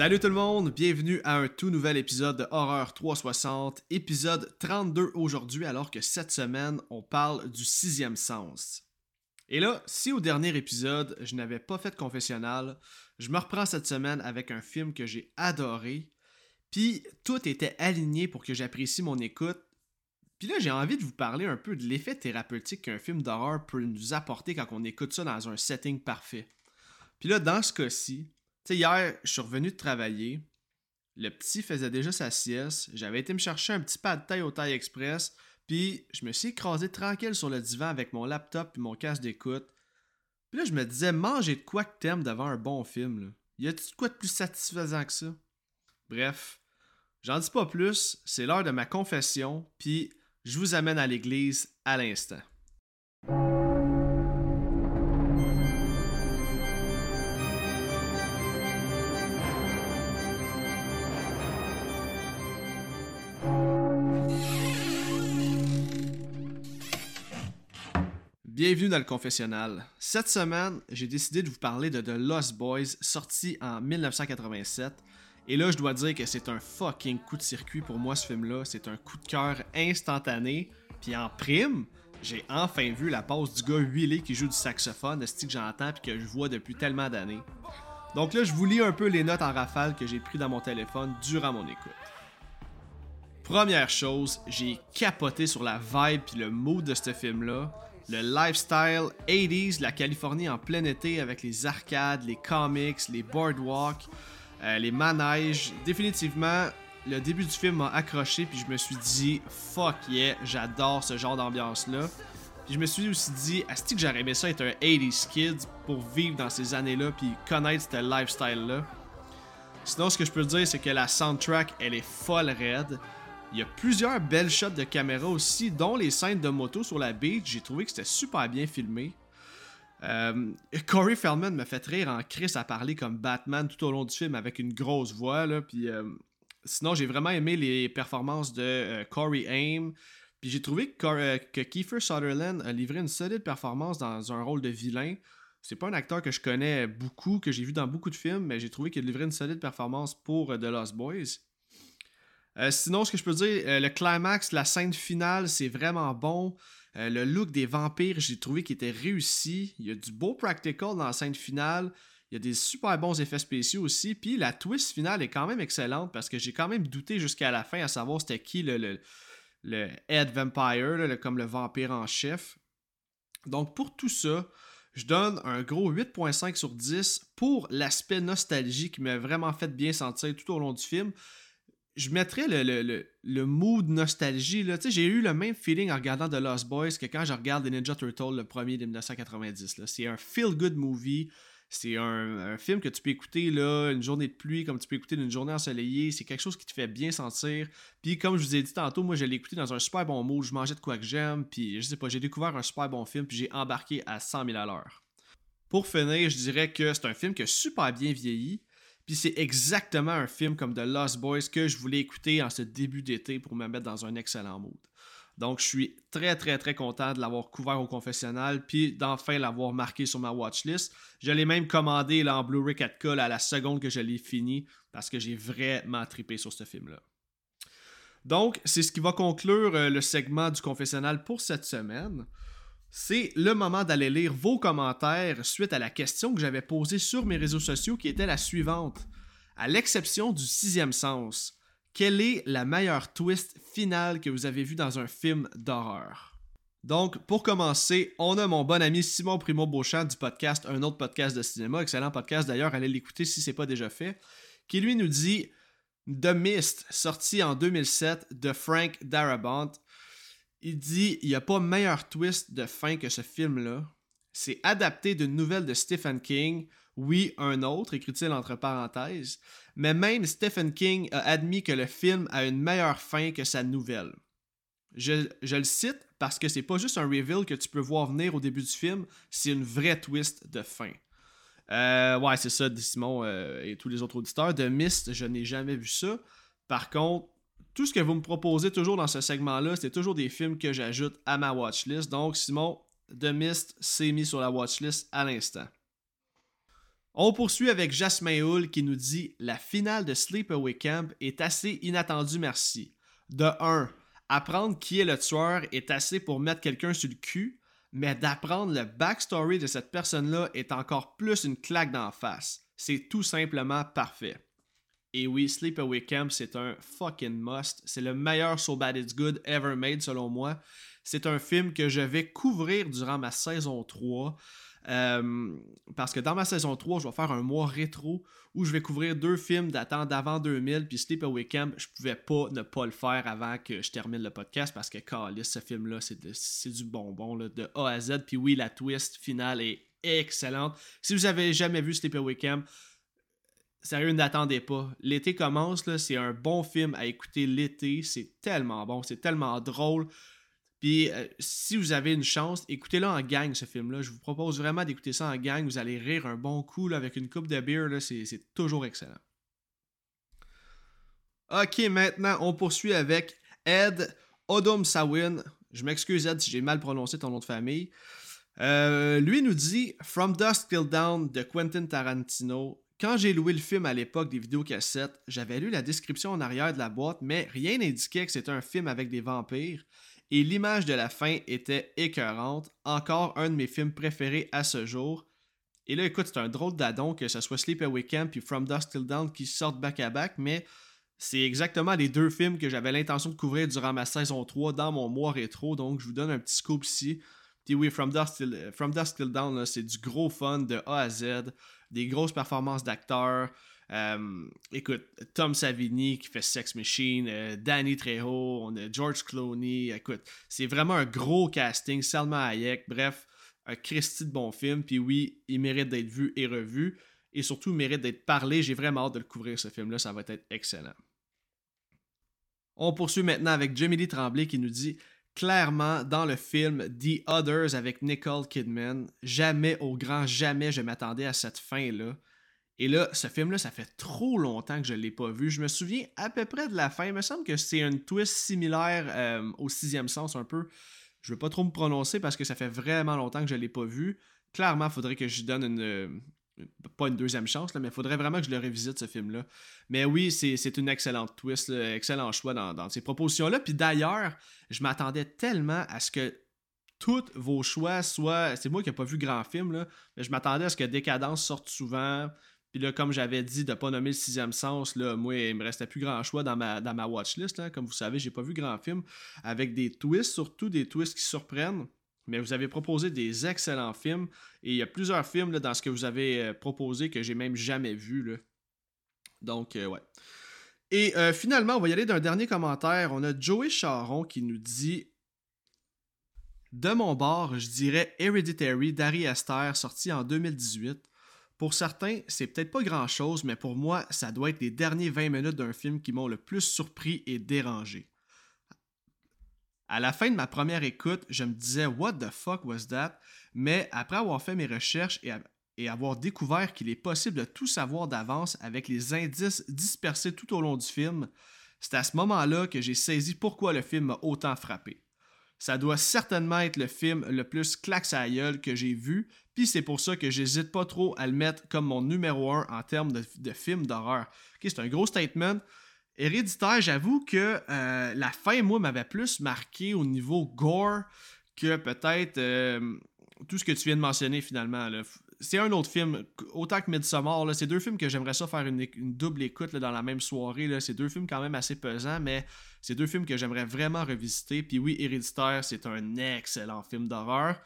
Salut tout le monde, bienvenue à un tout nouvel épisode de Horreur 360, épisode 32 aujourd'hui, alors que cette semaine, on parle du sixième sens. Et là, si au dernier épisode, je n'avais pas fait de confessionnal, je me reprends cette semaine avec un film que j'ai adoré, puis tout était aligné pour que j'apprécie mon écoute. Puis là, j'ai envie de vous parler un peu de l'effet thérapeutique qu'un film d'horreur peut nous apporter quand on écoute ça dans un setting parfait. Puis là, dans ce cas-ci, hier, je suis revenu de travailler. Le petit faisait déjà sa sieste. J'avais été me chercher un petit pas de taille au taille express. Puis je me suis écrasé tranquille sur le divan avec mon laptop et mon casque d'écoute. Puis là, je me disais, manger de quoi que t'aimes devant un bon film. Là. Y a-tu de quoi de plus satisfaisant que ça? Bref, j'en dis pas plus. C'est l'heure de ma confession. Puis je vous amène à l'église à l'instant. Bienvenue dans le confessionnal. Cette semaine, j'ai décidé de vous parler de The Lost Boys, sorti en 1987. Et là, je dois dire que c'est un fucking coup de circuit pour moi ce film-là. C'est un coup de cœur instantané. Puis en prime, j'ai enfin vu la pause du gars huilé qui joue du saxophone, ce que j'entends puis que je vois depuis tellement d'années. Donc là, je vous lis un peu les notes en rafale que j'ai pris dans mon téléphone durant mon écoute. Première chose, j'ai capoté sur la vibe puis le mood de ce film-là. Le lifestyle 80s, la Californie en plein été avec les arcades, les comics, les boardwalks, euh, les manèges. Définitivement, le début du film m'a accroché puis je me suis dit fuck yeah, j'adore ce genre d'ambiance-là. Puis je me suis aussi dit, est-ce que j'aurais aimé ça être un 80s kid pour vivre dans ces années-là puis connaître ce lifestyle-là. Sinon, ce que je peux dire, c'est que la soundtrack, elle est folle raide. Il y a plusieurs belles shots de caméra aussi, dont les scènes de moto sur la beach. J'ai trouvé que c'était super bien filmé. Euh, Corey Feldman me fait rire en Chris à parler comme Batman tout au long du film avec une grosse voix. Là, euh, sinon, j'ai vraiment aimé les performances de euh, Corey Haim. Puis j'ai trouvé que, que, Kiefer Sutherland a livré une solide performance dans un rôle de vilain. C'est pas un acteur que je connais beaucoup, que j'ai vu dans beaucoup de films, mais j'ai trouvé qu'il a livré une solide performance pour The Lost Boys. Euh, sinon, ce que je peux dire, euh, le climax, la scène finale, c'est vraiment bon. Euh, le look des vampires, j'ai trouvé qu'il était réussi. Il y a du beau practical dans la scène finale. Il y a des super bons effets spéciaux aussi. Puis la twist finale est quand même excellente parce que j'ai quand même douté jusqu'à la fin à savoir c'était qui le, le, Head Vampire, comme le vampire en chef. Donc pour tout ça, je donne un gros 8.5 sur 10 pour l'aspect nostalgie qui m'a vraiment fait bien sentir tout au long du film je mettrais le, le, mood nostalgie. Là. J'ai eu le même feeling en regardant The Lost Boys que quand je regarde The Ninja Turtle, le premier de 1990. C'est un feel-good movie. C'est un, film que tu peux écouter là, une journée de pluie, comme tu peux écouter une journée ensoleillée. C'est quelque chose qui te fait bien sentir. Puis comme je vous ai dit tantôt, moi je l'ai écouté dans un super bon mood. Je mangeais de quoi que j'aime. Puis je sais pas, j'ai découvert un super bon film. Puis j'ai embarqué à 100 000 à l'heure. Pour finir, je dirais que c'est un film qui a super bien vieilli. Puis c'est exactement un film comme The Lost Boys que je voulais écouter en ce début d'été pour me mettre dans un excellent mood. Donc je suis très très très content de l'avoir couvert au confessionnal puis d'enfin l'avoir marqué sur ma watchlist. Je l'ai même commandé là, en Blu-ray 4K à la seconde que je l'ai fini parce que j'ai vraiment tripé sur ce film-là. Donc, c'est ce qui va conclure euh, le segment du confessionnal pour cette semaine c'est le moment d'aller lire vos commentaires suite à la question que j'avais posée sur mes réseaux sociaux qui était la suivante. À l'exception du sixième sens, quelle est la meilleure twist finale que vous avez vue dans un film d'horreur? Donc, pour commencer, on a mon bon ami Simon Primo Beauchamp du podcast Un autre podcast de cinéma, excellent podcast d'ailleurs, allez l'écouter si c'est pas déjà fait, qui lui nous dit The Mist, sorti en 2007 de Frank Darabont, il dit il n'y a pas meilleur twist de fin que ce film-là. C'est adapté d'une nouvelle de Stephen King. Oui, un autre, écrit-il entre parenthèses. Mais même Stephen King a admis que le film a une meilleure fin que sa nouvelle. Je, le cite parce que c'est pas juste un reveal que tu peux voir venir au début du film, c'est une vraie twist de fin. Euh, ouais, c'est ça, Simon euh, et tous les autres auditeurs. De Mist, je n'ai jamais vu ça. Par contre, tout ce que vous me proposez toujours dans ce segment-là, c'est toujours des films que j'ajoute à ma watchlist. Donc, Simon, The Mist s'est mis sur la watchlist à l'instant. On poursuit avec Jasmin Hull qui nous dit La finale de Sleepaway Camp est assez inattendue, merci. De 1. Apprendre qui est le tueur est assez pour mettre quelqu'un sur le cul, mais d'apprendre le backstory de cette personne-là est encore plus une claque d'en face. C'est tout simplement parfait. Et oui, Sleepaway Camp, c'est un fucking must. C'est le meilleur So Bad It's Good ever made, selon moi. C'est un film que je vais couvrir durant ma saison 3. Euh, parce que dans ma saison 3, je vais faire un mois rétro où je vais couvrir deux films datant d'avant 2000. Puis Sleepaway Camp, je pouvais pas ne pas le faire avant que je termine le podcast parce que, Calis, ce film-là, c'est du bonbon de A à Z. Puis oui, la twist finale est excellente. Si vous avez jamais vu Sleepaway Camp, Sérieux, n'attendez pas. L'été commence, là, c'est un bon film à écouter l'été. C'est tellement bon, c'est tellement drôle. Puis euh, si vous avez une chance, écoutez-le en gang, ce film-là. Je vous propose vraiment d'écouter ça en gang. Vous allez rire un bon coup avec une coupe de bière. C'est toujours excellent. Ok, maintenant, on poursuit avec Ed Odom Sawin. Je m'excuse, Ed, si j'ai mal prononcé ton nom de famille. Euh, lui nous dit From Dusk Till Down de Quentin Tarantino. Quand j'ai loué le film à l'époque des vidéocassettes, j'avais lu la description en arrière de la boîte, mais rien n'indiquait que c'était un film avec des vampires, et l'image de la fin était écœurante, encore un de mes films préférés à ce jour. Et là, écoute, c'est un drôle d'adon que ce soit Sleepaway Camp puis From Dusk Till Dawn qui sortent back-à-back, mais c'est exactement les deux films que j'avais l'intention de couvrir durant ma saison 3 dans mon mois rétro, donc je vous donne un petit scoop ici. Puis oui, From Dusk Till, From Dusk Till Dawn, c'est du gros fun de A à Z des grosses performances d'acteurs. Euh, écoute, Tom Savini qui fait Sex Machine, euh, Danny Trejo, on a George Clooney. Écoute, c'est vraiment un gros casting. Salma Hayek, bref, un Christy de bon film. Puis oui, il mérite d'être vu et revu. Et surtout, il mérite d'être parlé. J'ai vraiment hâte de le couvrir, ce film-là. Ça va être excellent. On poursuit maintenant avec Jamie Lee Tremblay qui nous dit clairement dans le film The Others avec Nicole Kidman. Jamais, au grand jamais, je m'attendais à cette fin-là. Et là, ce film-là, ça fait trop longtemps que je ne l'ai pas vu. Je me souviens à peu près de la fin. Il me semble que c'est une twist similaire euh, au sixième sens, un peu. Je ne veux pas trop me prononcer parce que ça fait vraiment longtemps que je ne l'ai pas vu. Clairement, il faudrait que je donne une, pas une deuxième chance, là, mais il faudrait vraiment que je le révisite, ce film-là. Mais oui, c'est une excellente twist, excellent choix dans, ces propositions-là. Puis d'ailleurs, je m'attendais tellement à ce que tous vos choix soient. C'est moi qui n'ai pas vu grand film, là, mais je m'attendais à ce que Décadence sorte souvent. Puis là, comme j'avais dit de ne pas nommer le sixième sens, là, moi, il me restait plus grand choix dans ma, dans ma watchlist. Comme vous savez, j'ai pas vu grand film avec des twists, surtout des twists qui surprennent mais vous avez proposé des excellents films et il y a plusieurs films dans ce que vous avez euh, proposé que j'ai même jamais vu. Donc, euh, ouais. Et euh, finalement, on va y aller d'un dernier commentaire. On a Joey Charon qui nous dit De mon bord, je dirais Hereditary d'Ari Aster, sorti en 2018. Pour certains, c'est peut-être pas grand chose, mais pour moi, ça doit être les derniers 20 minutes d'un film qui m'ont le plus surpris et dérangé. À la fin de ma première écoute, je me disais What the fuck was that? Mais après avoir fait mes recherches et, avoir découvert qu'il est possible de tout savoir d'avance avec les indices dispersés tout au long du film, c'est à ce moment-là que j'ai saisi pourquoi le film m'a autant frappé. Ça doit certainement être le film le plus claque à que j'ai vu, puis c'est pour ça que j'hésite pas trop à le mettre comme mon numéro 1 en termes de, de film d'horreur. c'est un gros statement, Héréditaire, j'avoue que euh, la fin, moi, m'avait plus marqué au niveau gore que peut-être euh, tout ce que tu viens de mentionner finalement. C'est un autre film, autant que Midsommar, c'est deux films que j'aimerais ça faire une, double écoute dans la même soirée. C'est deux films quand même assez pesants, mais c'est deux films que j'aimerais vraiment revisiter. Puis oui, Héréditaire, c'est un excellent film d'horreur.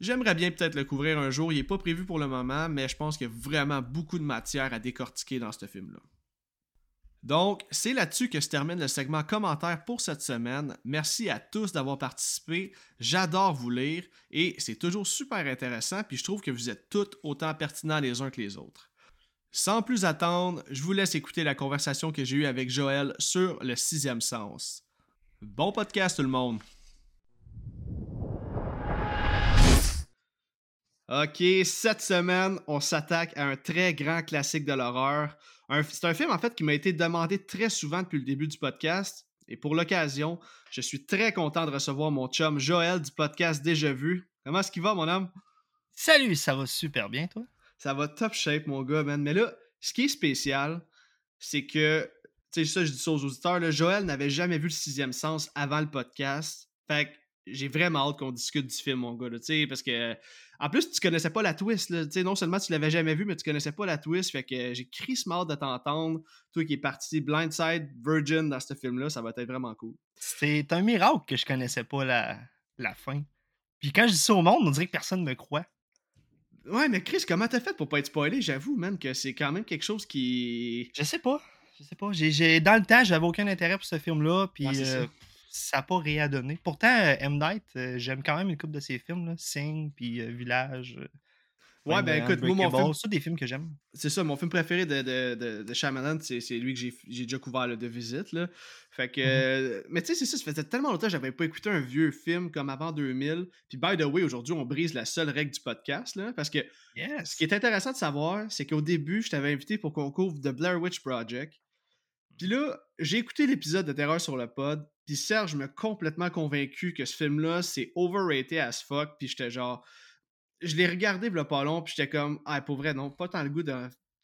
J'aimerais bien peut-être le couvrir un jour, il n'est pas prévu pour le moment, mais je pense qu'il y a vraiment beaucoup de matière à décortiquer dans ce film-là. Donc, c'est là-dessus que se termine le segment commentaire pour cette semaine. Merci à tous d'avoir participé. J'adore vous lire et c'est toujours super intéressant, puis je trouve que vous êtes tous autant pertinents les uns que les autres. Sans plus attendre, je vous laisse écouter la conversation que j'ai eue avec Joël sur le sixième sens. Bon podcast tout le monde! Ok, cette semaine, on s'attaque à un très grand classique de l'horreur. C'est un film en fait qui m'a été demandé très souvent depuis le début du podcast. Et pour l'occasion, je suis très content de recevoir mon chum Joël du podcast Déjà Vu. Comment est-ce qu'il va, mon homme? Salut, ça va super bien, toi? Ça va top shape, mon gars, man. Mais là, ce qui est spécial, c'est que, tu sais, ça, je dis ça aux auditeurs, là, Joël n'avait jamais vu le sixième sens avant le podcast. Fait que j'ai vraiment hâte qu'on discute du film, mon gars, tu sais, parce que, en plus, tu connaissais pas la twist, là, tu sais, non seulement tu l'avais jamais vu, mais tu connaissais pas la twist, fait que j'ai crissement hâte de t'entendre. Toi qui es parti blindside, virgin dans ce film-là, ça va être vraiment cool. C'est un miracle que je connaissais pas la, la fin. Puis quand je dis ça au monde, on dirait que personne me croit. Ouais, mais Chris, comment t'as fait pour pas être spoilé? J'avoue, man, que c'est quand même quelque chose qui. Je sais pas. Je sais pas. J'ai, dans le temps, j'avais aucun intérêt pour ce film-là. Puis euh, ça n'a pas rien donné. Pourtant, euh, M. Night, euh, j'aime quand même une couple de ses films. Là. Sing, puis Village. Ouais, ben écoute, moi, mon film. C'est des films que j'aime. C'est ça, mon film préféré de, de, de, de Shyamalan, c'est lui que j'ai déjà couvert de visite. Là. Fait que. Mm-hmm. Mais tu sais, c'est ça, ça faisait tellement longtemps que j'avais pas écouté un vieux film comme avant 2000. Puis, by the way, aujourd'hui, on brise la seule règle du podcast. Là, parce que ce qui est intéressant de savoir, c'est qu'au début, je t'avais invité pour qu'on couvre The Blair Witch Project. Puis là, j'ai écouté l'épisode de Terreur sur le pod. Puis Serge m'a complètement convaincu que ce film-là, c'est overrated as fuck. Puis j'étais genre je l'ai regardé le pas long, puis j'étais comme, ah, pour vrai, non, pas tant le goût de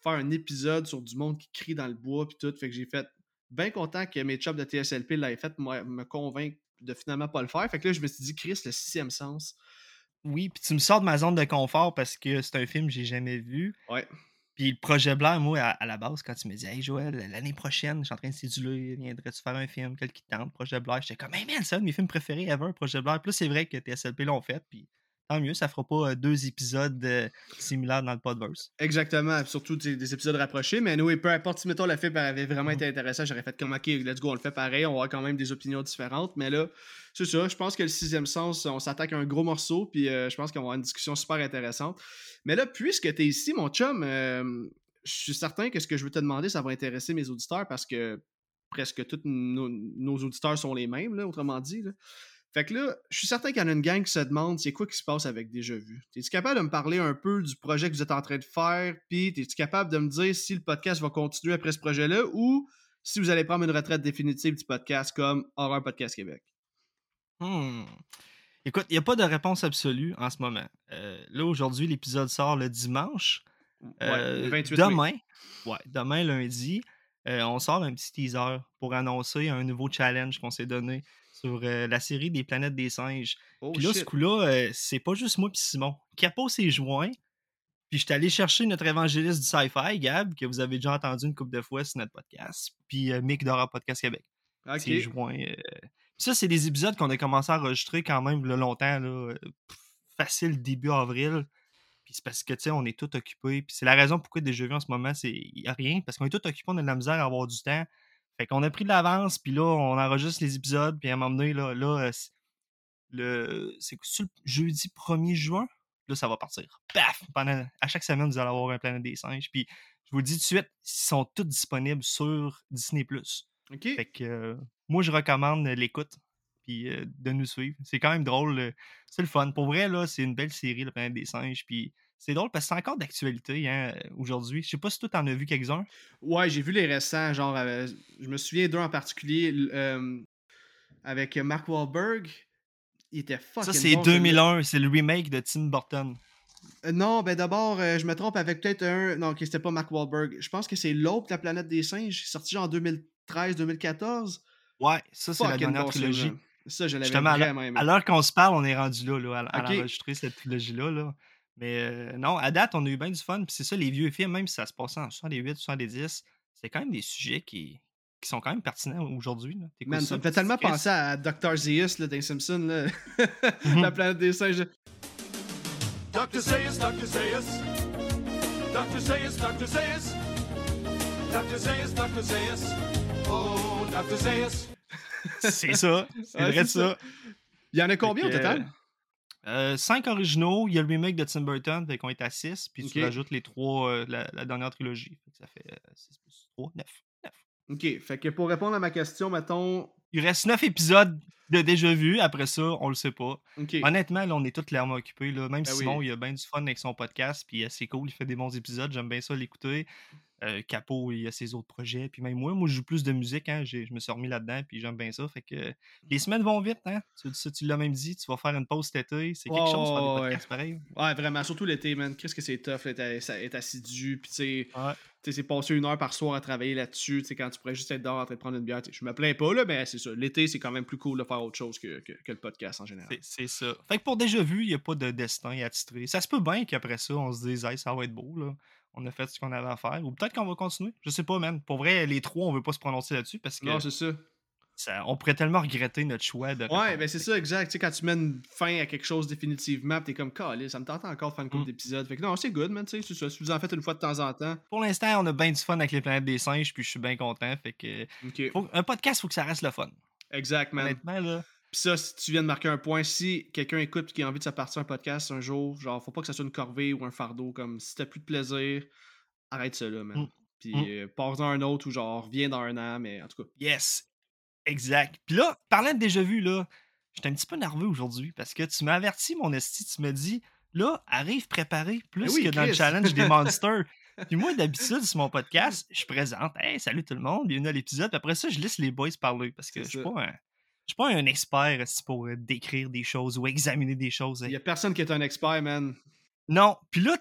faire un épisode sur du monde qui crie dans le bois, puis tout. Fait que j'ai fait, bien content que mes chops de TSLP l'aient fait, me convaincre de finalement pas le faire. Fait que là, je me suis dit, Chris, le sixième sens. Oui, puis tu me sors de ma zone de confort parce que c'est un film que j'ai jamais vu. Ouais. Puis le projet blanc, moi, à, la base, quand tu me dis, hey Joël, l'année prochaine, je suis en train de séduler, viendrais-tu faire un film, quel qui tente, projet blanc, j'étais comme, hey man, c'est mes films préférés ever, projet blanc. Puis là, c'est vrai que TSLP l'ont fait, puis tant mieux, ça fera pas deux épisodes similaires dans le podverse. Exactement, surtout des, épisodes rapprochés, mais nous, peu importe si mettons le film avait vraiment mmh été intéressant, j'aurais fait comme ok, let's go, on le fait pareil, on va avoir quand même des opinions différentes, mais là, c'est ça, je pense que le sixième sens, on s'attaque à un gros morceau, puis je pense qu'on va avoir une discussion super intéressante. Mais là, puisque tu es ici, mon chum, je suis certain que ce que je veux te demander, ça va intéresser mes auditeurs parce que presque tous nos, auditeurs sont les mêmes, là, autrement dit. Là. Fait que là, je suis certain qu'il y en a une gang qui se demande c'est quoi qui se passe avec Déjà Vu? Es-tu capable de me parler un peu du projet que vous êtes en train de faire? Puis, es-tu capable de me dire si le podcast va continuer après ce projet-là ou si vous allez prendre une retraite définitive du podcast comme Horror Podcast Québec? Hmm. Écoute, il n'y a pas de réponse absolue en ce moment. Euh, là, aujourd'hui, l'épisode sort le dimanche. Euh, 28 demain, ouais, demain, lundi, euh, on sort un petit teaser pour annoncer un nouveau challenge qu'on s'est donné sur la série des planètes des singes. Oh, puis là, ce coup-là, c'est pas juste moi puis Simon. Capo s'est joint. Puis je suis allé chercher notre évangéliste du sci-fi, Gab, que vous avez déjà entendu une couple de fois sur notre podcast. Puis Mick Dora Podcast Québec. Ok. S'est joint. ça, c'est des épisodes qu'on a commencé à enregistrer quand même longtemps, là, facile début avril. Puis c'est parce que, tu sais, on est tout occupé. Puis c'est la raison pourquoi déjà vu en ce moment, c'est il n'y a rien. Parce qu'on est tout occupé, on a de la misère à avoir du temps. Fait qu'on a pris de l'avance, puis là, on enregistre les épisodes, puis à un moment donné, là, là le, c'est le jeudi 1er juin, là, ça va partir. Paf! Pendant, à chaque semaine, vous allez avoir un Planète des singes. Puis je vous le dis tout de suite, ils sont tous disponibles sur Disney+. OK. Fait que euh, moi, je recommande l'écoute, puis euh, de nous suivre. C'est quand même drôle. c'est le fun. Pour vrai, là, c'est une belle série, La Planète des singes, puis c'est drôle parce que c'est encore d'actualité hein, aujourd'hui. Je sais pas si toi t'en as vu quelques-uns. Ouais, j'ai vu les récents. Genre, euh, je me souviens d'un en particulier euh, avec Mark Wahlberg. Il était fucking Ça, c'est 2001. C'est le remake de Tim Burton. Euh, non, ben d'abord, je me trompe avec peut-être un. Non, c'était pas Mark Wahlberg. Je pense que c'est L'Aube, la planète des singes, sorti en 2013-2014. Ouais, ça, c'est la dernière trilogie. Ça, je l'avais vraiment aimé. À l'heure qu'on se parle, on est rendu là, là à, enregistrer cette trilogie-là. Là. Mais euh, non, à date, on a eu bien du fun. Puis c'est ça, les vieux films, même si ça se passait en 78, 70, c'est quand même des sujets qui, qui sont quand même pertinents aujourd'hui. Man, ça me fait tellement penser à Dr. Zeus là, dans Simpson, là. Mm-hmm. la planète des singes. Dr. Zeus, Dr. Zeus. Dr. Zeus, Dr. Zeus. Dr. Zeus, Dr. Zeus. Oh, Dr. Zeus. c'est ça. C'est vrai de ça. Il y en a combien au total? Euh, cinq originaux, il y a le remake de Tim Burton, fait qu'on est à 6, puis tu rajoutes les trois, euh, la, dernière trilogie. ça fait 6 euh, plus 3, 9. Ok, fait que pour répondre à ma question, mettons. Il reste 9 épisodes de déjà vu, après ça, on le sait pas. Honnêtement, là, on est tous clairement occupés. Là. Même ben Simon, il a bien du fun avec son podcast, puis c'est cool, il fait des bons épisodes, j'aime bien ça l'écouter. Euh, Capo, il a ses autres projets. Puis même moi, moi, je joue plus de musique. Hein, je me suis remis là-dedans. Puis j'aime bien ça. Fait que les semaines vont vite. Hein? Tu, tu l'as même dit. Tu vas faire une pause cet été. C'est quelque chose faire des podcasts pareil. Ouais, vraiment. Surtout l'été, man. Qu'est-ce que c'est tough être, assidu. Puis tu sais, c'est passer une heure par soir à travailler là-dessus. Quand tu pourrais juste être dehors en train de prendre une bière. Je me plains pas, là, mais c'est ça. L'été, c'est quand même plus cool de faire autre chose que, que, le podcast en général. C'est ça. Fait que pour déjà vu, il n'y a pas de destin à titrer. Ça se peut bien qu'après ça, on se dise, hey, ça va être beau, là on a fait ce qu'on avait à faire. Ou peut-être qu'on va continuer. Je sais pas, man. Pour vrai, les trois, on veut pas se prononcer là-dessus parce que. Non, c'est ça. ça. on pourrait tellement regretter notre choix de. Ouais, ben c'est ça, exact. Tu sais, quand tu mets fin à quelque chose définitivement, t'es comme, calé, ça me tente encore de faire une couple mm. d'épisodes. Fait que non, c'est good, man. Tu sais, ça. Si vous en faites une fois de temps en temps. Pour l'instant, on a bien du fun avec les planètes des singes, puis je suis bien content. Fait que. un podcast, faut que ça reste le fun. Exact, man. Honnêtement, là. Pis ça, si tu viens de marquer un point, si quelqu'un écoute et qui a envie de se partir un podcast un jour, genre, faut pas que ça soit une corvée ou un fardeau. Comme si t'as plus de plaisir, arrête ça là, man. Mmh. Puis mmh. Euh, pars un autre ou genre reviens dans un an, mais en tout cas. Yes! Exact. Puis là, parlant de déjà vu, là, j'étais un petit peu nerveux aujourd'hui parce que tu m'as averti, mon esti, tu m'as dit, là, arrive préparé plus que dans le challenge des monsters. Puis moi, d'habitude, sur mon podcast, je présente Hey, salut tout le monde, bienvenue à l'épisode. Puis après ça, je laisse les boys parler parce que je suis pas un. Je suis pas un expert pour euh, décrire des choses ou examiner des choses. Il y a personne qui est un expert, man. Non. Puis là,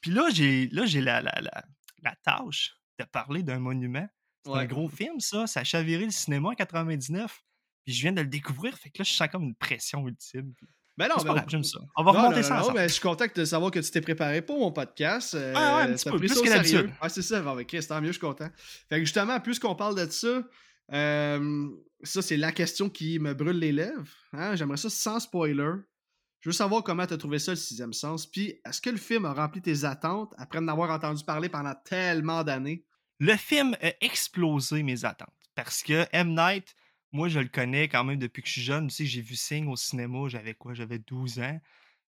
puis là, j'ai là j'ai la, la, la, la, tâche de parler d'un monument. C'est un gros film, ça. Ça a chaviré le cinéma en 99. Puis je viens de le découvrir. Fait que là, je sens comme une pression ultime. Ben non, ben, j'aime ça. On va remonter ça. Non, mais je suis content de savoir que tu t'es préparé pour mon podcast. Euh, ah ouais, un petit peu, plus que d'habitude. Ah, c'est ça. Bon, Chris, tant mieux, je suis content. Fait que justement, plus qu'on parle de ça, euh, ça, c'est la question qui me brûle les lèvres. Hein? J'aimerais ça sans spoiler. Je veux savoir comment tu as trouvé ça, le sixième sens. Puis, est-ce que le film a rempli tes attentes après en avoir entendu parler pendant tellement d'années? Le film a explosé mes attentes. Parce que M. Night, moi, je le connais quand même depuis que je suis jeune. Tu sais, j'ai vu Sing au cinéma, j'avais quoi? J'avais 12 ans.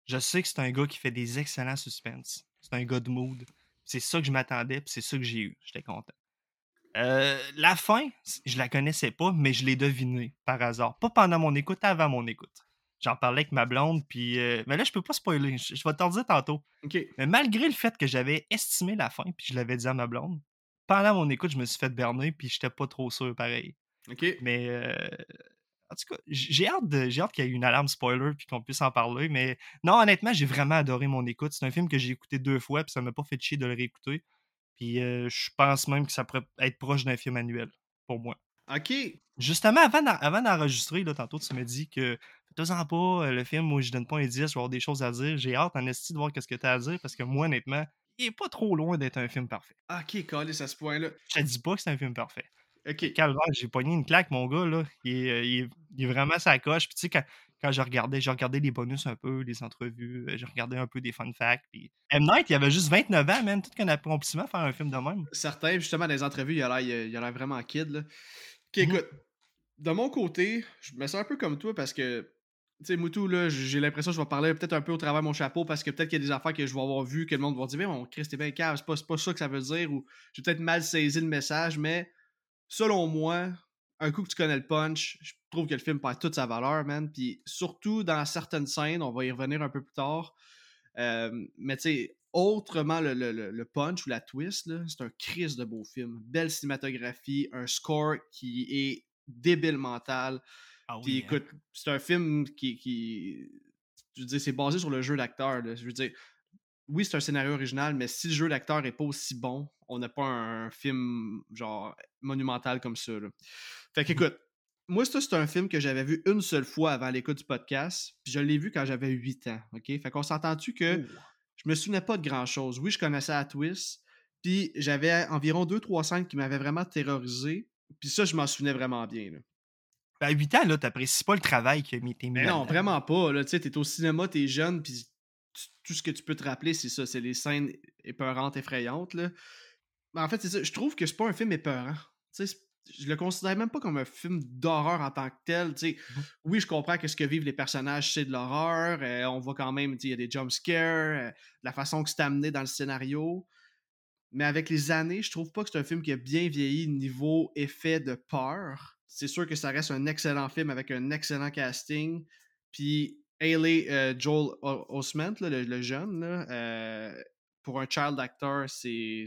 Je sais que c'est un gars qui fait des excellents suspens. C'est un gars de mood. C'est ça que je m'attendais, puis c'est ça que j'ai eu. J'étais content. Euh, la fin, je la connaissais pas, mais je l'ai devinée par hasard. Pas pendant mon écoute, avant mon écoute. J'en parlais avec ma blonde, puis. Euh, mais là, je peux pas spoiler. Je, vais t'en dire tantôt. Mais malgré le fait que j'avais estimé la fin, puis je l'avais dit à ma blonde, pendant mon écoute, je me suis fait berner, puis j'étais pas trop sûr pareil. OK. Mais. Euh, en tout cas, j'ai hâte, hâte qu'il y ait une alarme spoiler puis qu'on puisse en parler. Mais non, honnêtement, j'ai vraiment adoré mon écoute. C'est un film que j'ai écouté deux fois puis ça m'a pas fait chier de le réécouter. Puis euh, je pense même que ça pourrait être proche d'un film annuel pour moi. OK. Justement, avant d'enregistrer, tantôt, tu m'as dit que fais-en pas, euh, le film où je donne pas un 10, je vais avoir des choses à dire. J'ai hâte en esti de voir ce que tu as à dire parce que moi, honnêtement, il est pas trop loin d'être un film parfait. Ok, calé à ce point-là. Je te dis pas que c'est un film parfait. Ok. Calvaire, j'ai pogné une claque, mon gars, là. Il est, euh, il il est vraiment sa coche. Puis tu sais, quand, quand je regardais, j'ai regardé les bonus un peu, les entrevues, euh, j'ai regardé un peu des fun facts. Puis M. Night, il avait juste 29 ans, même, tout qu'un accomplissement faire un film de même. Certains, justement, dans les entrevues, il a l'air vraiment kid, là. Ok, mhm. écoute, de mon côté, je me sens un peu comme toi parce que tu sais, Moutou, là, j'ai l'impression que je vais parler peut-être un peu au travers de mon chapeau parce que peut-être qu'il y a des affaires que je vais avoir vues que le monde va dire, mais mon Christ, t'es bien cave, c'est pas, pas ça que ça veut dire, ou j'ai peut-être mal saisi le message, mais selon moi, un coup que tu connais le punch, je trouve que le film perd toute sa valeur, man. Puis surtout dans certaines scènes, on va y revenir un peu plus tard. Euh, mais tu sais, autrement le, le, punch ou la twist, c'est un crise de beau film. Belle cinématographie, un score qui est débile mental. Ah Puis hein. écoute, c'est un film qui, qui. Je veux dire, c'est basé sur le jeu d'acteur. Je veux dire, oui, c'est un scénario original, mais si le jeu d'acteur est pas aussi bon, on n'a pas un film genre monumental comme ça. Fait mmh qu'écoute, moi, ça, c'est un film que j'avais vu une seule fois avant l'écoute du podcast, puis je l'ai vu quand j'avais 8 ans. OK? Fait qu'on s'entend-tu que je me souvenais pas de grand-chose? Oui, je connaissais la twist, puis j'avais environ 2-3 scènes qui m'avaient vraiment terrorisé, puis ça, je m'en souvenais vraiment bien. Là. Ben, à 8 ans, là, t'apprécies pas le travail que mis mis Non, vraiment pas. Tu sais, t'es au cinéma, t'es jeune, puis tout ce que tu peux te rappeler, c'est ça. C'est les scènes épeurantes, effrayantes. Là. En fait, c'est ça. Je trouve que c'est pas un film épeurant. Tu sais, je le considère même pas comme un film d'horreur en tant que tel. Tu mmh Oui, je comprends que ce que vivent les personnages, c'est de l'horreur. Euh, on voit quand même, il y a des jump scares, euh, la façon que c'est amené dans le scénario. Mais avec les années, je trouve pas que c'est un film qui a bien vieilli niveau effet de peur. C'est sûr que ça reste un excellent film avec un excellent casting. Puis Haley euh, Joel Osment, le, jeune, pour un child actor, c'est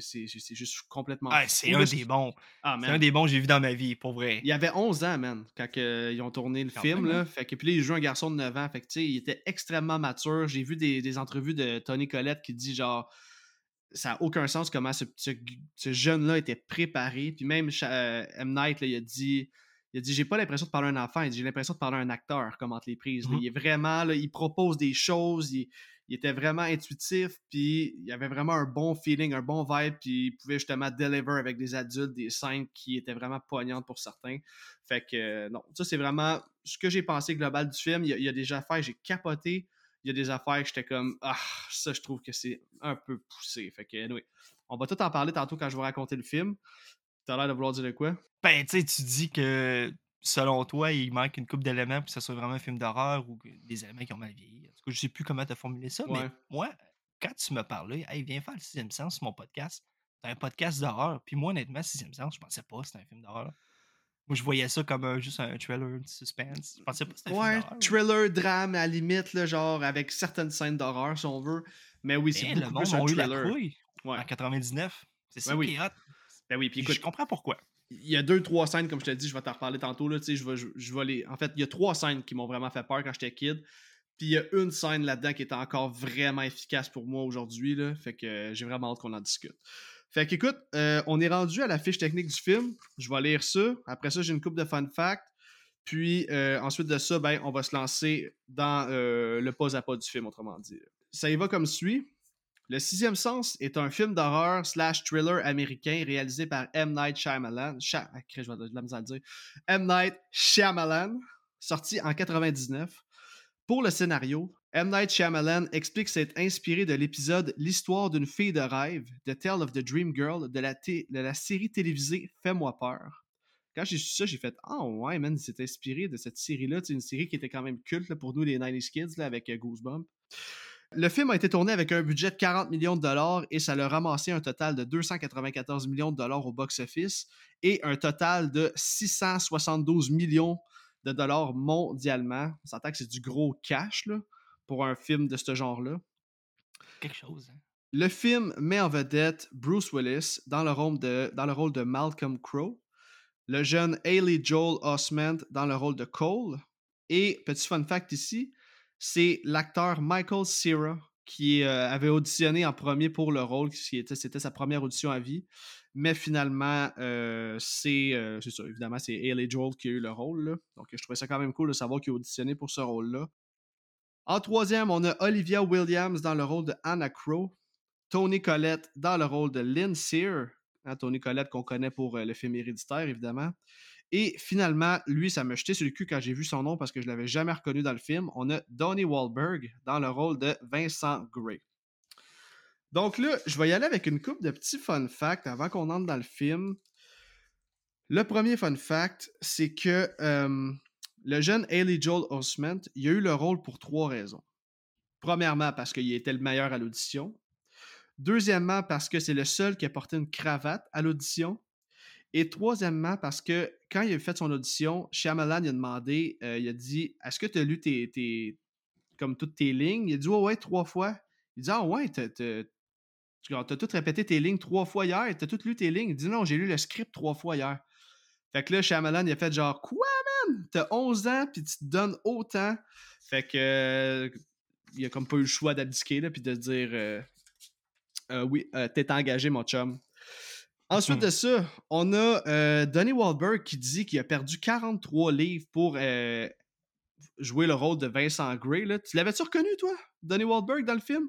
juste complètement Ah, c'est un des bons. Ah, C'est un des bons que j'ai vu dans ma vie, pour vrai. Il avait 11 ans, man, quand que, ils ont tourné le Quand film. là. hein. Fait que, puis là, il joue un garçon de 9 ans. Fait que, tu sais, il était extrêmement mature. J'ai vu des, des entrevues de Tony Collette qui dit genre. Ça n'a aucun sens comment ce, ce- ce jeune-là était préparé. Puis même euh, M. Night, là, il a dit. Il a dit J'ai pas l'impression de parler à un enfant, il dit J'ai l'impression de parler à un acteur, comme entre les prises. là. Mhm. Il est vraiment, là, il propose des choses, il, il était vraiment intuitif, puis il avait vraiment un bon feeling, un bon vibe, puis il pouvait justement deliver avec des adultes des scènes qui étaient vraiment poignantes pour certains. Fait que non, ça c'est vraiment ce que j'ai pensé global du film. Il y a, il y a des affaires, j'ai capoté. Il y a des affaires que j'étais comme Ah, ça je trouve que c'est un peu poussé. Fait que anyway, on va tout en parler tantôt quand je vais raconter le film. T'as l'air de vouloir dire de quoi? Ben, tu sais, tu dis que selon toi, il manque une coupe d'éléments pour que ce soit vraiment un film d'horreur ou des éléments qui ont mal vieilli? En tout cas, je sais plus comment tu as formulé ça, Ouais. mais moi, quand tu m'as parlé, hey, viens faire le sixième sens sur mon podcast, c'est un podcast d'horreur. Puis moi, honnêtement, sixième sens, je pensais pas que c'était un film d'horreur. Moi, je voyais ça comme un- juste un trailer de suspense. Je pensais pas que c'était un Ouais, film d'horreur. thriller, drame, à la limite, là, genre avec certaines scènes d'horreur si on veut. Mais oui, c'est le beaucoup monde plus un eu la thriller. couille Ouais. en 99. C'est ça Ben oui. qui est hot. Ben oui, Puis écoute, je comprends pourquoi. Il y a deux, trois scènes, comme je te dis, je vais t'en reparler tantôt. Là, je, vais, je, vais les... En fait, il y a trois scènes qui m'ont vraiment fait peur quand j'étais kid. Puis il y a une scène là-dedans qui est encore vraiment efficace pour moi aujourd'hui. Fait que euh, j'ai vraiment hâte qu'on en discute. Fait qu'écoute, euh, on est rendu à la fiche technique du film. Je vais lire ça. Après ça, j'ai une coupe de fun facts. Puis euh, ensuite de ça, ben, on va se lancer dans euh, le pas à pas du film, autrement dit. Ça y va comme suit. Le Sixième Sens est un film d'horreur slash thriller américain réalisé par M. Night Shyamalan. Sha- ah, je vais de la à dire. M. Night Shyamalan, sorti en 99. Pour le scénario, M. Night Shyamalan explique s'être inspiré de l'épisode L'histoire d'une fille de rêve, The Tale of the Dream Girl, de la, de la série télévisée Fais-moi peur. Quand j'ai su ça, j'ai fait Ah ouais, man, il s'est inspiré de cette série-là. C'est une série qui était quand même culte pour nous, les 90s Kids, avec euh, Goosebumps. Le film a été tourné avec un budget de 40 millions de dollars et ça l'a ramassé un total de 294 millions de dollars au box-office et un total de 672 millions de dollars mondialement. On s'entend que c'est du gros cash là, pour un film de ce genre-là. Quelque chose. hein. Le film met en vedette Bruce Willis dans le rôle de, dans le rôle de Malcolm Crowe, le jeune Haley Joel Osment dans le rôle de Cole, et petit fun fact ici, c'est l'acteur Michael Cera qui euh, avait auditionné en premier pour le rôle, c'était sa première audition à vie. Mais finalement, euh, c'est, euh, c'est ça, évidemment, c'est Haley Joel qui a eu le rôle. Donc, je trouvais ça quand même cool de savoir qu'il a auditionné pour ce rôle-là. En troisième, on a Olivia Williams dans le rôle de Anna Crow. Tony Collette dans le rôle de Lynn Sear. Hein, Tony Collette qu'on connaît pour le film Héréditaire, évidemment. Et finalement, lui, ça m'a jeté sur le cul quand j'ai vu son nom parce que je l'avais jamais reconnu dans le film. On a Donnie Wahlberg dans le rôle de Vincent Gray. Donc là, je vais y aller avec une coupe de petits fun facts avant qu'on entre dans le film. Le premier fun fact, c'est que euh, le jeune Haley Joel Osment, il a eu le rôle pour trois raisons. Premièrement, parce qu'il était le meilleur à l'audition. Deuxièmement, parce que c'est le seul qui a porté une cravate à l'audition. Et troisièmement, parce que quand il a fait son audition, Shyamalan a demandé, euh, il a dit Est-ce que tu as lu tes, comme toutes tes lignes Il a dit Ouais, ouais, trois fois. Il dit Ah, ouais, t'as tout répété tes lignes trois fois hier, t'as tout lu tes lignes. Il dit Non, j'ai lu le script trois fois hier. Fait que là, Shyamalan, il a fait genre Quoi, man? T'as 11 ans, puis tu te donnes autant. Fait que. euh, il a comme pas eu le choix d'abdiquer, puis de dire euh, Euh, Oui, euh, t'es engagé, mon chum. Ensuite de ça, on a euh, Donnie Wahlberg qui dit qu'il a perdu 43 livres pour euh, jouer le rôle de Vincent Gray. Là. Tu l'avais-tu reconnu, toi, Donnie Wahlberg, dans le film?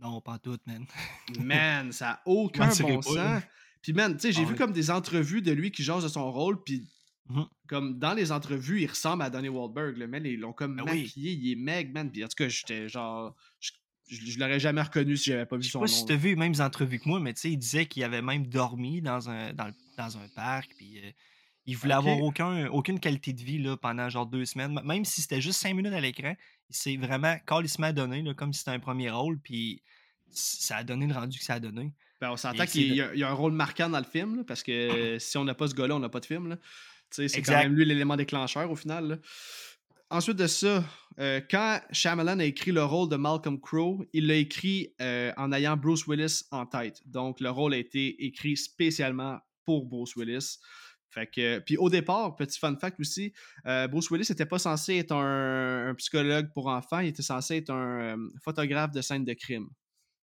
Non, pas tout, man. Man, ça n'a aucun bon pas, là. sens. Puis, man, tu sais, j'ai Ah vu comme des entrevues de lui qui jase de son rôle, puis Mhm. comme dans les entrevues, il ressemble à Donnie Wahlberg. Le man, ils l'ont comme oui. maquillé, il est meg, man. Puis en tout cas, j'étais genre... Je, je, je l'aurais jamais reconnu si j'avais pas vu Je sais son pas nom. si tu as vu les mêmes entrevues que moi, mais tu sais, il disait qu'il avait même dormi dans un, dans, dans un parc, puis euh, il voulait avoir aucun, aucune qualité de vie là, pendant genre deux semaines. Même si c'était juste cinq minutes à l'écran, il s'est vraiment calissement donné, là, comme si c'était un premier rôle, puis ça a donné le rendu que ça a donné. Ben, on s'entend qu'il y, a- il y a un rôle marquant dans le film, là, parce que si on n'a pas ce gars-là, on n'a pas de film. là. Tu sais, C'est quand même lui l'élément déclencheur au final. là. Ensuite de ça, euh, quand Shyamalan a écrit le rôle de Malcolm Crowe, il l'a écrit euh, en ayant Bruce Willis en tête. Donc, le rôle a été écrit spécialement pour Bruce Willis. Fait puis au départ, petit fun fact aussi, euh, Bruce Willis n'était pas censé être un, psychologue pour enfants, il était censé être un photographe de scène de crime.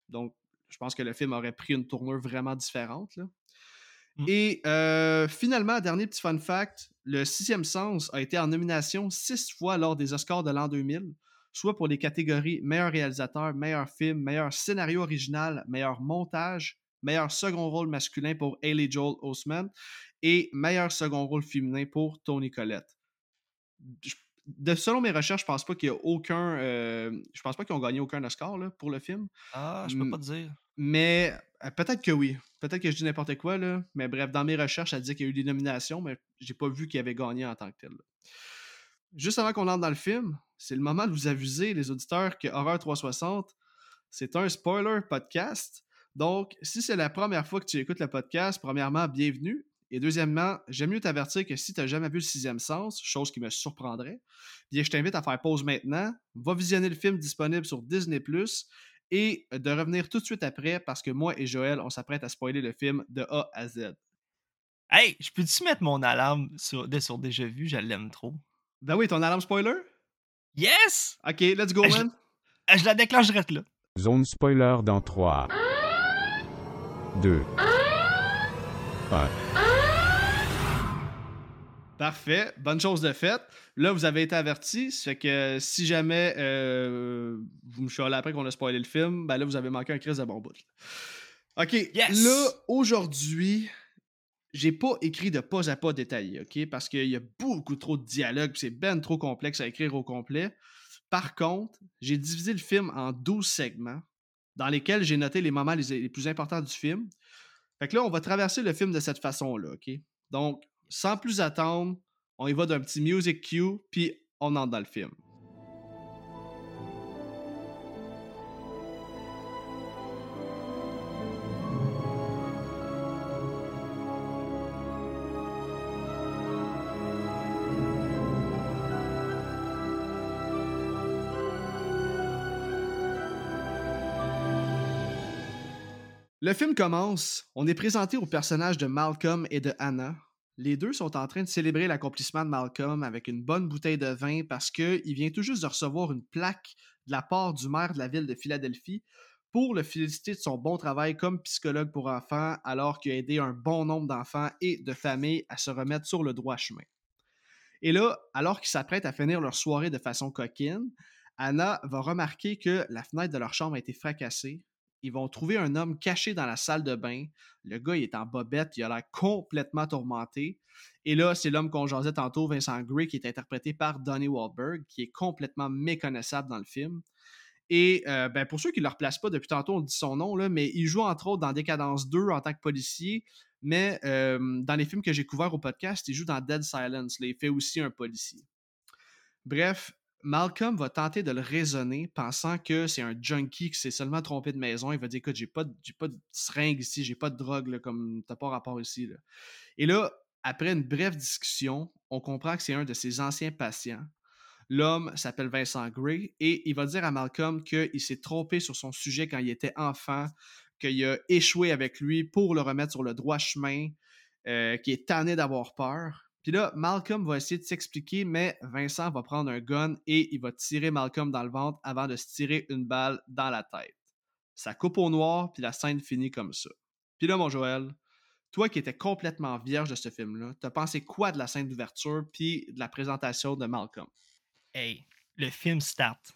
Donc, je pense que le film aurait pris une tournure vraiment différente. Là. Mm. Et euh, finalement, dernier petit fun fact, le sixième sens a été en nomination six fois lors des Oscars de l'an 2000, soit pour les catégories meilleur réalisateur, meilleur film, meilleur scénario original, meilleur montage, meilleur second rôle masculin pour Haley Joel Osment et meilleur second rôle féminin pour Tony Collette. De, selon mes recherches, je pense pas qu'il y a aucun. Euh, je pense pas qu'ils ont gagné aucun Oscar pour le film. Ah, je peux pas te dire. Mais euh, peut-être que oui. Peut-être que je dis n'importe quoi, là. Mais bref, dans mes recherches, ça dit qu'il y a eu des nominations, mais j'ai pas vu qu'il avait gagné en tant que tel. Juste avant qu'on entre dans le film, c'est le moment de vous aviser, les auditeurs, que Horror 360, c'est un spoiler podcast. Donc, si c'est la première fois que tu écoutes le podcast, premièrement, bienvenue. Et deuxièmement, j'aime mieux t'avertir que si tu n'as jamais vu le sixième sens, chose qui me surprendrait, bien je t'invite à faire pause maintenant, va visionner le film disponible sur Disney et de revenir tout de suite après parce que moi et Joël, on s'apprête à spoiler le film de A à Z. Hey, je peux-tu mettre mon alarme sur, de, sur Déjà Vu? Je l'aime trop. Ben oui, ton alarme spoiler? Yes! Ok, let's go, man. Je, je la déclenche direct là. Zone spoiler dans 3, 2, 1. Parfait. Bonne chose de faite. Là, vous avez été averti. Ça fait que si jamais euh, vous me chialez après qu'on a spoilé le film, ben là, vous avez manqué un crise de bon bout. OK. Là, aujourd'hui, j'ai pas écrit de pas à pas détaillé, OK? Parce qu'il y a beaucoup trop de dialogues, c'est ben trop complexe à écrire au complet. Par contre, j'ai divisé le film en 12 segments dans lesquels j'ai noté les moments les, les, plus importants du film. Fait que là, on va traverser le film de cette façon-là, OK? Donc, sans plus attendre, on y va d'un petit music cue, puis on entre dans le film. Le film commence, on est présenté aux personnages de Malcolm et de Anna, les deux sont en train de célébrer l'accomplissement de Malcolm avec une bonne bouteille de vin parce qu'il vient tout juste de recevoir une plaque de la part du maire de la ville de Philadelphie pour le féliciter de son bon travail comme psychologue pour enfants alors qu'il a aidé un bon nombre d'enfants et de familles à se remettre sur le droit chemin. Et là, alors qu'ils s'apprêtent à finir leur soirée de façon coquine, Anna va remarquer que la fenêtre de leur chambre a été fracassée, ils vont trouver un homme caché dans la salle de bain. Le gars, il est en bobette, il a l'air complètement tourmenté. Et là, c'est l'homme qu'on jasait tantôt, Vincent Gray, qui est interprété par Donnie Wahlberg, qui est complètement méconnaissable dans le film. Et euh, ben, pour ceux qui ne le replacent pas, depuis tantôt, on dit son nom, là, mais il joue entre autres dans Décadence 2 en tant que policier, mais euh, dans les films que j'ai couverts au podcast, il joue dans Dead Silence. il fait aussi un policier. Bref, Malcolm va tenter de le raisonner, pensant que c'est un junkie qui s'est seulement trompé de maison. Il va dire Écoute, j'ai pas, pas de seringue ici, j'ai pas de drogue, là, comme t'as pas rapport ici. Et là, après une brève discussion, on comprend que c'est un de ses anciens patients. L'homme s'appelle Vincent Gray et il va dire à Malcolm qu'il s'est trompé sur son sujet quand il était enfant, qu'il a échoué avec lui pour le remettre sur le droit chemin, euh, qu'il est tanné d'avoir peur. Puis là, Malcolm va essayer de s'expliquer, mais Vincent va prendre un gun et il va tirer Malcolm dans le ventre avant de se tirer une balle dans la tête. Ça coupe au noir, puis la scène finit comme ça. Puis là, mon Joël, toi qui étais complètement vierge de ce film-là, t'as pensé quoi de la scène d'ouverture puis de la présentation de Malcolm? Hey, le film start.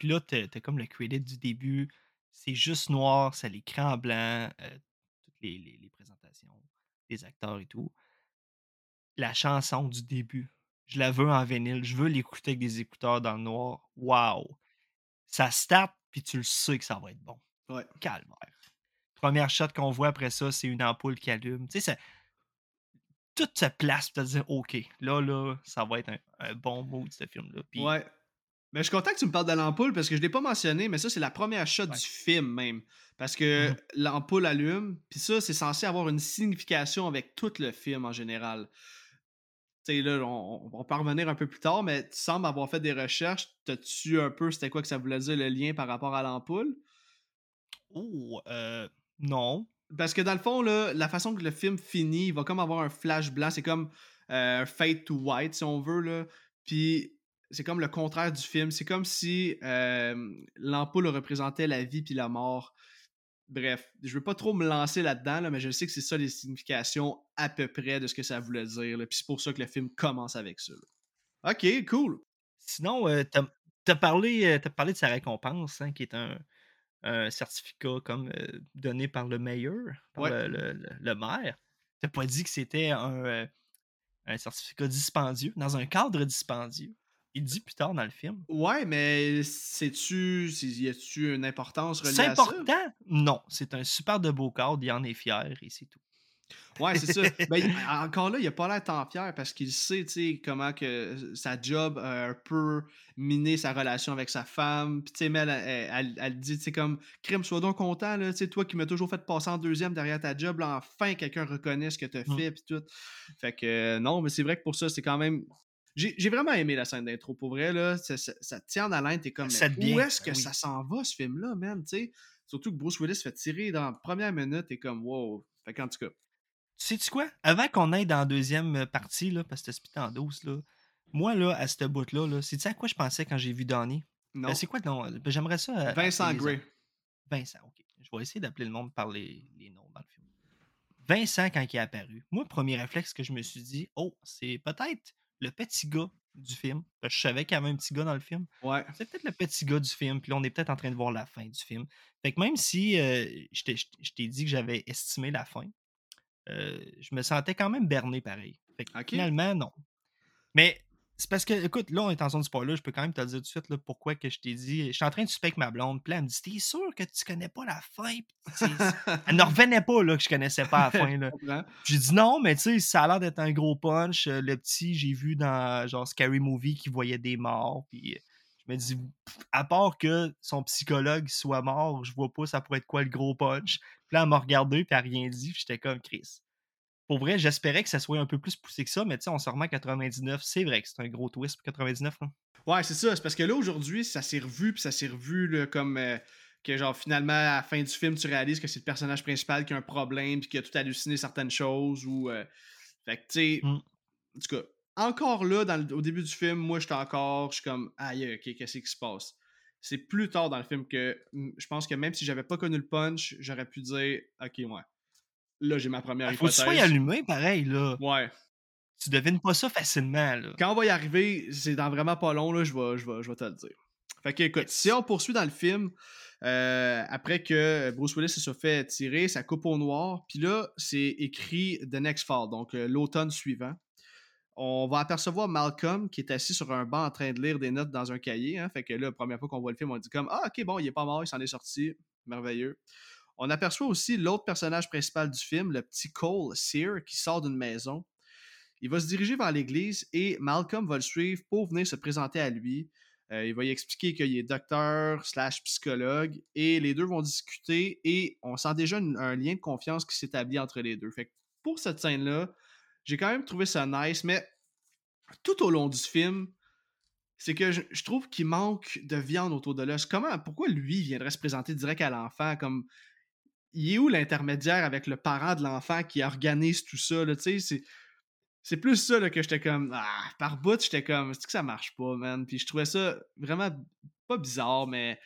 Puis là, t'as comme le credit du début. C'est juste noir, ça l'écran blanc, euh, toutes les, les présentations des acteurs et tout la chanson du début. Je la veux en vinyle. Je veux l'écouter avec des écouteurs dans le noir. Waouh! Ça start, puis tu le sais que ça va être bon. Ouais. Calvaire. Première shot qu'on voit après ça, c'est une ampoule qui allume. Tu sais, tout se place pour te dire OK, là, là, ça va être un, bon mood, ce film-là. Ouais. Mais je suis content que tu me parles de l'ampoule parce que je ne l'ai pas mentionné, mais ça, c'est la première shot du film même. Parce que mmh l'ampoule allume, puis ça, c'est censé avoir une signification avec tout le film en général là, on, on peut en revenir un peu plus tard, mais tu sembles avoir fait des recherches. T'as-tu un peu, c'était quoi que ça voulait dire le lien par rapport à l'ampoule? Oh, euh, non. Parce que dans le fond, là, la façon que le film finit, il va comme avoir un flash blanc. C'est comme euh, un fade to white, si on veut. Là. Puis c'est comme le contraire du film. C'est comme si euh, l'ampoule représentait la vie puis la mort. Bref, je veux pas trop me lancer là-dedans, là, mais je sais que c'est ça les significations à peu près de ce que ça voulait dire. Puis c'est pour ça que le film commence avec ça. Ok, cool. Sinon, euh, t'as as parlé, as parlé de sa récompense, hein, qui est un, un certificat comme euh, donné par le mayor, par le, le, le, maire. T'as pas dit que c'était un, euh, un certificat dispendieux, dans un cadre dispendieux? Il dit plus tard dans le film. Ouais, mais sais-tu, y a-tu une importance reliée C'est important? Non, c'est un super de beau cadre, il en est fier et c'est tout. Ouais, c'est ça. Ben, encore là, il a pas l'air tant fier parce qu'il sait, tu sais, comment que sa job a un peu miné sa relation avec sa femme. Puis, tu sais, mais elle, elle, dit, tu sais, comme, crime, sois donc content, là, tu sais, toi qui m'as toujours fait passer en deuxième derrière ta job, là, enfin, quelqu'un reconnaît ce que tu as mmh. fait, puis tout. Fait que, non, mais c'est vrai que pour ça, c'est quand même. J'ai vraiment aimé la scène d'intro, pour vrai, là. Ça, ça, tient en haleine, t'es comme, où est-ce que ça s'en va, ce film-là, man, tu sais? Surtout que Bruce Willis fait tirer dans la première minute, t'es comme, wow. Fait qu'en tout cas, sais-tu quoi? Avant qu'on aille dans la deuxième euh, partie, là, parce que c'était en douce, là, moi, là, à cette bout-là, -là, c'est à quoi je pensais quand j'ai vu Donnie? Ben, non. c'est quoi non? Ben, j'aimerais ça. Euh, Vincent Gray. Vincent, ok. Je vais essayer d'appeler le monde par les, noms dans le film. Vincent, quand il est apparu, moi, premier réflexe que je me suis dit, oh, c'est peut-être le petit gars du film. je savais qu'il y avait un petit gars dans le film. Ouais. C'est peut-être le petit gars du film. Puis là, on est peut-être en train de voir la fin du film. Fait que même si euh, je t'ai dit que j'avais estimé la fin, je me sentais quand même berné pareil. Finalement, non. Mais c'est parce que, écoute, là, on est en zone de spoiler, je peux quand même te dire tout de suite là, pourquoi que je t'ai dit. Je suis en train de suspecter ma blonde, puis elle me dit T'es sûr que tu connais pas la fin Elle ne revenait pas là, que je connaissais pas la fin. Là. j'ai dit non, mais tu sais, ça a l'air d'être un gros punch. Le petit, j'ai vu dans genre Scary Movie qui voyait des morts, puis je me dis, à part que son psychologue soit mort, je vois pas ça pourrait être quoi le gros punch. Puis là, elle m'a regardé, puis elle rien dit, j'étais comme Chris. Pour vrai, j'espérais que ça soit un peu plus poussé que ça, mais tu sais, on se remet à 99, c'est vrai que c'est un gros twist pour 99. Hein. Ouais, c'est ça. C'est parce que là, aujourd'hui, ça s'est revu, puis ça s'est revu là, comme euh, que, genre, finalement, à la fin du film, tu réalises que c'est le personnage principal qui a un problème, puis qui a tout halluciné certaines choses, ou. Euh, fait que, tu sais. Mmh. En tout cas, encore là, au début du film, moi, j'étais encore, je suis comme, aïe, ok, qu'est-ce qui se passe? C'est plus tard dans le film que je pense que même si j'avais pas connu le punch, j'aurais pu dire, ok, ouais. Là, j'ai ma première Il Faut que tu sois allumé, pareil, là. Ouais. Tu devines pas ça facilement, là. Quand on va y arriver, c'est dans vraiment pas long, là, je vais, je vais, je vais te le dire. Fait que, écoute, si on poursuit dans le film, euh, après que Bruce Willis se fait tirer, ça coupe au noir, puis là, c'est écrit The Next Fall, donc euh, l'automne suivant on va apercevoir Malcolm qui est assis sur un banc en train de lire des notes dans un cahier. Hein. Fait que là, la première fois qu'on voit le film, on dit comme Ah, ok, bon, il est pas mort, il s'en est sorti. Merveilleux. On aperçoit aussi l'autre personnage principal du film, le petit Cole Sear, qui sort d'une maison. Il va se diriger vers l'église et Malcolm va le suivre pour venir se présenter à lui. Euh, il va y expliquer qu'il est docteur slash psychologue et les deux vont discuter et on sent déjà un lien de confiance qui s'établit entre les deux. Fait pour cette scène-là, j'ai quand même trouvé ça nice, mais tout au long du film, c'est que je, trouve qu'il manque de viande autour de l'os. Comment, pourquoi lui viendrait se présenter direct à l'enfant comme il est où l'intermédiaire avec le parent de l'enfant qui organise tout ça là, tu sais, c'est plus ça là, que j'étais comme ah, par bout, j'étais comme c'est que ça marche pas, man. Puis je trouvais ça vraiment pas bizarre mais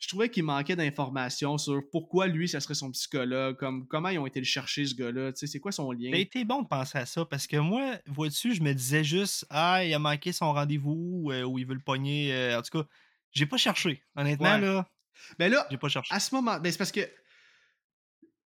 je trouvais qu'il manquait d'informations sur pourquoi lui, ça serait son psychologue, comme comment ils ont été le chercher, ce gars-là, tu sais, c'est quoi son lien? A été bon de penser à ça, parce que moi, vois-tu, je me disais juste, ah, il a manqué son rendez-vous, euh, ou il veut le pogner, euh, en tout cas, j'ai pas cherché, honnêtement, là. Mais ben là, j'ai pas cherché. À ce moment, ben c'est parce que,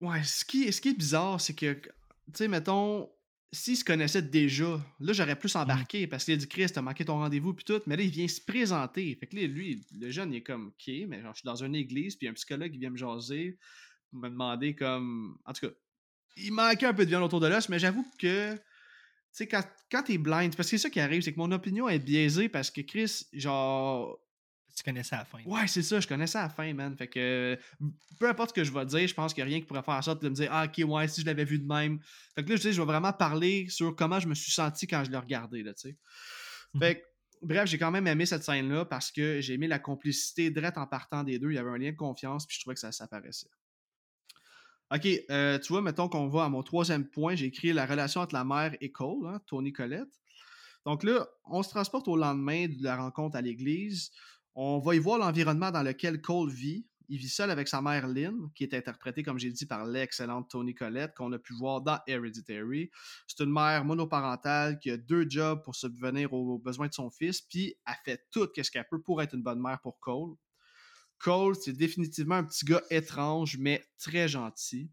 ouais, ce qui, ce qui est bizarre, c'est que, tu sais, mettons, s'il se connaissait déjà, là, j'aurais plus mmh. embarqué parce qu'il a dit Chris, t'as manqué ton rendez-vous puis tout. Mais là, il vient se présenter. Fait que là, lui, le jeune, il est comme OK, mais genre, je suis dans une église, puis un psychologue, il vient me jaser, me demander comme. En tout cas, il manquait un peu de viande autour de l'os, mais j'avoue que. Tu sais, quand, quand t'es blind, parce que c'est ça qui arrive, c'est que mon opinion est biaisée parce que Chris, genre. Tu connaissais à la fin. Ouais, c'est ça, je connaissais à la fin, man. Fait que peu importe ce que je vais dire, je pense qu'il n'y a rien qui pourrait faire en sorte de me dire Ah, ok, ouais, si je l'avais vu de même. Fait que là, je dis, je vais vraiment parler sur comment je me suis senti quand je l'ai regardé, là, tu sais. Mhm. Fait que, bref, j'ai quand même aimé cette scène-là parce que j'ai aimé la complicité direct en partant des deux. Il y avait un lien de confiance, puis je trouvais que ça s'apparaissait. Ok, euh, tu vois, mettons qu'on va à mon troisième point. J'ai écrit la relation entre la mère et Cole, hein, Tony Collette. Donc là, on se transporte au lendemain de la rencontre à l'église. On va y voir l'environnement dans lequel Cole vit. Il vit seul avec sa mère Lynn, qui est interprétée, comme j'ai dit, par l'excellente Tony Collette, qu'on a pu voir dans Hereditary. C'est une mère monoparentale qui a deux jobs pour subvenir aux besoins de son fils, puis elle fait tout ce qu'elle peut pour être une bonne mère pour Cole. Cole, c'est définitivement un petit gars étrange, mais très gentil.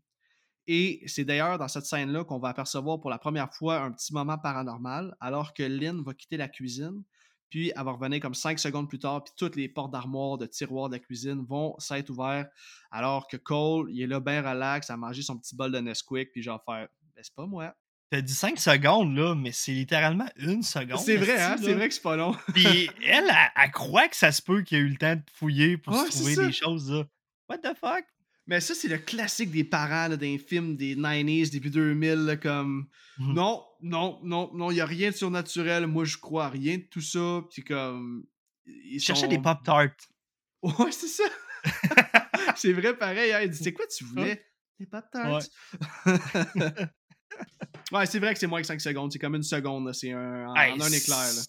Et c'est d'ailleurs dans cette scène-là qu'on va apercevoir pour la première fois un petit moment paranormal, alors que Lynn va quitter la cuisine, puis elle va revenir comme cinq secondes plus tard, puis toutes les portes d'armoire, de tiroirs de la cuisine vont s'être ouvertes, alors que Cole, il est là bien relax, à manger son petit bol de Nesquik, puis genre faire ben, c'est pas moi. T'as dit 5 secondes, là, mais c'est littéralement une seconde. C'est vrai, hein? C'est vrai que c'est pas long. Puis elle, elle, elle croit que ça se peut qu'il y a eu le temps de fouiller pour Ouais, se trouver des choses, là. What the fuck? Mais ça, c'est le classique des parents là, d'un film des 90s, début 2000, là, comme Mhm. non, non, non, non, il n'y a rien de surnaturel, moi je crois à rien de tout ça, puis comme. Ils sont- des Pop-Tarts. Ouais, c'est ça. c'est vrai, pareil. hein, Il dit C'est quoi tu voulais? Des pop tarts. Ouais, c'est vrai que c'est moins que 5 secondes. C'est comme une seconde. là, C'est un, en, Hey, en un éclair. Là.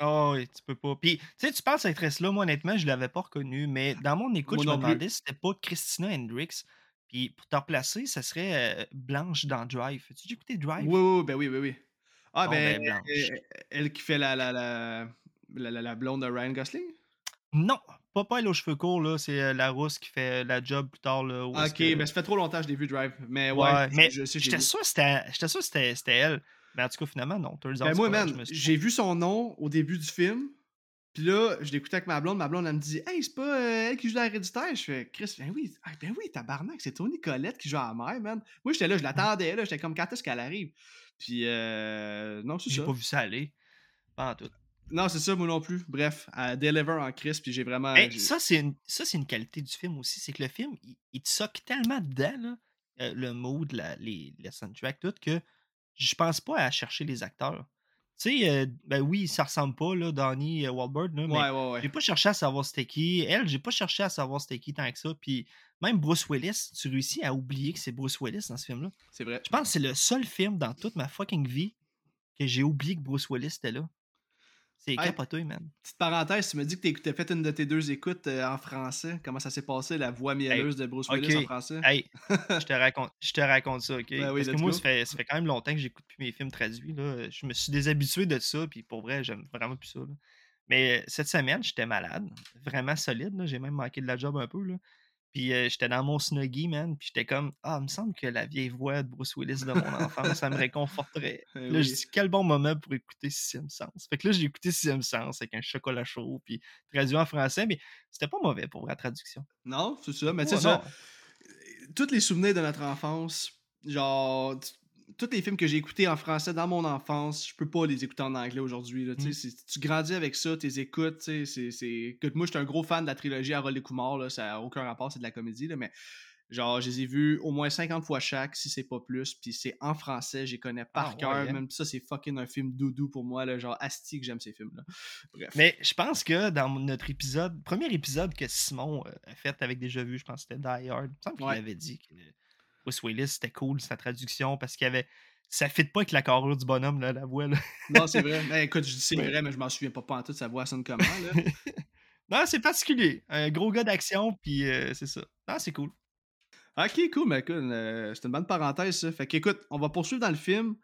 Oh, oui, tu peux pas. Puis, tu sais, tu penses à cette actrice-là, moi, honnêtement, je l'avais pas reconnue, mais dans mon écoute, Moi je me non plus. demandais si c'était pas Christina Hendricks. Puis, pour te replacer, ça serait euh, Blanche dans Drive. As-tu déjà écouté Drive? Oui, oui, ben oui, oui, oui. Ah, Bon, ben, ben, Blanche. elle, elle qui fait la, la, la, la, la- la blonde de Ryan Gosling? Non, pas, pas elle aux cheveux courts, là. C'est euh, la rousse qui fait la job plus tard, là. où est-ce Ok, que- ben ça fait trop longtemps que je l'ai vu Drive. Mais ouais, Ouais, mais je sais, j'ai J'étais vu. sûr que c'était j'étais sûr que c'était c'était elle. Mais en tout cas, finalement, non. Ben moi, man, j'ai vu son nom au début du film. Puis là, je l'écoutais avec ma blonde. Ma blonde, elle me dit Hey, c'est pas euh, elle qui joue dans Héréditaire. Je fais Chris, ben oui, ah, ben oui, tabarnak, c'est Tony Collette qui joue à la mère, man. Moi, j'étais là, je l'attendais, là. J'étais comme quand est-ce qu'elle arrive. Puis, euh, non, c'est J'ai ça. pas vu ça aller. Pas en tout. Non, c'est ça, moi non plus. Bref, deliver en Chris, puis j'ai vraiment. Mais j'ai- ça, c'est une, ça, une qualité du film aussi. C'est que le film, il, il te soque tellement dedans, là, euh, le mood, la, les, les soundtracks, tout, que je pense pas à chercher les acteurs. Tu sais, euh, ben oui, ça ressemble pas, là, Donnie euh, Wahlberg, là, mais Ouais, ouais, ouais. j'ai pas cherché à savoir c'était qui. Elle, j'ai pas cherché à savoir c'était qui tant que ça. Puis même Bruce Willis, tu réussis à oublier que c'est Bruce Willis dans ce film-là. C'est vrai. Je pense que c'est le seul film dans toute ma fucking vie que j'ai oublié que Bruce Willis était là. C'est Hey. capoté, man. Petite parenthèse, tu m'as dit que t'as fait une de tes deux écoutes euh, en français. Comment ça s'est passé, la voix mielleuse de Bruce Willis en français? Hey, je te raconte, je te raconte ça, ok? Ben oui, Parce que moi, ça fait, ça fait quand même longtemps que j'écoute plus mes films traduits. Là. Je me suis déshabitué de ça, puis pour vrai, j'aime vraiment plus ça. là. Mais euh, cette semaine, j'étais malade, vraiment solide. là. J'ai même manqué de la job un peu. Là. Puis euh, j'étais dans mon snuggie, man. Puis j'étais comme, ah, il me semble que la vieille voix de Bruce Willis de mon enfance, ça me réconforterait. Là, oui. je dis, quel bon moment pour écouter Sixième Sens. Fait que là, j'ai écouté Sixième Sens avec un chocolat chaud, puis traduit en français, mais c'était pas mauvais pour la traduction. Non, c'est ça. Mais tu sais, ça, tous les souvenirs de notre enfance, genre, tous les films que j'ai écoutés en français dans mon enfance, je peux pas les écouter en anglais aujourd'hui. Mm. Tu grandis avec ça, tu les écoutes. c'est- moi, j'étais un gros fan de la trilogie Harold et Kumar. Là, ça n'a aucun rapport, c'est de la comédie. Là, mais genre, je les ai vus au moins 50 fois chaque, si c'est pas plus. Puis c'est en français, j'y connais par Ah, cœur. ouais, hein? Même ça, c'est fucking un film doudou pour moi. Là, genre, asti que j'aime ces films-là. Bref. Mais je pense que dans notre épisode, premier épisode que Simon euh, a fait avec déjà vu, je pense que c'était Die Hard. Il me semble qu'il Ouais. avait dit que Bruce Willis c'était cool sa traduction parce qu'il y avait. Ça fit pas avec la carrure du bonhomme, là, la voix. Là. Non, c'est vrai. Ben, écoute, je dis c'est vrai, mais je m'en souviens pas pas en tout. Sa voix sonne comment, là. non, c'est particulier. Un gros gars d'action, puis euh, c'est ça. Non, c'est cool. Ok, cool, mais écoute, euh, c'est une bonne parenthèse, ça. Fait qu'écoute, on va poursuivre dans le film.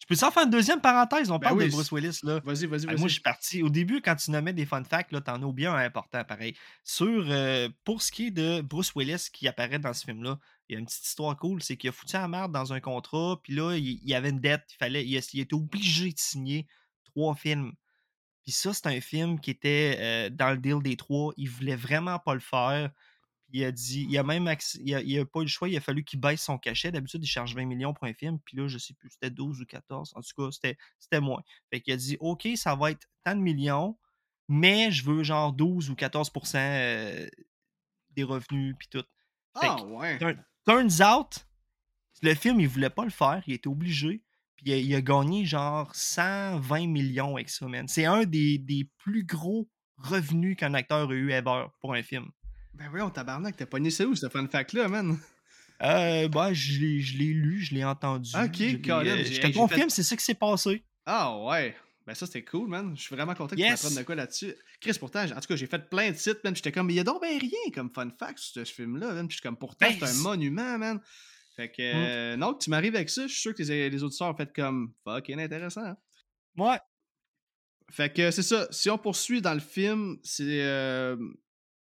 Je peux s'en faire une deuxième parenthèse? On Ben parle oui, de Bruce Willis, là. Vas-y, vas-y, vas-y. moi, je suis parti. Au début, quand tu nommais des fun facts, là, t'en as oublié un important, pareil. Sur, euh, pour ce qui est de Bruce Willis qui apparaît dans ce film-là, il y a une petite histoire cool, c'est qu'il a foutu la merde dans un contrat, puis là, il, y avait une dette, il fallait, il, était obligé de signer trois films. Puis ça, c'est un film qui était euh, dans le deal des trois. Il voulait vraiment pas le faire. Puis il a dit, il a même, il a, il a pas eu le choix, il a fallu qu'il baisse son cachet. D'habitude, il charge 20 millions pour un film, puis là, je sais plus, c'était 12 ou 14. En tout cas, c'était, moins. Fait qu'il a dit, OK, ça va être tant de millions, mais je veux genre 12 ou 14% euh, des revenus, puis tout. Ah ouais. Turn- turns out, le film, il voulait pas le faire, il était obligé, puis il a, il a gagné genre 120 millions avec ça, man. C'est un des, des plus gros revenus qu'un acteur a eu ever pour un film. Ben voyons, tabarnak, t'as pogné ça où, ce fun fact-là, man? Euh, bah, je l'ai je l'ai lu, je l'ai entendu. Ok, euh, j'ai- je hey, confirme, fait- c'est ça qui s'est passé. Ah ouais. Ben ça, c'était cool, man. Je suis vraiment content que Yes. tu de quoi là-dessus. Chris, pourtant, en tout cas, j'ai fait plein de sites, man. J'étais comme, mais il y a donc ben rien comme fun fact sur ce film-là, man. Puis je suis comme, pourtant, c'est un monument, man. Fait que, euh, non, tu m'arrives avec ça, je suis sûr que les, les auditeurs ont fait comme, fucking intéressant. hein. Ouais. Fait que c'est ça. Si on poursuit dans le film, c'est. euh,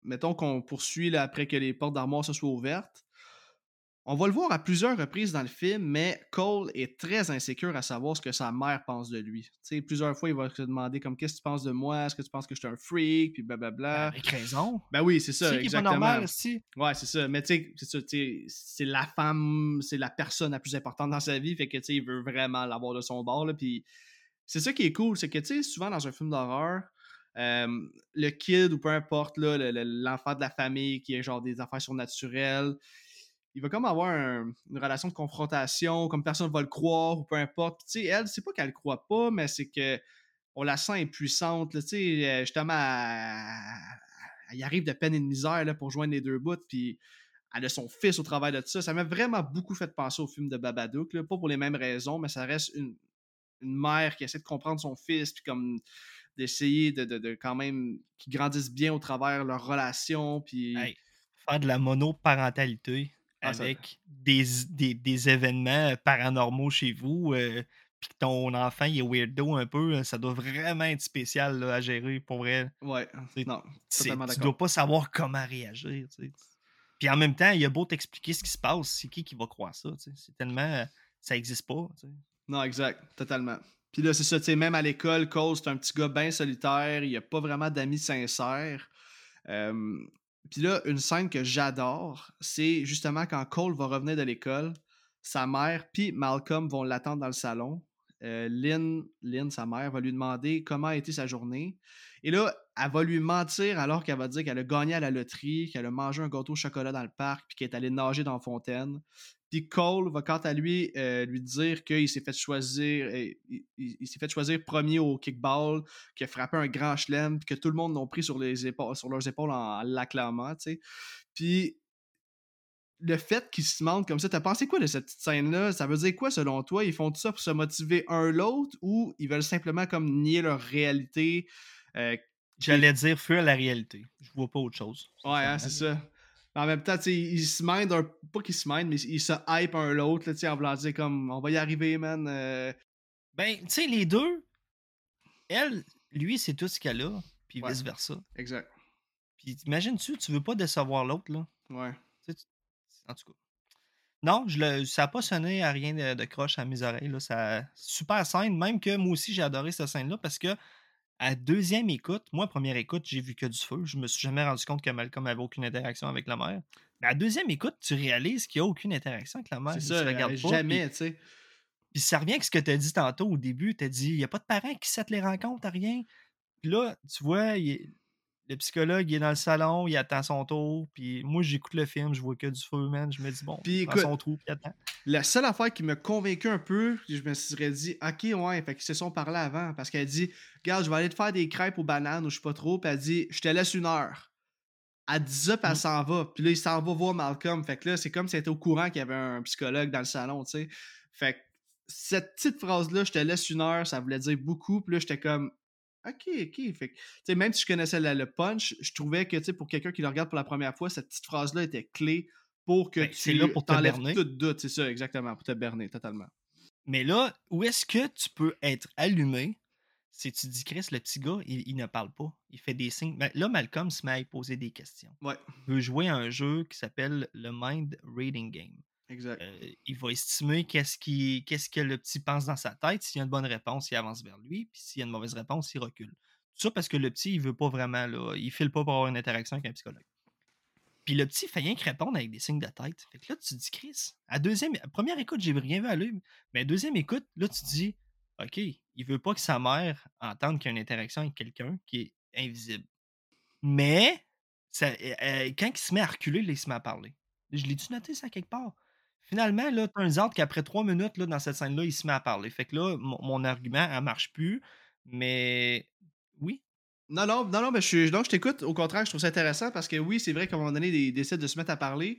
mettons qu'on poursuit là, après que les portes d'armoire se soient ouvertes. On va le voir à plusieurs reprises dans le film, mais Cole est très insécure à savoir ce que sa mère pense de lui. Plusieurs fois, il va se demander comme qu'est-ce que tu penses de moi, est-ce que tu penses que je suis un freak, puis blablabla. Avec raison. Ben oui, c'est ça, C'est est exactement. normal, si. Ouais, c'est ça. Mais tu sais, c'est c'est la femme, c'est la personne la plus importante dans sa vie, fait que tu sais, il veut vraiment l'avoir de son bord, là, puis c'est ça qui est cool, c'est que tu sais, souvent dans un film d'horreur, euh, le kid ou peu importe, là, le- le- l'enfant de la famille qui a genre des affaires surnaturelles, il va comme avoir un- une relation de confrontation, comme personne va le croire ou peu importe. Puis, tu sais, elle, c'est pas qu'elle le croit pas, mais c'est que on la sent impuissante, tu sais, euh, justement, elle, arrive de peine et de misère là, pour joindre les deux bouts, puis elle a son fils au travail de ça. Ça m'a vraiment beaucoup fait penser au film de Babadook, là, pas pour les mêmes raisons, mais ça reste une, mère qui essaie de comprendre son fils, puis comme d'essayer de, de- de quand même qu'ils grandissent bien au travers leur relation, puis... Faire de la monoparentalité avec des, des, des événements paranormaux chez vous, euh, puis que ton enfant il est weirdo un peu, ça doit vraiment être spécial là, à gérer pour vrai. Ouais, C'est- non, totalement tu dois pas savoir comment réagir. Puis en même temps, il a beau t'expliquer ce qui se passe, c'est qui qui va croire ça? C'est tellement. euh, Ça existe pas. Non, exact, totalement. Puis là, c'est ça, tu sais, même à l'école, Cole, c'est un petit gars bien solitaire, il a pas vraiment d'amis sincères. Euh, Puis là, une scène que j'adore, c'est justement quand Cole va revenir de l'école, sa mère puis Malcolm vont l'attendre dans le salon. Euh, Lynn, Lynn, sa mère, va lui demander comment a été sa journée. Et là, elle va lui mentir alors qu'elle va dire qu'elle a gagné à la loterie, qu'elle a mangé un gâteau au chocolat dans le parc, puis qu'elle est allée nager dans la fontaine. Puis Cole va quant à lui euh, lui dire qu'il s'est fait choisir, euh, il, il- il s'est fait choisir premier au kickball, qu'il a frappé un grand chelem, que tout le monde l'ont pris sur les épaules, sur leurs épaules en, en l'acclamant, tu sais. Puis le fait qu'ils se mentent comme ça, t'as pensé quoi de cette petite scène-là? Ça veut dire quoi selon toi? Ils font tout ça pour se motiver un l'autre ou ils veulent simplement comme nier leur réalité? Euh, J'allais dire fuir la réalité. Je vois pas autre chose. Ouais, hein, c'est ça. En même temps, ils se mindent un... Pas qu'ils se mindent, mais ils se hype un l'autre, en voulant dire comme on va y arriver, man. euh, Ben, tu sais, les deux, elle, lui, c'est tout ce qu'elle a, puis Ouais. vice-versa. Exact. Puis imagines-tu, tu veux pas décevoir l'autre, là? Ouais. Tu- En tout cas. Non, je le... ça n'a pas sonné à rien de, de croche à mes oreilles. Là. Ça... Super scène, même que moi aussi j'ai adoré cette scène-là parce que à deuxième écoute, moi, première écoute, j'ai vu que du feu. Je me suis jamais rendu compte que Malcolm avait aucune interaction avec la mère. Mais à deuxième écoute, tu réalises qu'il n'y a aucune interaction avec la mère. C'est ça, pas, jamais, tu sais. Puis ça revient avec ce que tu as dit tantôt au début. Tu as dit, il n'y a pas de parents qui settent les rencontres, rien. Puis là, tu vois, il est- le psychologue, il est dans le salon, il attend son tour. Puis moi, j'écoute le film, je vois que du feu, man. Je me dis, bon, Puis écoute, son trou, puis il attend. La seule affaire qui m'a convaincu un peu, je me serais dit, ok, ouais, fait qu'ils se sont parlé avant. Parce qu'elle dit, regarde, je vais aller te faire des crêpes aux bananes ou je sais pas trop. Puis elle dit, je te laisse une heure. Elle dit ça, puis elle Mm. s'en va. Puis là, il s'en va voir Malcolm. Fait que là, c'est comme si elle était au courant qu'il y avait un psychologue dans le salon, tu sais. Fait que cette petite phrase-là, je te laisse une heure, ça voulait dire beaucoup. Puis là, j'étais comme, ok, ok. Fait que, même si je connaissais la- le punch, je trouvais que, pour quelqu'un qui le regarde pour la première fois, cette petite phrase-là était clé pour que Ben, tu c'est là pour te t'enlèves tout doute. C'est ça, exactement, pour te berner, totalement. Mais là, où est-ce que tu peux être allumé si tu dis, Chris, le petit gars, il, il ne parle pas. Il fait des signes? Mais là, Malcolm se met à poser des questions. Ouais, Il veut jouer à un jeu qui s'appelle le Mind Reading Game. Euh, il va estimer qu'est-ce, qu'est-ce que le petit pense dans sa tête. S'il y a une bonne réponse, il avance vers lui. Puis s'il y a une mauvaise réponse, il recule. Tout ça parce que le petit, il veut pas vraiment, là, il file pas pour avoir une interaction avec un psychologue. Puis le petit fait rien que répondre avec des signes de tête. Fait que là, tu te dis, Chris, à deuxième, première écoute, j'ai rien vu à lui. Mais à deuxième écoute, là, tu te dis, OK, il veut pas que sa mère entende qu'il y a une interaction avec quelqu'un qui est invisible. Mais, euh, euh, quand il se met à reculer, il se met à parler. Je l'ai-tu noté ça quelque part? Finalement, là, turns out qu'après trois minutes, là, dans cette scène-là, il se met à parler. Fait que là, mon, mon argument, elle marche plus. Mais oui, Non, non, non, non, mais je, suis- non, je t'écoute. Au contraire, je trouve ça intéressant parce que oui, c'est vrai qu'à un moment donné, il décide de se mettre à parler.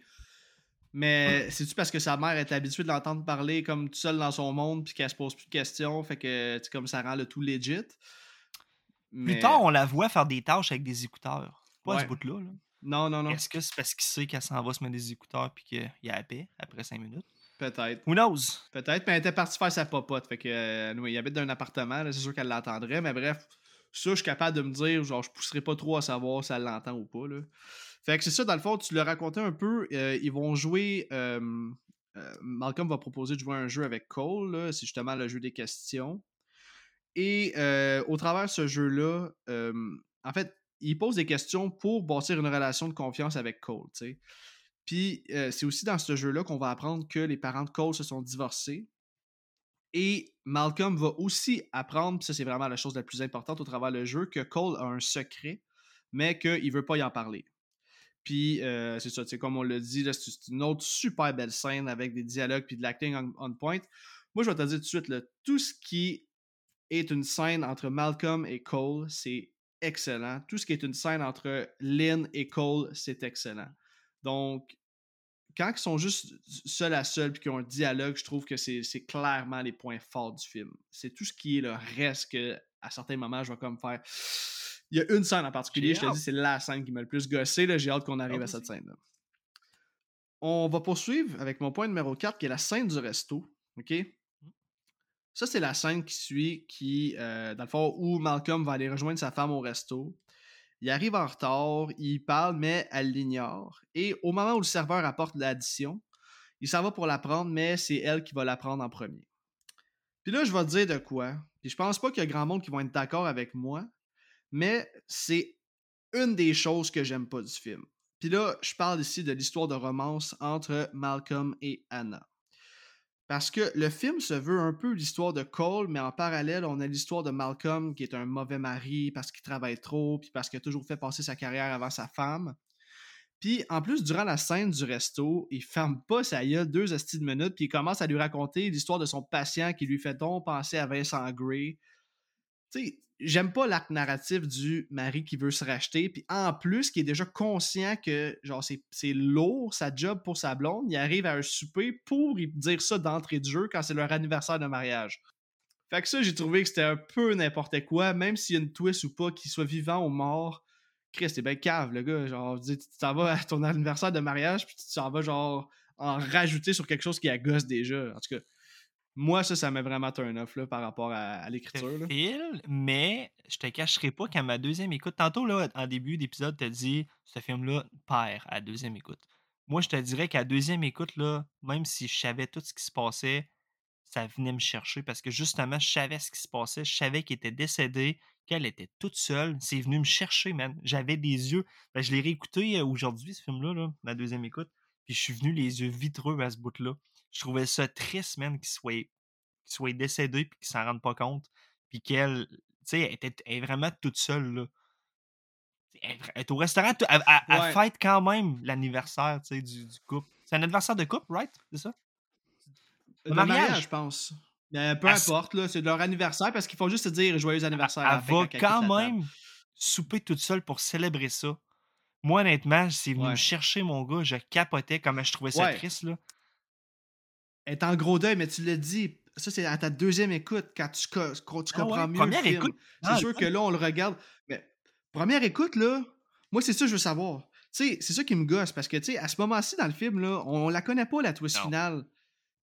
Mais c'est-tu parce que sa mère est habituée de l'entendre parler comme tout seul dans son monde puis qu'elle se pose plus de questions, fait que tu comme ça rend le tout legit? Mais- Plus tard, on la voit faire des tâches avec des écouteurs. Pas à ce Ouais. bout-là. là. Non, non, non, Est-ce que c'est parce qu'il sait qu'elle s'en va se mettre des écouteurs puis qu'il y a la paix après cinq minutes? peut-être. Who knows? Peut-être, mais elle était partie faire sa popote. Fait que, euh, il habite dans un appartement, c'est sûr qu'elle l'entendrait, mais bref, ça, je suis capable de me dire, genre, je pousserai pas trop à savoir si elle l'entend ou pas, là. Fait que c'est ça, dans le fond, tu le racontais un peu, euh, ils vont jouer, euh, euh, Malcolm va proposer de jouer un jeu avec Cole, c'est justement le jeu des questions. Et euh, au travers de ce jeu-là, euh, en fait, il pose des questions pour bâtir une relation de confiance avec Cole. Puis euh, c'est aussi dans ce jeu-là qu'on va apprendre que les parents de Cole se sont divorcés. Et Malcolm va aussi apprendre, ça c'est vraiment la chose la plus importante au travers du jeu, que Cole a un secret, mais qu'il veut pas y en parler. Puis euh, c'est ça, comme on l'a dit, c'est une autre super belle scène avec des dialogues puis de l'acting on, point. Moi, je vais te dire tout de suite, tout ce qui est une scène entre Malcolm et Cole, c'est excellent. Tout ce qui est une scène entre Lynn et Cole, c'est excellent. Donc, quand ils sont juste seuls à seul puis qu'ils ont un dialogue, je trouve que c'est clairement les points forts du film. C'est tout ce qui est le reste que, à certains moments, je vais comme faire. Il y a une scène en particulier, je te dis, c'est la scène qui m'a le plus gossé. J'ai hâte qu'on arrive Ah, à cette scène-là. On va poursuivre avec mon point numéro 4, qui est la scène du resto. OK? Ça, c'est la scène qui suit, qui, euh, dans le fond, où Malcolm va aller rejoindre sa femme au resto. Il arrive en retard, il parle, mais elle l'ignore. Et au moment où le serveur apporte l'addition, il s'en va pour la prendre, mais c'est elle qui va la prendre en premier. Puis là, je vais te dire de quoi. Puis je pense pas qu'il y a grand monde qui vont être d'accord avec moi, mais c'est une des choses que j'aime pas du film. Puis là, je parle ici de l'histoire de romance entre Malcolm et Anna. Parce que le film se veut un peu l'histoire de Cole, mais en parallèle, on a l'histoire de Malcolm qui est un mauvais mari parce qu'il travaille trop, puis parce qu'il a toujours fait passer sa carrière avant sa femme. Puis en plus, durant la scène du resto, il ferme pas sa gueule deux astis de minutes, puis il commence à lui raconter l'histoire de son patient qui lui fait donc penser à Vincent Gray. Tu sais, j'aime pas l'arc narratif du mari qui veut se racheter, puis en plus, qui est déjà conscient que genre c'est lourd sa job pour sa blonde, il arrive à un souper pour dire ça d'entrée de jeu quand c'est leur anniversaire de mariage. Fait que ça, j'ai trouvé que c'était un peu n'importe quoi, même s'il y a une twist ou pas, qu'il soit vivant ou mort. Chris, t'es bien cave, le gars. Genre, tu t'en vas à ton anniversaire de mariage, puis tu t'en vas, genre, en rajouter sur quelque chose qui agace déjà. En tout cas, moi, ça, ça m'a vraiment turn off, là, par rapport à, à l'écriture, mais je te cacherai pas qu'à ma deuxième écoute, tantôt, là, en début d'épisode, t'as dit ce film-là perd à deuxième écoute. Moi, je te dirais qu'à deuxième écoute, là, même si je savais tout ce qui se passait, ça venait me chercher parce que justement, je savais ce qui se passait, je savais qu'il était décédé, qu'elle était toute seule. C'est venu me chercher, man. J'avais des yeux. Ben, je l'ai réécouté euh, aujourd'hui, ce film-là, là, ma deuxième écoute. Puis je suis venu les yeux vitreux à ce bout-là. Je trouvais ça triste, man, qu'il soit, qu'il soit décédé puis qu'il s'en rende pas compte. Puis qu'elle, tu sais, elle, était- elle est vraiment toute seule, là. Elle est vra- elle est au restaurant, elle, elle- elle Ouais. fête quand même l'anniversaire, tu sais, du, du couple. C'est un anniversaire de couple, right? C'est ça? Le mariage? mariage, je pense. Mais peu importe, là, c'est leur anniversaire parce qu'ils font juste se dire joyeux anniversaire. Elle va quand même souper toute seule pour célébrer ça. Moi, honnêtement, c'est venu Ouais. me chercher, mon gars. Je capotais comme je trouvais ça Ouais. triste, là. Elle est en gros deuil, mais tu l'as dit. Ça, c'est à ta deuxième écoute, quand tu, co- Ah ouais, comprends mieux première le film. écoute, C'est ah, sûr le que là, on le regarde. Mais première écoute, là, moi, c'est ça que je veux savoir. Tu sais, c'est ça qui me gosse, parce que, tu sais, à ce moment-ci dans le film, là, on la connaît pas, la twist Non. finale.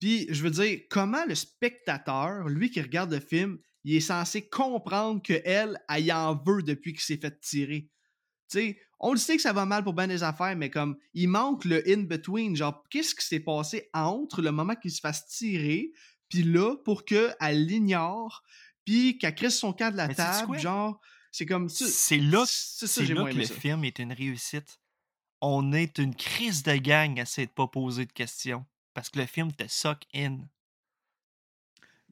Puis, je veux dire, comment le spectateur, lui qui regarde le film, il est censé comprendre que elle, elle y en veut depuis qu'il s'est fait tirer? Tu sais, on le sait que ça va mal pour bien des affaires, mais comme, il manque le in-between. Genre, qu'est-ce qui s'est passé entre le moment qu'il se fasse tirer, puis là, pour qu'elle l'ignore, puis qu'elle crisse son camp de la Mais table, genre, c'est comme. C'est là, C'est ça, là que le ça. film est une réussite. On est une crise de gang à essayer de pas poser de questions. Parce que le film te suck in.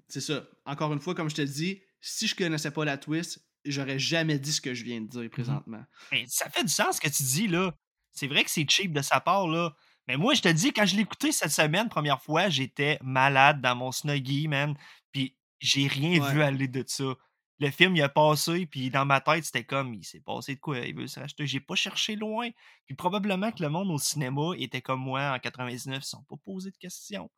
C'est ça. Encore une fois, comme je te dis, si je connaissais pas la twist, j'aurais jamais dit ce que je viens de dire présentement. Mais ça fait du sens ce que tu dis, là. C'est vrai que c'est cheap de sa part, là. Mais moi, je te dis, quand je l'ai écouté cette semaine, première fois, j'étais malade dans mon Snuggie, man. Puis j'ai rien Ouais. vu aller de ça. Le film, il a passé, puis dans ma tête, c'était comme, il s'est passé de quoi? Il veut se racheter. J'ai pas cherché loin. Puis probablement que le monde au cinéma était comme moi en 99, ils se sont pas posé de questions.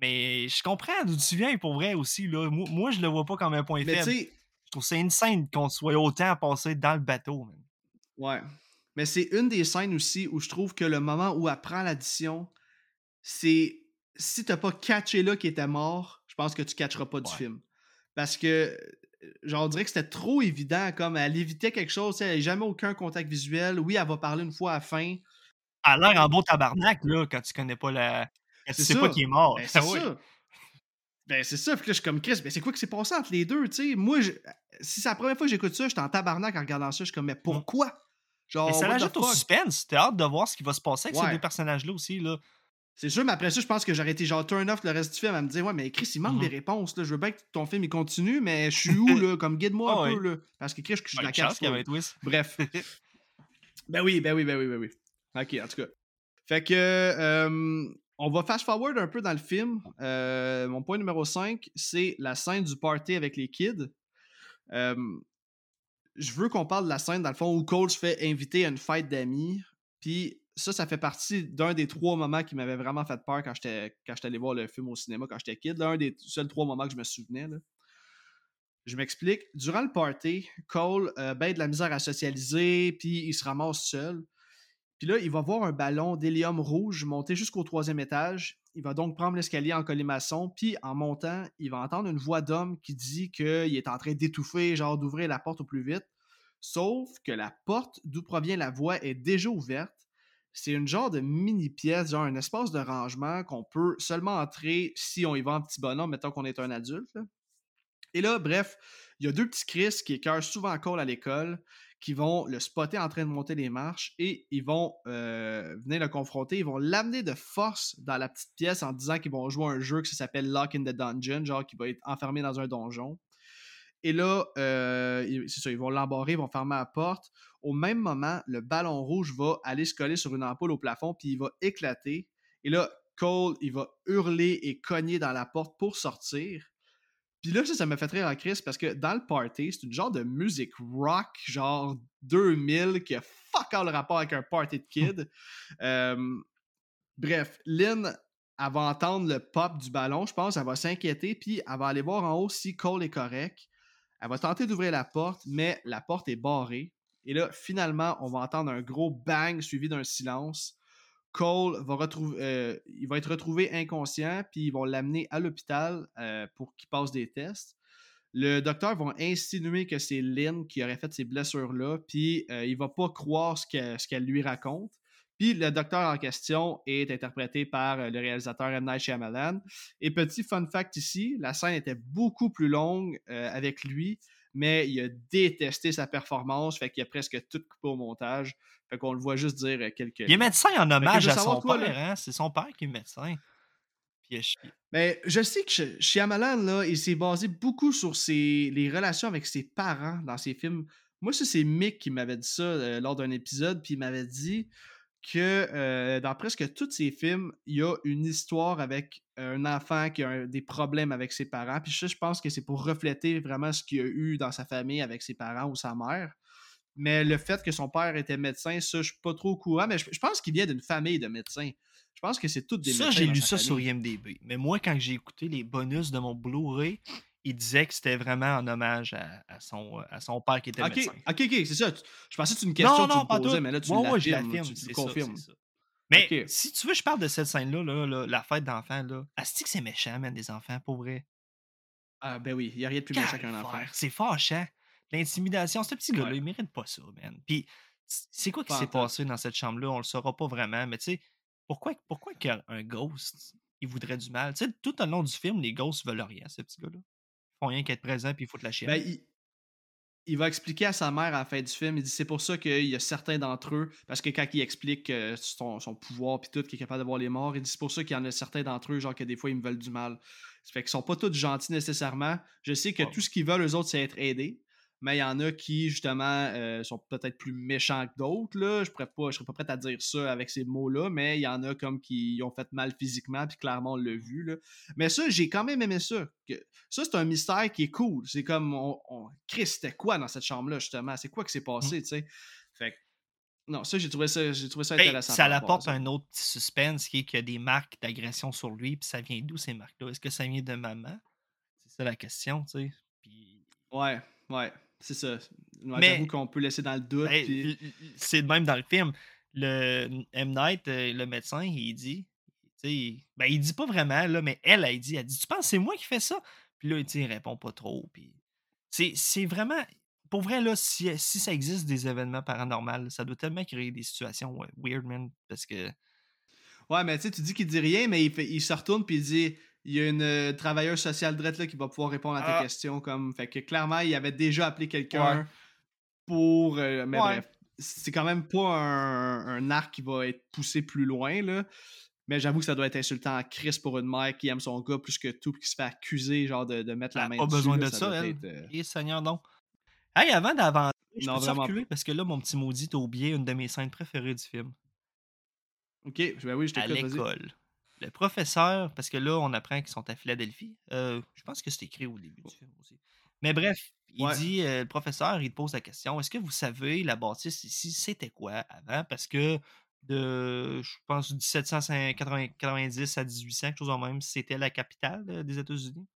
Mais je comprends d'où tu viens pour vrai aussi, là. Moi, moi, je le vois pas comme un point Mais tu faible. Trouve ça insane qu'on soit autant passé dans le bateau, man. ouais. Mais c'est une des scènes aussi où je trouve que le moment où elle prend l'addition, c'est si t'as pas catché là qu'il était mort, je pense que tu catcheras pas du Ouais. film. Parce que, euh, genre, on dirait que c'était trop évident, comme elle évitait quelque chose, elle n'a jamais aucun contact visuel. Oui, elle va parler une fois à la fin. Elle a l'air en beau tabarnak, là, quand tu connais pas la. Quand tu C'est sais pas ça. qu'il est mort. Ben, c'est ça. Ben, c'est ça. Puis là, je suis comme Chris, ben, c'est quoi qui s'est passé entre les deux, tu sais? Moi, je- si c'est la première fois que j'écoute ça, j'étais en tabarnak en regardant ça. Je suis comme, mais pourquoi? Genre, Mais ça l'ajoute au suspense. T'as hâte de voir ce qui va se passer avec ces deux personnages-là aussi, là. C'est sûr, mais après ça, je pense que j'aurais été genre turn off le reste du film à me dire, ouais, mais Chris, il manque Mhm. des réponses, là. Je veux bien que ton film il continue, mais je suis où, là? Comme guide-moi Ah un ouais. peu, là. Parce que Chris, je suis Ben, la chance carte. Bref. ben oui, ben oui, ben oui, ben oui. Ok, en tout cas. Fait que, euh, on va fast forward un peu dans le film. Euh, mon point numéro 5, c'est la scène du party avec les kids. Euh, je veux qu'on parle de la scène, dans le fond, où Cole se fait inviter à une fête d'amis. Puis ça, ça fait partie d'un des trois moments qui m'avait vraiment fait peur quand j'étais allé voir le film au cinéma quand j'étais kid. L'un des seuls trois moments que je me souvenais. Là. Je m'explique. Durant le party, Cole euh, ben de la misère à socialiser, puis il se ramasse seul. Puis là, il va voir un ballon d'hélium rouge monter jusqu'au troisième étage. Il va donc prendre l'escalier en colimaçon, puis en montant, il va entendre une voix d'homme qui dit qu'il est en train d'étouffer, genre d'ouvrir la porte au plus vite. Sauf que la porte d'où provient la voix est déjà ouverte. C'est une genre de mini pièce, genre un espace de rangement qu'on peut seulement entrer si on y va en petit bonhomme, mettons qu'on est un adulte. Et là, bref, il y a deux petits Chris qui écœurent souvent Cole à l'école, qui vont le spotter en train de monter les marches et ils vont euh, venir le confronter. Ils vont l'amener de force dans la petite pièce en disant qu'ils vont jouer un jeu qui s'appelle Lock in the Dungeon, genre qui va être enfermé dans un donjon. Et là, euh, c'est ça, ils vont l'embarrer, ils vont fermer la porte. Au même moment, le ballon rouge va aller se coller sur une ampoule au plafond, puis il va éclater. Et là, Cole, il va hurler et cogner dans la porte pour sortir. Puis là, ça, ça m'a fait rire en crise parce que dans le party, c'est une genre de musique rock, genre 2000, qui a fuck all rapport avec un party de kid. Euh, bref, Lynn, elle va entendre le pop du ballon, je pense, elle va s'inquiéter, puis elle va aller voir en haut si Cole est correct. Elle va tenter d'ouvrir la porte, mais la porte est barrée. Et là, finalement, on va entendre un gros bang suivi d'un silence. Cole euh, va être retrouvé inconscient, puis ils vont l'amener à l'hôpital euh, pour qu'il passe des tests. Le docteur va insinuer que c'est Lynn qui aurait fait ces blessures-là, puis euh, il va pas croire ce qu'elle lui raconte. Puis le docteur en question est interprété par euh, le réalisateur M. Night Shyamalan. Et petit fun fact ici, la scène était beaucoup plus longue avec lui, mais il a détesté sa performance, fait qu'il a presque tout coupé au montage. Fait qu'on le voit juste dire euh, quelques Il est médecin en hommage je à son père, hein? C'est son père qui est médecin. Puis il a chié. Mais je sais que Sh- Shyamalan, là, il s'est basé beaucoup sur ses, les relations avec ses parents dans ses films. Moi, ça, c'est Mick qui m'avait dit ça euh, lors d'un épisode, puis il m'avait dit que euh, dans presque tous ses films, il y a une histoire avec un enfant qui a un- des problèmes avec ses parents. Puis ça, je pense que c'est pour refléter vraiment ce qu'il y a eu dans sa famille avec ses parents ou sa mère. Mais le fait que son père était médecin, ça, je suis pas trop au courant. Mais je, je pense qu'il vient d'une famille de médecins. Je pense que c'est toutes des Ça, médecins j'ai dans lu ça sur. IMDB. Mais moi, quand j'ai écouté les bonus de mon Blu-ray, il disait que c'était vraiment en hommage à, à son, à son père qui était médecin. ok, ok, c'est ça. Je pensais que c'est une question que tu pas me posais, tout. mais là, tu Moi, moi, je l'affirme, tu, ça, confirmes. ça. Mais si tu veux, je parle de cette scène-là, là, là, la fête d'enfants. Asti que c'est méchant, man, des enfants, pour vrai. Ah, ben oui, il n'y a rien de plus méchant qu'un enfant. C'est fâchant. L'intimidation, ce petit gars-là, Ouais. il mérite pas ça, man. Puis, c'est quoi qui s'est passé dans cette chambre-là? On le saura pas vraiment, mais tu sais, pourquoi, pourquoi qu'un un ghost, il voudrait du mal? Tu sais, tout au long du film, les ghosts veulent rien, ce petit gars-là. Ils font rien qu'être présents puis ils foutent la chienne. Ben, il, il va expliquer à sa mère à la fin du film, il dit c'est pour ça qu'il y a certains d'entre eux, parce que quand il explique euh, son, son pouvoir puis tout, qu'il est capable de voir les morts, il dit c'est pour ça qu'il y en a certains d'entre eux, genre que des fois ils me veulent du mal. Ça fait qu'ils sont pas tous gentils nécessairement. Je sais que Ouais. tout ce qu'ils veulent, eux autres, c'est être aidés. Mais il y en a qui, justement, euh, sont peut-être plus méchants que d'autres. Là. Je ne serais pas prêt à dire ça avec ces mots-là, mais il y en a comme qui ont fait mal physiquement, puis clairement, on l'a vu. Là. Mais ça, j'ai quand même aimé ça. Ça, c'est un mystère qui est cool. C'est comme, on, Chris, c'était quoi dans cette chambre-là, justement? C'est quoi qui s'est passé, mmh. tu sais? Fait non, ça, j'ai trouvé ça, j'ai trouvé ça ben, intéressant. ça apporte un autre petit suspense qui est qu'il y a des marques d'agression sur lui, puis ça vient d'où ces marques-là? Est-ce que ça vient de maman? C'est ça la question, tu sais. Puis... Ouais, ouais. C'est ça. J'avoue qu'on peut laisser dans le doute. Ben, c'est même dans le film. Le M. Night, euh, le médecin, il dit. Ben, il dit pas vraiment, là, mais elle, elle dit, elle dit Tu penses que c'est moi qui fais ça? Puis là, il, répond pas trop. Puis c'est vraiment. Pour vrai, là, si, si, ça existe des événements paranormaux, ça doit tellement créer des situations weird, man. Parce que. Ouais, mais tu sais, tu dis qu'il dit rien, mais il, il se retourne puis il dit il y a une euh, travailleuse sociale drette là, qui va pouvoir répondre à tes ah. questions. Comme... Fait que clairement, il avait déjà appelé quelqu'un pour. Euh, mais bref, c'est quand même pas un, arc qui va être poussé plus loin. Là. Mais j'avoue que ça doit être insultant à Chris pour une mère qui aime son gars plus que tout, qui se fait accuser genre de, de mettre la main pas dessus. Pas besoin de ça, elle. Euh, Et Seigneur, non. Hey, avant d'avancer, je non, peux reculer? parce que là, mon petit maudit, t'as oublié une de mes scènes préférées du film. Ok, ben oui, je À l'école le professeur, parce que là, on apprend qu'ils sont à Philadelphie. Euh, je pense que c'est écrit au début du film aussi. Mais bref, il dit, euh, le professeur, il pose la question est-ce que vous savez, la bâtisse ici, c'était quoi avant? Parce que de, je pense, 1790 à 1800, quelque chose en même, c'était la capitale euh, des États-Unis.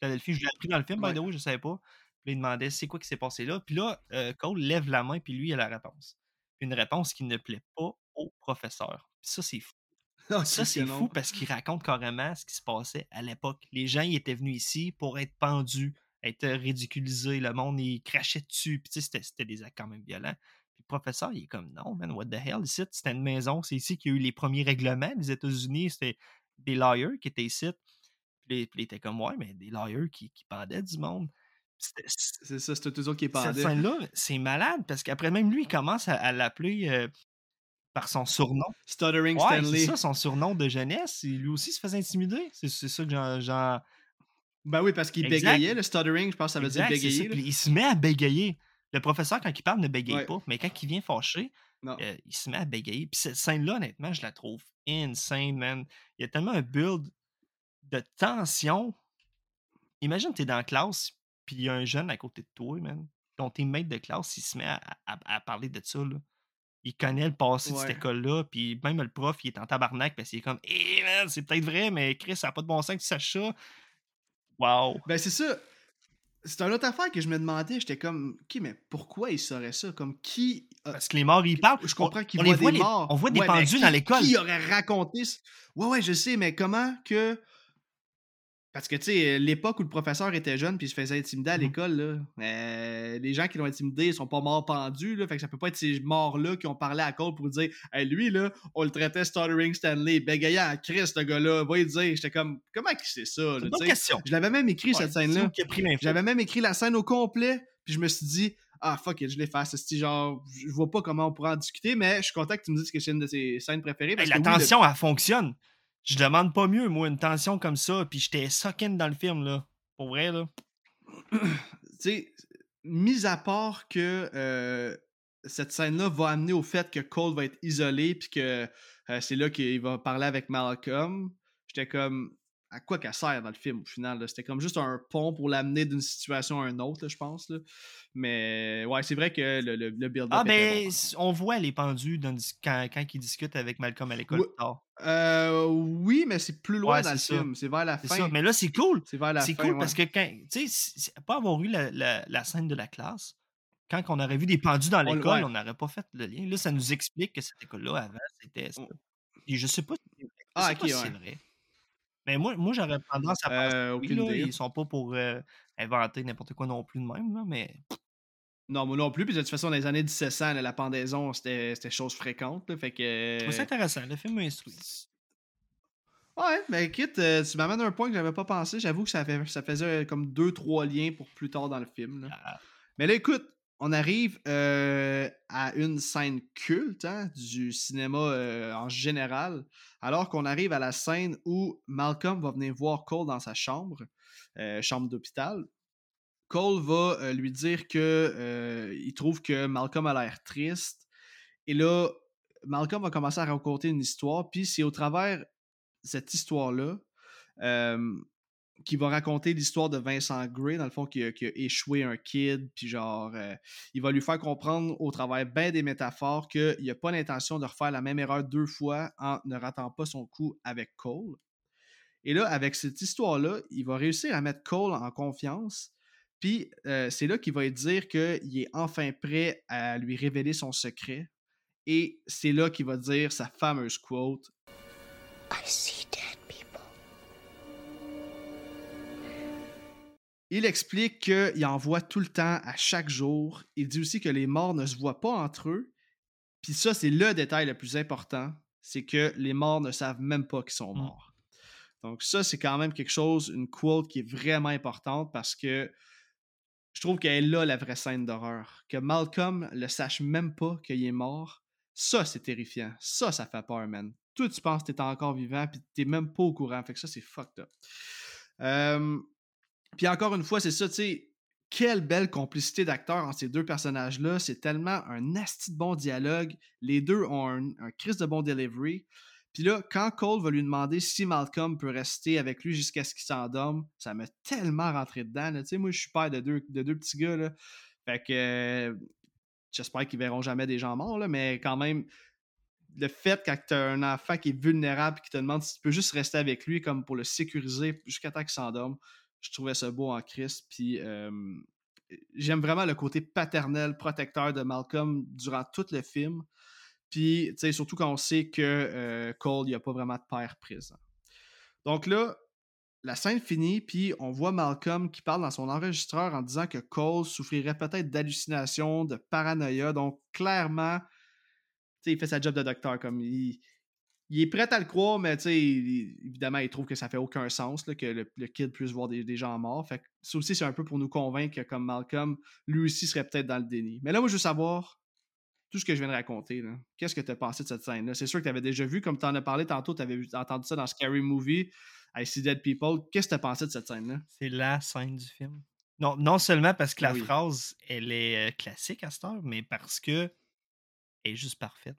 Philadelphie, je l'ai appris dans le film, by the way, je ne savais pas. Puis il demandait c'est quoi qui s'est passé là? Puis là, Cole lève la main, puis lui, il a la réponse. Une réponse qui ne plaît pas au professeur. Puis ça, c'est fou. Ah, ça, c'est fou parce qu'il raconte carrément ce qui se passait à l'époque. Les gens, ils étaient venus ici pour être pendus, être ridiculisés. Le monde, il crachait dessus. Puis, c'était des actes quand même violents. Puis, le professeur, il est comme, non, man, what the hell? Ici, c'était une maison. C'est ici qu'il y a eu les premiers règlements des États-Unis. C'était des lawyers qui étaient ici. Puis, il était comme, ouais, mais des lawyers qui, qui pendaient du monde. C'est ça, c'était toujours qui pendait. Cette scène-là, c'est malade parce qu'après, même lui, il commence à, l'appeler. Euh, par son surnom. Stuttering Stanley. C'est ça, son surnom de jeunesse. Lui aussi se faisait intimider. C'est ça que j'en. Ben oui, parce qu'il bégayait, le stuttering, je pense que ça veut dire bégayer. il se met à bégayer. Le professeur, quand il parle, ne bégaye pas, mais quand il vient fâché, euh, il se met à bégayer. Puis cette scène-là, honnêtement, je la trouve insane, man. Il y a tellement un build de tension. Imagine, tu es dans la classe, puis il y a un jeune à côté de toi, man. Ton teammate de classe, il se met à, à parler de ça, là il connaît le passé de cette école-là, puis même le prof, il est en tabarnak parce qu'il est comme, hé, man, c'est peut-être vrai, mais Chris, ça n'a pas de bon sens que tu saches ça. Wow. Ben, c'est ça. C'est une autre affaire que je me demandais. J'étais comme, qui, mais pourquoi il saurait ça? Comme qui. Parce que les morts, ils parlent. Je comprends qu'ils voient des morts. On voit des pendus dans l'école. Qui aurait raconté ça? Ouais, ouais, je sais, mais comment que parce que, tu sais, l'époque où le professeur était jeune puis il se faisait intimider à mmh l'école, euh, les gens qui l'ont intimidé ils sont pas morts pendus, là, fait que ça peut pas être ces morts-là qui ont parlé à Cole pour dire hey, lui, là, on le traitait Stuttering Stanley, bégayant à Chris, ce gars-là, va y dire. J'étais comme, comment qu'il sait ça? Question. Je l'avais même écrit, cette scène-là. J'avais même écrit la scène au complet, puis je me suis dit, ah fuck it, je l'efface. C'est genre, je vois pas comment on pourra en discuter, mais je suis content que tu me dises que c'est une de ses scènes préférées. la tension, elle fonctionne. Je demande pas mieux, moi, une tension comme ça, puis j'étais sucking dans le film, là. Pour vrai, là. tu sais, mis à part que euh, cette scène-là va amener au fait que Cole va être isolé, puis que euh, c'est là qu'il va parler avec Malcolm, j'étais comme, à quoi qu'elle sert dans le film au final. C'était comme juste un pont pour l'amener d'une situation à une autre, je pense. Là. Mais ouais, c'est vrai que le, le, le build-up. Ah, ben, on voit les pendus quand, quand ils discutent avec Malcolm à l'école. Euh, oui, mais c'est plus loin dans le film. C'est vers la fin. Ça. Mais là, c'est cool. C'est vers la fin. C'est cool parce que, tu sais, pas avoir eu la, la, scène de la classe, quand on aurait vu des pendus dans l'école, on n'aurait pas fait le lien. Là, ça nous explique que cette école-là, avant, c'était. Et je sais pas, ah, si c'est vrai. Mais moi, moi j'aurais tendance à penser euh, oui, là, ils sont pas pour euh, inventer n'importe quoi non plus de même, là, mais... Non, moi non plus. Puis de toute façon, dans les années 1700, la pendaison, c'était chose fréquente. Là, fait que... C'est intéressant. Le film m'instruit. Ouais, mais quitte, euh, tu m'amènes un point que j'avais pas pensé. J'avoue que ça, fait, ça faisait comme deux, trois liens pour plus tard dans le film. Là. Ah. Mais là, écoute, on arrive euh, à une scène culte hein, du cinéma euh, en général, alors qu'on arrive à la scène où Malcolm va venir voir Cole dans sa chambre, euh, chambre d'hôpital. Cole va lui dire que il trouve que Malcolm a l'air triste. Et là, Malcolm va commencer à raconter une histoire. Puis c'est au travers cette histoire-là qui va raconter l'histoire de Vincent Gray, dans le fond, qui a, échoué un kid, puis genre, euh, il va lui faire comprendre au travers bien des métaphores qu'il n'a pas l'intention de refaire la même erreur deux fois en ne ratant pas son coup avec Cole. Et là, avec cette histoire-là, il va réussir à mettre Cole en confiance, puis euh, c'est là qu'il va dire qu'il est enfin prêt à lui révéler son secret, et c'est là qu'il va dire sa fameuse quote I see Il explique qu'il en voit tout le temps, à chaque jour. Il dit aussi que les morts ne se voient pas entre eux. Puis ça, c'est le détail le plus important, c'est que les morts ne savent même pas qu'ils sont Mm. morts. Donc ça, c'est quand même quelque chose, une quote qui est vraiment importante parce que je trouve qu'elle est là la vraie scène d'horreur. Que Malcolm le sache même pas qu'il est mort, ça, c'est terrifiant. Ça, ça fait peur, man. Toi, tu penses que t'es encore vivant, puis t'es même pas au courant. Fait que ça, c'est fucked up. Euh, puis encore une fois, c'est ça, tu sais, quelle belle complicité d'acteurs entre ces deux personnages-là. C'est tellement un asti de bon dialogue. Les deux ont un, un crise de bon delivery. Puis là, quand Cole va lui demander si Malcolm peut rester avec lui jusqu'à ce qu'il s'endorme, ça m'a tellement rentré dedans. Tu sais, moi, je suis père de deux, de deux petits gars. Là. Fait que j'espère qu'ils verront jamais des gens morts, mais quand même, le fait quand tu as un enfant qui est vulnérable et qui te demande si tu peux juste rester avec lui comme pour le sécuriser jusqu'à temps qu'il s'endorme, je trouvais ça beau en Christ. Puis j'aime vraiment le côté paternel, protecteur de Malcolm durant tout le film. Puis, tu sais, surtout quand on sait que euh, Cole, il n'y a pas vraiment de père présent. Donc là, la scène finit, puis on voit Malcolm qui parle dans son enregistreur en disant que Cole souffrirait peut-être d'hallucinations, de paranoïa. Donc, clairement, il fait sa job de docteur. Comme il, il est prêt à le croire, mais tu sais, il- évidemment, il trouve que ça fait aucun sens là, que le, le kid puisse voir des, des gens morts. Fait que ça aussi, c'est un peu pour nous convaincre que, comme Malcolm, lui aussi serait peut-être dans le déni. Mais là, moi, je veux savoir tout ce que je viens de raconter. Qu'est-ce que tu as pensé de cette scène-là? C'est sûr que tu avais déjà vu, comme tu en as parlé tantôt, tu avais entendu ça dans Scary Movie, I See Dead People. Qu'est-ce que tu as pensé de cette scène-là? C'est la scène du film. Non, non seulement parce que Ah la oui. phrase, elle est euh, classique à cette heure, mais parce que elle est juste parfaite.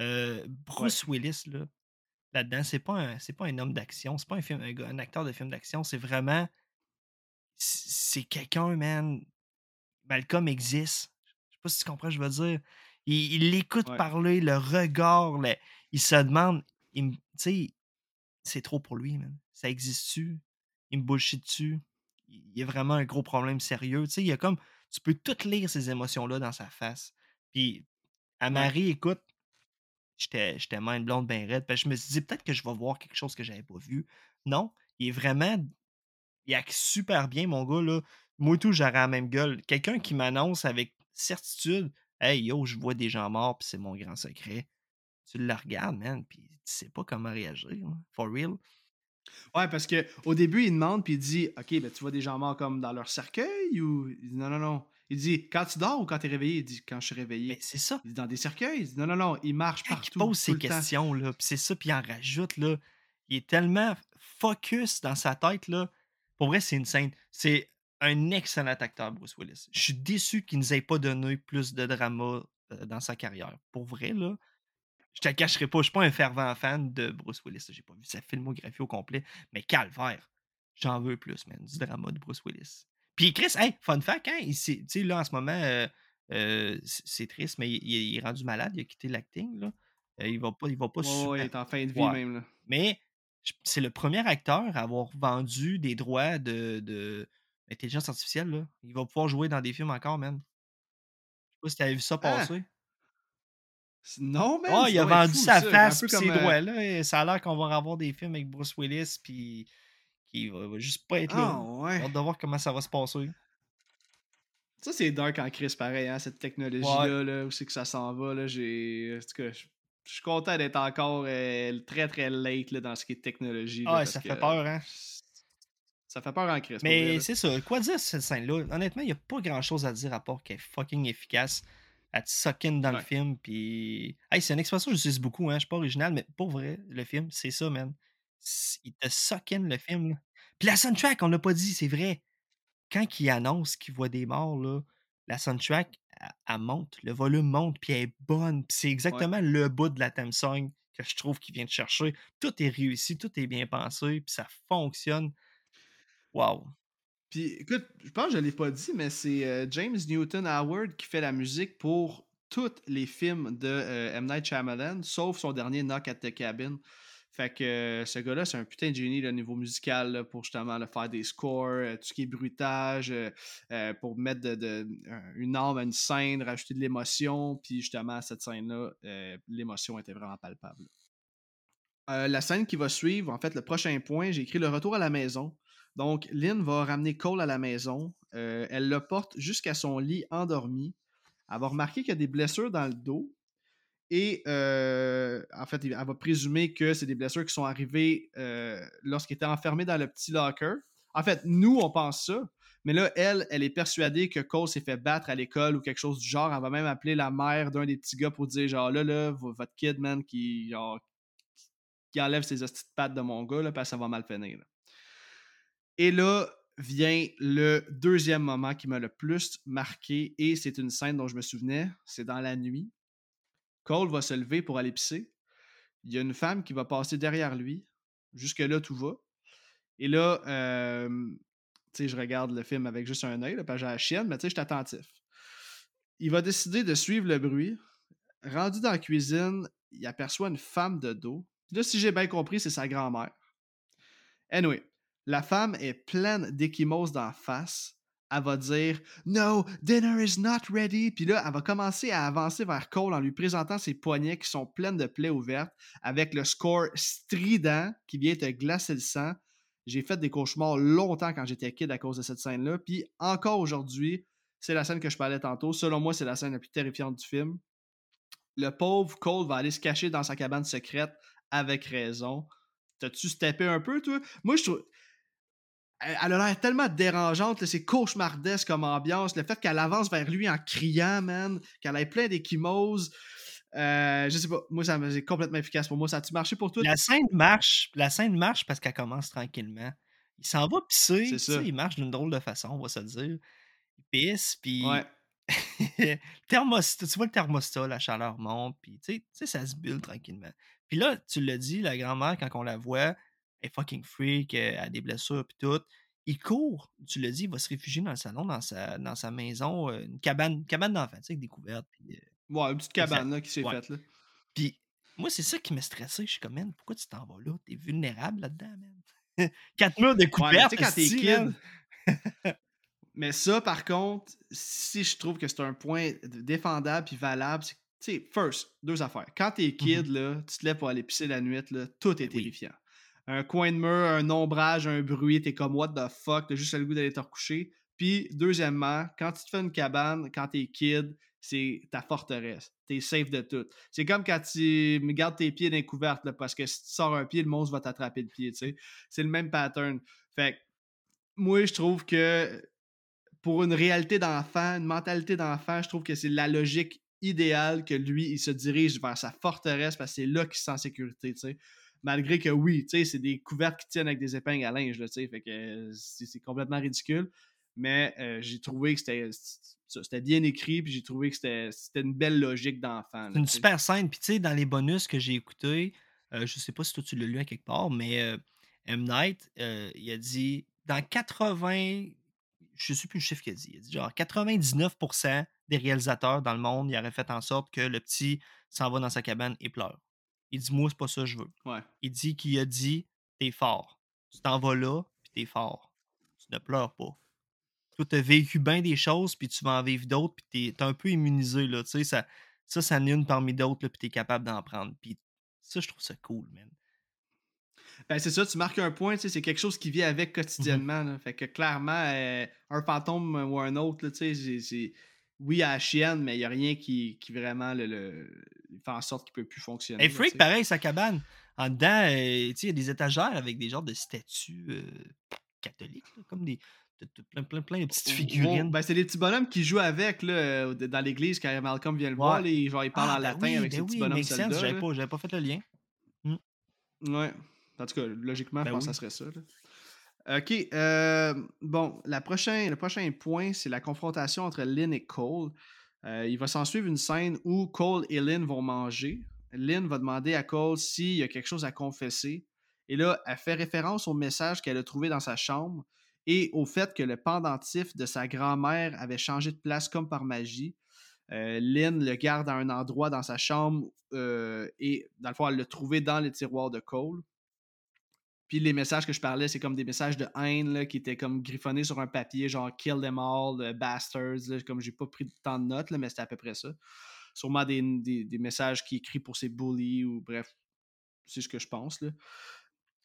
Euh, Bruce Willis, là, là-dedans, c'est pas un, c'est pas un homme d'action, c'est pas un, film, un, acteur de film d'action, c'est vraiment. C'est quelqu'un, man. Malcolm existe. Je sais pas si tu comprends, ce que je veux dire. Il il l'écoute Ouais. parler, le regard, le- il se demande. Tu sais, c'est trop pour lui, man. Ça existe-tu? Il me bullshit dessus. Il y a vraiment un gros problème sérieux. Tu sais, il y a comme. Tu peux tout lire ces émotions-là dans sa face. Puis, à Marie, écoute, j'étais mind blonde ben raide. Je me suis dit, peut-être que je vais voir quelque chose que j'avais pas vu. Non, il est vraiment. Il acte super bien, mon gars, là. Moi, tout, j'aurais la même gueule. Quelqu'un qui m'annonce avec certitude, hey, yo, je vois des gens morts, puis c'est mon grand secret. Tu le regardes, man, puis tu sais pas comment réagir. For real. Ouais, parce que au début, il demande, puis il dit Ok, ben, tu vois des gens morts comme dans leur cercueil ou? Non, non, non. Il dit Quand tu dors ou quand tu es réveillé? Il dit Quand je suis réveillé. Mais c'est ça. Il dit Dans des cercueils Il dit Non, non, non. Il marche Quand partout. il pose ces le temps. questions, là, puis c'est ça, puis il en rajoute, là. Il est tellement focus dans sa tête, là. Pour vrai, c'est une scène. C'est un excellent acteur, Bruce Willis. Je suis déçu qu'il nous ait pas donné plus de drama euh, dans sa carrière. Pour vrai, là. Je te le cacherai pas, je suis pas un fervent fan de Bruce Willis. J'ai pas vu sa filmographie au complet, mais calvaire. J'en veux plus, man, du drama de Bruce Willis. Puis Chris, hey, fun fact, hein, tu sais, là, en ce moment, euh, euh, c'est triste, mais il, il est rendu malade, il a quitté l'acting, là. Euh, il va pas, il va pas super. ouais, il est en fin de vie Ouais. même. Là. Mais c'est le premier acteur à avoir vendu des droits de, de intelligence artificielle, là. Il va pouvoir jouer dans des films encore, man. Je sais pas si t'avais vu ça passer. C'est- Non. Ah, ça il a vendu fou, sa ça. Face pis ses droits-là. Et ça a l'air qu'on va avoir des films avec Bruce Willis, puis qui va, va juste pas être là. Ah, ouais. Hâte de voir comment ça va se passer. Ça, c'est dark en crise, pareil, hein, cette technologie-là, là, où c'est que ça s'en va. Là, j'ai... En tout cas, je suis content d'être encore euh, très, très late là, dans ce qui est technologie. là, Ah, parce ça fait peur, hein? Ça fait peur en crise. Mais c'est ça. Quoi dire sur cette scène-là? Honnêtement, il n'y a pas grand-chose à dire à part qu'elle est fucking efficace. Elle te suck in dans le Ouais. film, puis... Hey, c'est une expression que j'utilise beaucoup, hein. Je suis pas original, mais pour vrai, le film, c'est ça, man. Il te suck in, le film, là. Puis la soundtrack, on l'a pas dit, c'est vrai. quand il annonce qu'il voit des morts, là, la soundtrack, elle, elle monte, le volume monte, puis elle est bonne. Puis c'est exactement le bout de la theme song que je trouve qu'il vient de chercher. Tout est réussi, tout est bien pensé, puis ça fonctionne. Wow. Puis écoute, je pense que je l'ai pas dit, mais c'est euh, James Newton Howard qui fait la musique pour tous les films de euh, M. Night Shyamalan, sauf son dernier Knock at the Cabin. Fait que euh, ce gars-là, c'est un putain de génie au niveau musical pour justement là, faire des scores, euh, tout ce qui est bruitage, euh, pour mettre une âme à une scène, rajouter de l'émotion. Puis justement, à cette scène-là, l'émotion était vraiment palpable. La scène qui va suivre, en fait, le prochain point, j'ai écrit le retour à la maison. Donc, Lynn va ramener Cole à la maison. Elle le porte jusqu'à son lit endormi. Elle va remarquer qu'il y a des blessures dans le dos. Et euh, en fait, elle va présumer que c'est des blessures qui sont arrivées euh, lorsqu'il était enfermé dans le petit locker. En fait, nous, on pense ça. Mais là, elle, elle est persuadée que Cole s'est fait battre à l'école ou quelque chose du genre. Elle va même appeler la mère d'un des petits gars pour dire genre là, là, votre kid, man, qui, qui enlève ses hosties de pattes de mon gars, là, parce que ça va mal finir. Et là vient le deuxième moment qui m'a le plus marqué, et c'est une scène dont je me souvenais, c'est dans la nuit. Cole va se lever pour aller pisser. Il y a une femme qui va passer derrière lui. Jusque-là, tout va. Et là, tu sais, je regarde le film avec juste un œil, là, parce que j'ai la chienne, mais je suis attentif. Il va décider de suivre le bruit. Rendu dans la cuisine, il aperçoit une femme de dos. Là, si j'ai bien compris, c'est sa grand-mère. Anyway, la femme est pleine d'échymoses d'en face. Elle va dire No, dinner is not ready. Puis là, elle va commencer à avancer vers Cole en lui présentant ses poignets qui sont pleines de plaies ouvertes avec le score strident qui vient te glacer le sang. J'ai fait des cauchemars longtemps quand j'étais kid à cause de cette scène-là. Puis encore aujourd'hui, c'est la scène que je parlais tantôt. Selon moi, c'est la scène la plus terrifiante du film. Le pauvre Cole va aller se cacher dans sa cabane secrète avec raison. T'as-tu steppé un peu, toi? Moi, je trouve. Elle a l'air tellement dérangeante, c'est cauchemardesque comme ambiance. Le fait qu'elle avance vers lui en criant, man, qu'elle ait plein d'échymoses. Euh, je sais pas, moi, ça c'est complètement efficace pour moi. Ça a-tu marché pour toi? La scène marche, la scène marche parce qu'elle commence tranquillement. Il s'en va pisser, ça. il marche d'une drôle de façon, on va se dire. Il pisse, puis Ouais. thermostat, tu vois le thermostat, la chaleur monte, puis tu sais- ça se bulle tranquillement. Puis là, tu l'as dit, la grand-mère, quand on la voit, est fucking freak, elle a des blessures, puis tout. Il court, tu l'as dit, il va se réfugier dans le salon, dans sa, dans sa maison, euh, une cabane, une cabane d'enfants, tu sais, avec des couvertes. Euh, Ouais, une petite cabane là, qui s'est Ouais. faite. Là. puis moi, c'est ça qui m'a stressé. Je suis comme, man, pourquoi tu t'en vas là? T'es vulnérable là-dedans, man. Quatre murs de couvertes. tu sais, quand t'es kid. mais ça, par contre, si je trouve que c'est un point défendable puis valable, c'est tu sais, first, deux affaires. Quand t'es kid, là, tu te lèves pour aller pisser la nuit, là, tout est Ben oui. terrifiant. Un coin de mur, un ombrage, un bruit, t'es comme what the fuck, t'as juste le goût d'aller te recoucher. Puis, deuxièmement, quand tu te fais une cabane, quand t'es kid, c'est ta forteresse. T'es safe de tout. C'est comme quand tu gardes tes pieds dans les couvertes, là, parce que si tu sors un pied, le monstre va t'attraper le pied, tu sais. C'est le même pattern. Fait que, moi, je trouve que pour une réalité d'enfant, une mentalité d'enfant, je trouve que c'est la logique idéale que lui, il se dirige vers sa forteresse parce que c'est là qu'il se sent en sécurité, tu sais. Malgré que oui, tu sais, c'est des couvertes qui tiennent avec des épingles à linge, tu sais, fait que euh, c'est complètement ridicule. Mais euh, j'ai trouvé que c'était bien écrit, puis j'ai trouvé que c'était une belle logique d'enfant. C'est une super scène. Puis, tu sais, dans les bonus que j'ai écoutés, euh, je sais pas si toi tu l'as lu à quelque part, mais euh, M. Night, il a dit dans 80, je sais plus le chiffre qu'il a dit, il a dit genre 99% des réalisateurs dans le monde, il aurait fait en sorte que le petit s'en va dans sa cabane et pleure. Il dit, moi, c'est pas ça que je veux. Ouais. Il dit qu'il a dit, t'es fort. Tu t'en vas là, puis t'es fort. Tu ne pleures pas. Toi, t'as vécu bien des choses, puis tu vas en vivre d'autres, puis t'es t'es un peu immunisé, là. Tu sais, ça, ça, ça en est une parmi d'autres, puis t'es capable d'en prendre. Puis ça, je trouve ça cool, man. Ben, c'est ça, tu marques un point, tu sais, c'est quelque chose qui vit avec Mhm. quotidiennement. là. Fait que clairement, euh, un fantôme ou un autre, là, tu sais, Oui, à la chienne, mais il n'y a rien qui, qui vraiment le, le- fait en sorte qu'il ne peut plus fonctionner. Hey, là, Freak, pareil, sa cabane. En dedans, euh, il y a des étagères avec des genres de statues euh, catholiques, là, comme des. de- de- plein, plein, plein de petites figurines. ben, c'est des petits bonhommes qui jouent avec là, euh, dans l'église quand Malcolm vient le voir. Ouais. là, il, genre, il parle Ah, en ben latin oui, avec ben ses petits oui, bonhommes soldats. J'avais pas, j'avais pas fait le lien. Ouais. En tout cas, logiquement, Ben je pense oui. que ça serait ça. là. Ok, euh, bon, le prochain point, c'est la confrontation entre Lynn et Cole. Euh, il va s'en suivre une scène où Cole et Lynn vont manger. Lynn va demander à Cole s'il y a quelque chose à confesser. Et là, elle fait référence au message qu'elle a trouvé dans sa chambre et au fait que le pendentif de sa grand-mère avait changé de place comme par magie. Euh, Lynn le garde à un endroit dans sa chambre et dans le fond, elle l'a trouvé dans les tiroirs de Cole. Puis les messages que je parlais, c'est comme des messages de haine qui étaient comme griffonnés sur un papier, genre Kill them all, bastards. comme j'ai pas pris tant de notes, mais c'était à peu près ça. Sûrement des, des- messages qui écrit pour ses bullies ou bref, c'est ce que je pense.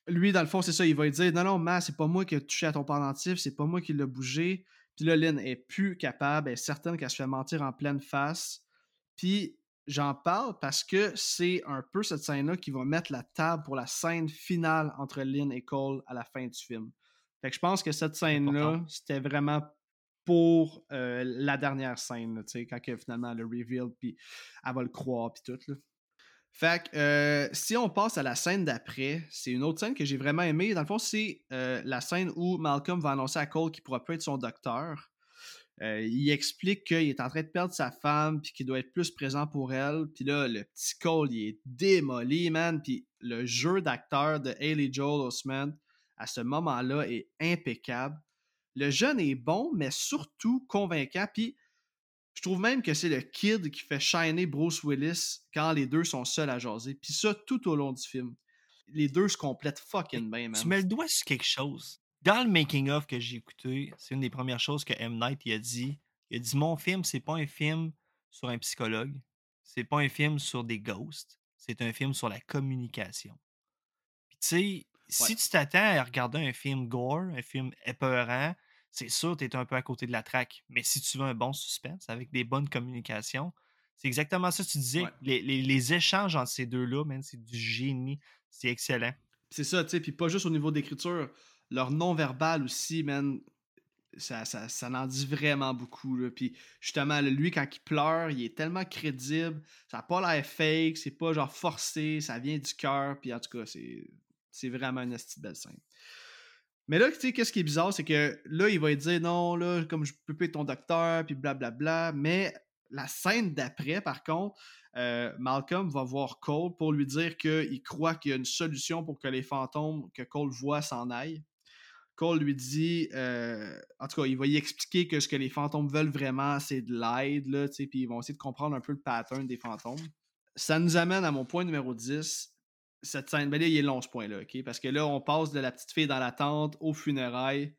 Lui, dans le fond, c'est ça, il va lui dire Non, non, Ma, c'est pas moi qui ai touché à ton pendentif, c'est pas moi qui l'ai bougé. Puis là, Lynn est plus capable, elle est certaine qu'elle se fait mentir en pleine face. Puis j'en parle parce que c'est un peu cette scène-là qui va mettre la table pour la scène finale entre Lynn et Cole à la fin du film. Fait que je pense que cette scène-là, c'était vraiment pour euh, la dernière scène, sais, quand que, finalement le reveal, puis elle va le croire, puis tout. Là. Fait que euh, si on passe à la scène d'après, c'est une autre scène que j'ai vraiment aimée. Dans le fond, c'est euh, la scène où Malcolm va annoncer à Cole qu'il pourra pas être son docteur. Euh, il explique qu'il est en train de perdre sa femme puis qu'il doit être plus présent pour elle. Puis là, le petit Cole, il est démoli, man. Puis le jeu d'acteur de Haley Joel Osment à ce moment-là est impeccable. Le jeune est bon, mais surtout convaincant. Puis je trouve même que c'est le kid qui fait shiner Bruce Willis quand les deux sont seuls à jaser. Puis ça, tout au long du film. Les deux se complètent fucking bien, man. Tu mets le doigt sur quelque chose. Dans le making-of que j'ai écouté, c'est une des premières choses que M. Night il a dit. Il a dit Mon film, c'est pas un film sur un psychologue. C'est pas un film sur des ghosts. C'est un film sur la communication. Puis tu sais, si tu t'attends à regarder un film gore, un film épeurant, c'est sûr que tu es un peu à côté de la traque. Mais si tu veux un bon suspense avec des bonnes communications, c'est exactement ça que tu disais. Ouais. Les, les- les échanges entre ces deux-là, c'est du génie. C'est excellent. C'est ça, tu sais. Puis pas juste au niveau d'écriture. Leur non-verbal aussi, man. Ça, ça, ça en dit vraiment beaucoup. Là. Puis justement, lui, quand il pleure, il est tellement crédible. Ça n'a pas l'air fake. C'est pas genre forcé. Ça vient du cœur. Puis en tout cas, c'est, vraiment une esti de belle scène. Mais là, tu sais, qu'est-ce qui est bizarre, c'est que là, il va dire non, là, comme je peux pas être ton docteur, puis blablabla. Mais la scène d'après, par contre, euh, Malcolm va voir Cole pour lui dire qu'il croit qu'il y a une solution pour que les fantômes que Cole voit s'en aillent. Cole lui dit, euh, en tout cas, il va y expliquer que ce que les fantômes veulent vraiment, c'est de l'aide, là, tu sais, puis ils vont essayer de comprendre un peu le pattern des fantômes. Ça nous amène à mon point numéro 10. Cette scène, ben là, il est long ce point-là, ok? Parce que là, on passe de la petite fille dans la tente aux funérailles.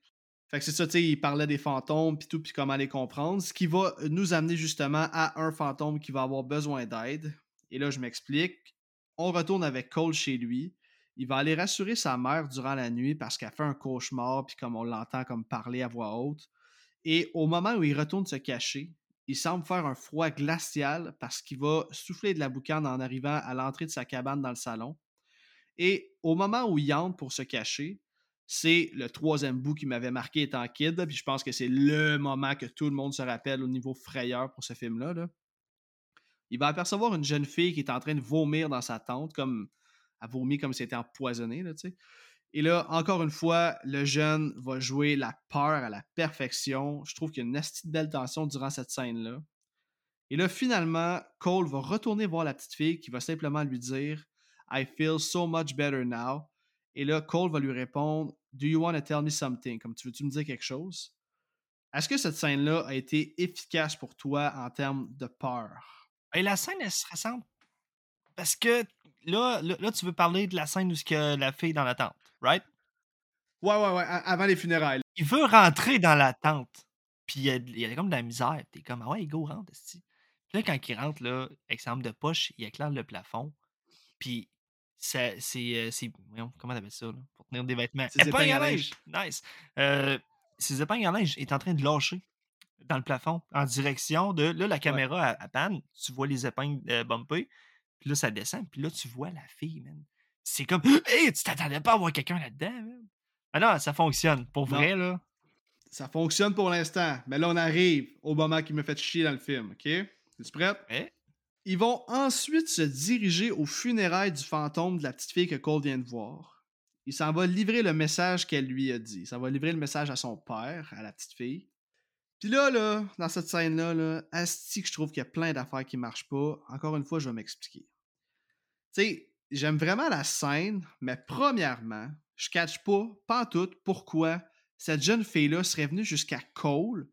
Fait que c'est ça, tu sais, il parlait des fantômes, puis tout, puis comment les comprendre. Ce qui va nous amener justement à un fantôme qui va avoir besoin d'aide. Et là, je m'explique. On retourne avec Cole chez lui. Il va aller rassurer sa mère durant la nuit parce qu'elle fait un cauchemar, puis comme on l'entend comme parler à voix haute. Et au moment où il retourne se cacher, il semble faire un froid glacial parce qu'il va souffler de la boucane en arrivant à l'entrée de sa cabane dans le salon. Et au moment où il entre pour se cacher, c'est le troisième bout qui m'avait marqué étant kid, puis je pense que c'est le moment que tout le monde se rappelle au niveau frayeur pour ce film-là. là. Il va apercevoir une jeune fille qui est en train de vomir dans sa tente, comme elle vomit comme si elle était empoisonnée, là, tu sais. Et là, encore une fois, le jeune va jouer la peur à la perfection. Je trouve qu'il y a une asti de belle tension durant cette scène-là. Et là, finalement, Cole va retourner voir la petite fille qui va simplement lui dire I feel so much better now. Et là, Cole va lui répondre Do you want to tell me something? Comme tu veux-tu me dire quelque chose? Est-ce que cette scène-là a été efficace pour toi en termes de peur? Et la scène, elle se ressemble. Parce que là, là, là, tu veux parler de la scène où a la fille dans la tente, right? Ouais, ouais, ouais, avant les funérailles. Il veut rentrer dans la tente. Puis il y a, comme de la misère. T'es comme, ah ouais, go, rentre. Puis là, quand il rentre, là, avec sa lampe de poche, il éclaire le plafond. Puis c'est. euh, comment t'appelles ça, là, pour tenir des vêtements? Ses Épingle épingles à linge! Nice! Euh, ses épingles à linge est en train de lâcher dans le plafond en direction de. Là, la caméra à, panne, tu vois les épingles euh, bumpées. Puis là, ça descend. Puis là, tu vois la fille, man. C'est comme, hey, tu t'attendais pas à voir quelqu'un là-dedans, man. Ah non, ça fonctionne. Pour Non. vrai, là. Ça fonctionne pour l'instant, mais là, on arrive au moment qui me fait chier dans le film, ok? Es-tu prête? Eh? Ils vont ensuite se diriger aux funérailles du fantôme de la petite fille que Cole vient de voir. il s'en va livrer le message qu'elle lui a dit. S'en va livrer le message à son père, à la petite fille. Puis là, là, dans cette scène-là, là, asti je trouve qu'il y a plein d'affaires qui marchent pas. Encore une fois, je vais m'expliquer. Tu sais, j'aime vraiment la scène, mais premièrement, je catch pas, pas tout, pourquoi cette jeune fille-là serait venue jusqu'à Cole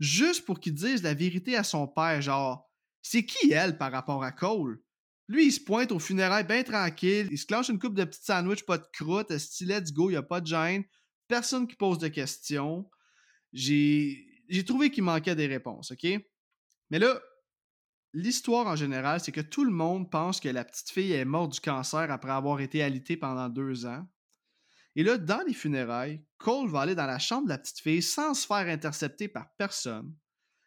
juste pour qu'il dise la vérité à son père, genre, c'est qui elle par rapport à Cole? Lui, il se pointe au funérailles bien tranquille, il se clenche une coupe de petits sandwichs, pas de croûte, style let's go, il a pas de gêne, personne qui pose de questions. J'ai j'ai trouvé qu'il manquait des réponses, OK? Mais là, l'histoire en général, c'est que tout le monde pense que la petite fille est morte du cancer après avoir été alitée pendant deux ans. Et là, dans les funérailles, Cole va aller dans la chambre de la petite fille sans se faire intercepter par personne.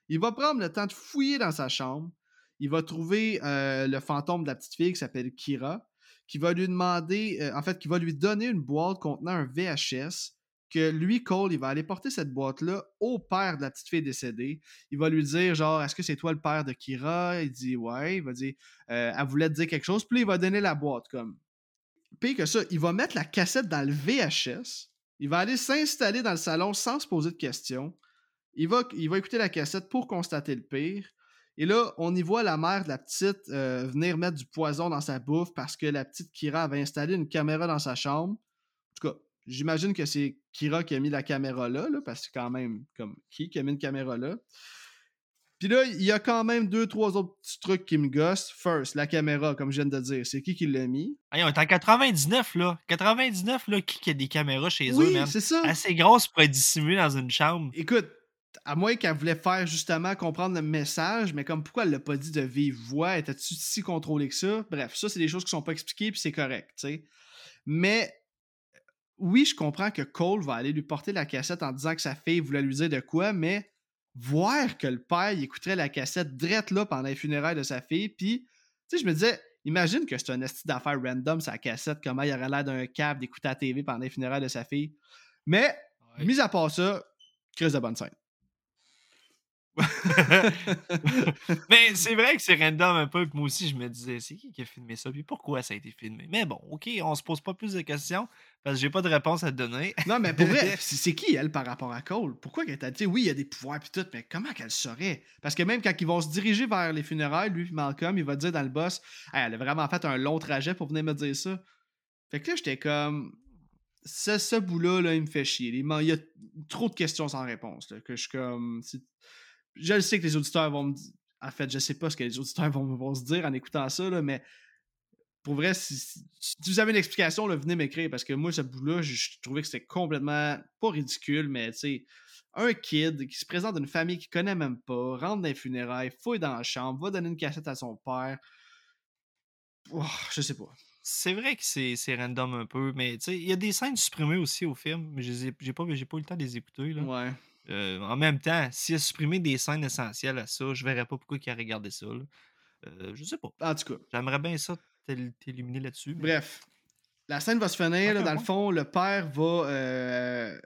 Il va prendre le temps de fouiller dans sa chambre. Il va trouver euh, le fantôme de la petite fille qui s'appelle Kira, qui va lui demander, euh, en fait, qui va lui donner une boîte contenant un VHS que lui, Cole, il va aller porter cette boîte-là au père de la petite fille décédée. Il va lui dire, genre, est-ce que c'est toi le père de Kira? Il dit, ouais. Il va dire, euh, elle voulait te dire quelque chose. Puis là, il va donner la boîte, comme. Pire que ça, il va mettre la cassette dans le VHS. Il va aller s'installer dans le salon sans se poser de questions. Il va, écouter la cassette pour constater le pire. Et là, on y voit la mère de la petite euh, venir mettre du poison dans sa bouffe parce que la petite Kira avait installé une caméra dans sa chambre. En tout cas, J'imagine que c'est Kira qui a mis la caméra là, parce que quand même, comme qui qui a mis une caméra là. Puis là, il y a quand même deux, trois autres petits trucs qui me gossent. First, la caméra, comme je viens de dire, c'est qui qui l'a mis? Hey, on est en 99, là. 99, là, qui, qui a des caméras chez eux, man? c'est ça. Assez grosse pour être dissimulée dans une chambre. Écoute, à moins qu'elle voulait faire justement comprendre le message, mais comme pourquoi elle l'a pas dit de vive voix, était-tu si contrôlée que ça? Bref, ça, c'est des choses qui sont pas expliquées, puis c'est correct, tu sais. Mais oui, je comprends que Cole va aller lui porter la cassette en disant que sa fille voulait lui dire de quoi, mais voir que le père il écouterait la cassette drette là pendant les funérailles de sa fille, puis, tu sais, je me disais, imagine que c'est un esti d'affaires random, sa cassette, comment il aurait l'air d'un câble d'écouter la TV pendant les funérailles de sa fille. Mais, Ouais. mis à part ça, crise de bonne scène. Mais c'est vrai que c'est random un peu. puis Moi aussi, je me disais, c'est qui qui a filmé ça? Puis pourquoi ça a été filmé? Mais bon, OK, on se pose pas plus de questions parce que j'ai pas de réponse à te donner. Non, mais pour vrai, c'est qui elle par rapport à Cole? Pourquoi qu'elle t'a dit, oui, il y a des pouvoirs puis tout, mais comment qu'elle saurait? Parce que même quand ils vont se diriger vers les funérailles, lui puis Malcolm, il va dire dans le boss, Hey, elle a vraiment fait un long trajet pour venir me dire ça. Fait que là, j'étais comme, ce, ce bout-là, là, il me fait chier. Il y a trop de questions sans réponse, là, que je suis comme, je le sais que les auditeurs vont me dire, en fait, je sais pas ce que les auditeurs vont, vont se dire en écoutant ça, là, mais pour vrai, si, si- si vous avez une explication, là, venez m'écrire parce que moi, ce bout-là, je, je trouvais que c'était complètement pas ridicule, mais tu sais, un kid qui se présente d'une famille qu'il connaît même pas, rentre dans les funérailles, fouille dans la chambre, va donner une cassette à son père. Oh, je sais pas. C'est vrai que c'est c'est random un peu, mais tu sais, il y a des scènes supprimées aussi au film, mais j'ai pas, j'ai pas eu le temps de les écouter. Là. Ouais. Euh, en même temps, s'il a supprimé des scènes essentielles à ça, je verrais pas pourquoi il a regardé ça. là. Euh, je sais pas. En tout cas, J'aimerais bien ça t'él- t'éliminer là-dessus. mais- bref. La scène va se finir. là, dans le fond, le père va. euh,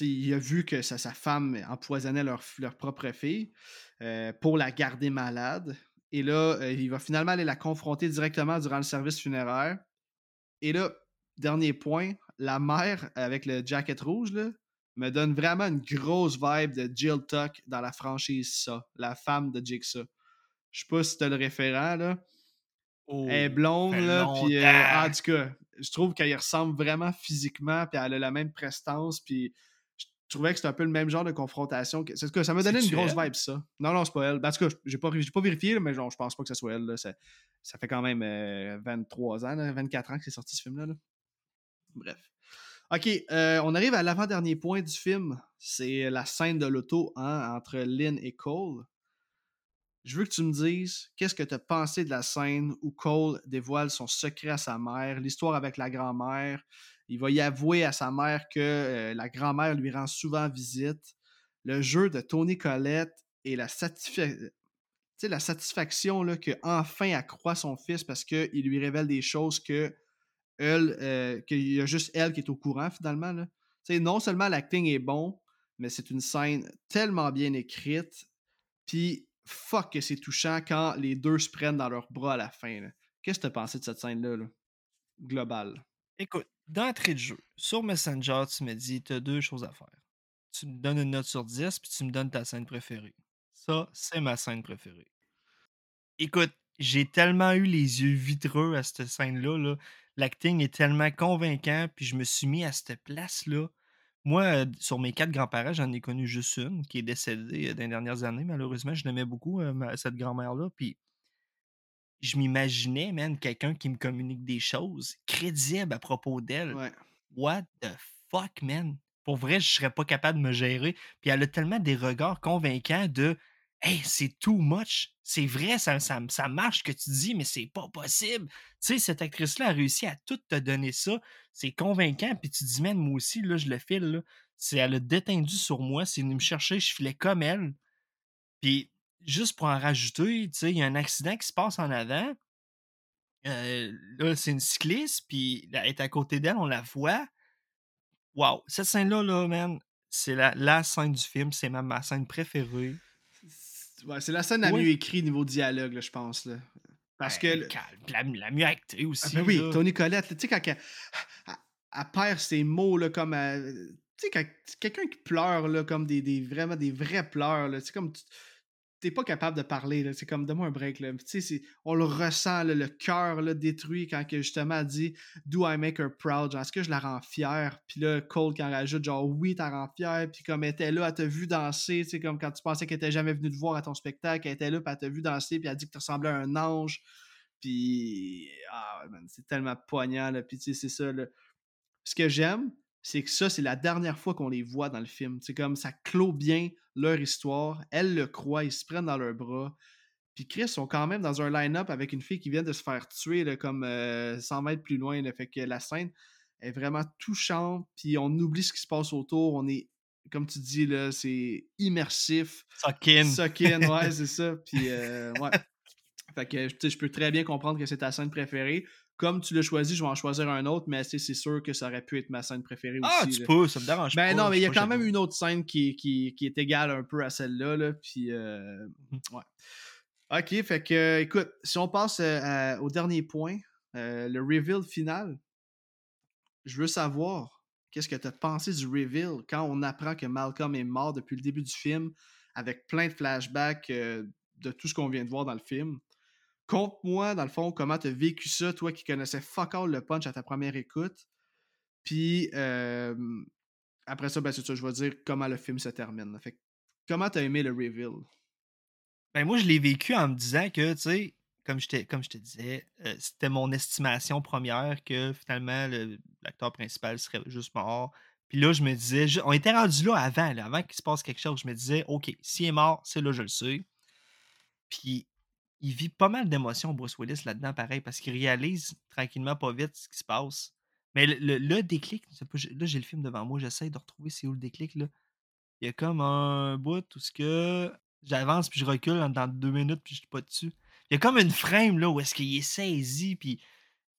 il a vu que sa, sa femme empoisonnait leur, leur propre fille euh, pour la garder malade. Et là, il va finalement aller la confronter directement durant le service funéraire. Et là, dernier point, la mère avec le jacket rouge là, me donne vraiment une grosse vibe de Jill Tuck dans la franchise Ça, la femme de Jigsaw. Je sais pas si t'as le référent là. Elle est blonde, là, puis euh, en tout cas, je trouve qu'elle ressemble vraiment physiquement, puis elle a la même prestance, puis je trouvais que c'était un peu le même genre de confrontation. que- c'est que ça m'a donné une grosse elle? vibe, ça. Non, non, c'est pas elle. Ben, en tout cas, j'ai pas, j'ai pas vérifié, là, mais genre, je pense pas que ce soit elle. Là. Ça, ça fait quand même euh, 23 ans, là, 24 ans que c'est sorti ce film-là. là. Bref. Ok, euh, on arrive à l'avant-dernier point du film. C'est la scène de l'auto hein, entre Lynn et Cole. Je veux que tu me dises qu'est-ce que tu as pensé de la scène où Cole dévoile son secret à sa mère, l'histoire avec la grand-mère? Il va y avouer à sa mère que euh, la grand-mère lui rend souvent visite. Le jeu de Tony Collette et la, sais, la satisfaction là, que enfin croit son fils parce qu'il lui révèle des choses que elle, euh, qu'il y a juste elle qui est au courant finalement. Là. Tu sais, non seulement l'acting est bon, mais c'est une scène tellement bien écrite. Puis fuck que c'est touchant quand les deux se prennent dans leurs bras à la fin. Qu'est-ce que t'as pensé de cette scène-là? Là? Globale? Écoute, d'entrée de jeu, sur Messenger, tu me dis, tu as deux choses à faire. Tu me donnes une note sur 10, puis tu me donnes ta scène préférée. Ça, c'est ma scène préférée. Écoute, j'ai tellement eu les yeux vitreux à cette scène-là. Là. L'acting est tellement convaincant, puis je me suis mis à cette place-là. Moi, euh, sur mes quatre grands-parents, j'en ai connu juste une qui est décédée euh, dans les dernières années. Malheureusement, je l'aimais beaucoup, euh, cette grand-mère-là. Puis je m'imaginais, man, quelqu'un qui me communique des choses crédibles à propos d'elle. Ouais. What the fuck, man? Pour vrai, je serais pas capable de me gérer. Puis elle a tellement des regards convaincants de Hey, c'est too much. C'est vrai, ça, marche que tu dis, mais c'est pas possible. Tu sais, cette actrice-là a réussi à tout te donner ça. C'est convaincant. Puis tu dis, man, moi aussi, là, je le file. C'est, elle a détendu sur moi. C'est venu me chercher. Je filais comme elle. Puis juste pour en rajouter, tu sais, il y a un accident qui se passe en avant. Euh, là, c'est une cycliste, puis elle est à côté d'elle, on la voit. Wow, cette scène-là, là, man, c'est la, la scène du film, c'est ma, ma scène préférée. C'est- Ouais, c'est la scène la Ouais. mieux écrite niveau dialogue, là, je pense. Là. Parce que. Ben, le- calme, la, la mieux actée Ah, aussi. ben oui, là. Tony Collette, là, tu sais, quand elle, elle- elle perd ses mots, là, comme. euh, tu sais, quand quelqu'un qui pleure, là, comme des, des- vraiment des vrais pleurs, là, c'est comme. tu- T'es pas capable de parler, c'est comme, donne-moi un break, là. C'est- on le ressent, le cœur, détruit quand, que, justement, elle dit Do I make her proud? Est-ce que je la rends fière? Puis là, Cole, quand elle rajoute, genre, oui, t'as rend fière. Puis comme elle était là, elle t'a vu danser, sais, comme quand tu pensais qu'elle était jamais venue te voir à ton spectacle, elle était là, puis elle t'a vu danser, puis elle dit que tu ressemblais à un ange. Puis, ah, c'est tellement poignant, là. Puis, tu sais, c'est ça, là. Ce que j'aime, c'est que ça, c'est la dernière fois qu'on les voit dans le film. C'est comme ça clôt bien leur histoire. Elles le croient, ils se prennent dans leurs bras. Puis Chris sont quand même dans un line-up avec une fille qui vient de se faire tuer là, comme euh, 100 mètres plus loin. Là, fait que la scène est vraiment touchante. Puis on oublie ce qui se passe autour. On est, comme tu dis, là, c'est immersif. Suck-in. Suck in, ouais, c'est ça. Puis, euh, ouais. Fait que, je peux très bien comprendre que c'est ta scène préférée. Comme tu l'as choisi, je vais en choisir un autre, mais tu c'est sûr que ça aurait pu être ma scène préférée Ah, aussi. tu là. peux, ça me dérange pas. Ben non, mais il y a pas quand même une autre scène qui, qui, qui est égale un peu à celle-là. Là, puis, euh, Mhm. ouais. Ok, fait que, écoute, si on passe euh, à- au dernier point, euh, le reveal final, je veux savoir qu'est-ce que tu as pensé du reveal quand on apprend que Malcolm est mort depuis le début du film, avec plein de flashbacks de tout ce qu'on vient de voir dans le film? Conte-moi, dans le fond, comment tu as vécu ça, toi qui connaissais fuck all le punch à ta première écoute. Puis, après ça, ben, c'est ça, je vais dire comment le film se termine. Fait comment t'as aimé le reveal? Ben moi, je l'ai vécu en me disant que, tu sais, comme je, te, comme je te disais, euh, c'était mon estimation première que finalement le- l'acteur principal serait juste mort. Puis là, je me disais, on était rendu là avant, là, avant qu'il se passe quelque chose. Je me disais, OK, s'il est mort, c'est là, je le sais. Puis il vit pas mal d'émotions, Bruce Willis, là-dedans, pareil, parce qu'il réalise tranquillement, pas vite, ce qui se passe. Mais le, le- le déclic, là, j'ai le film devant moi, j'essaie de retrouver c'est où le déclic, là. Il y a comme un bout où ce que j'avance puis je recule dans deux minutes puis je suis pas dessus. Il y a comme une frame là où est-ce qu'il est saisi puis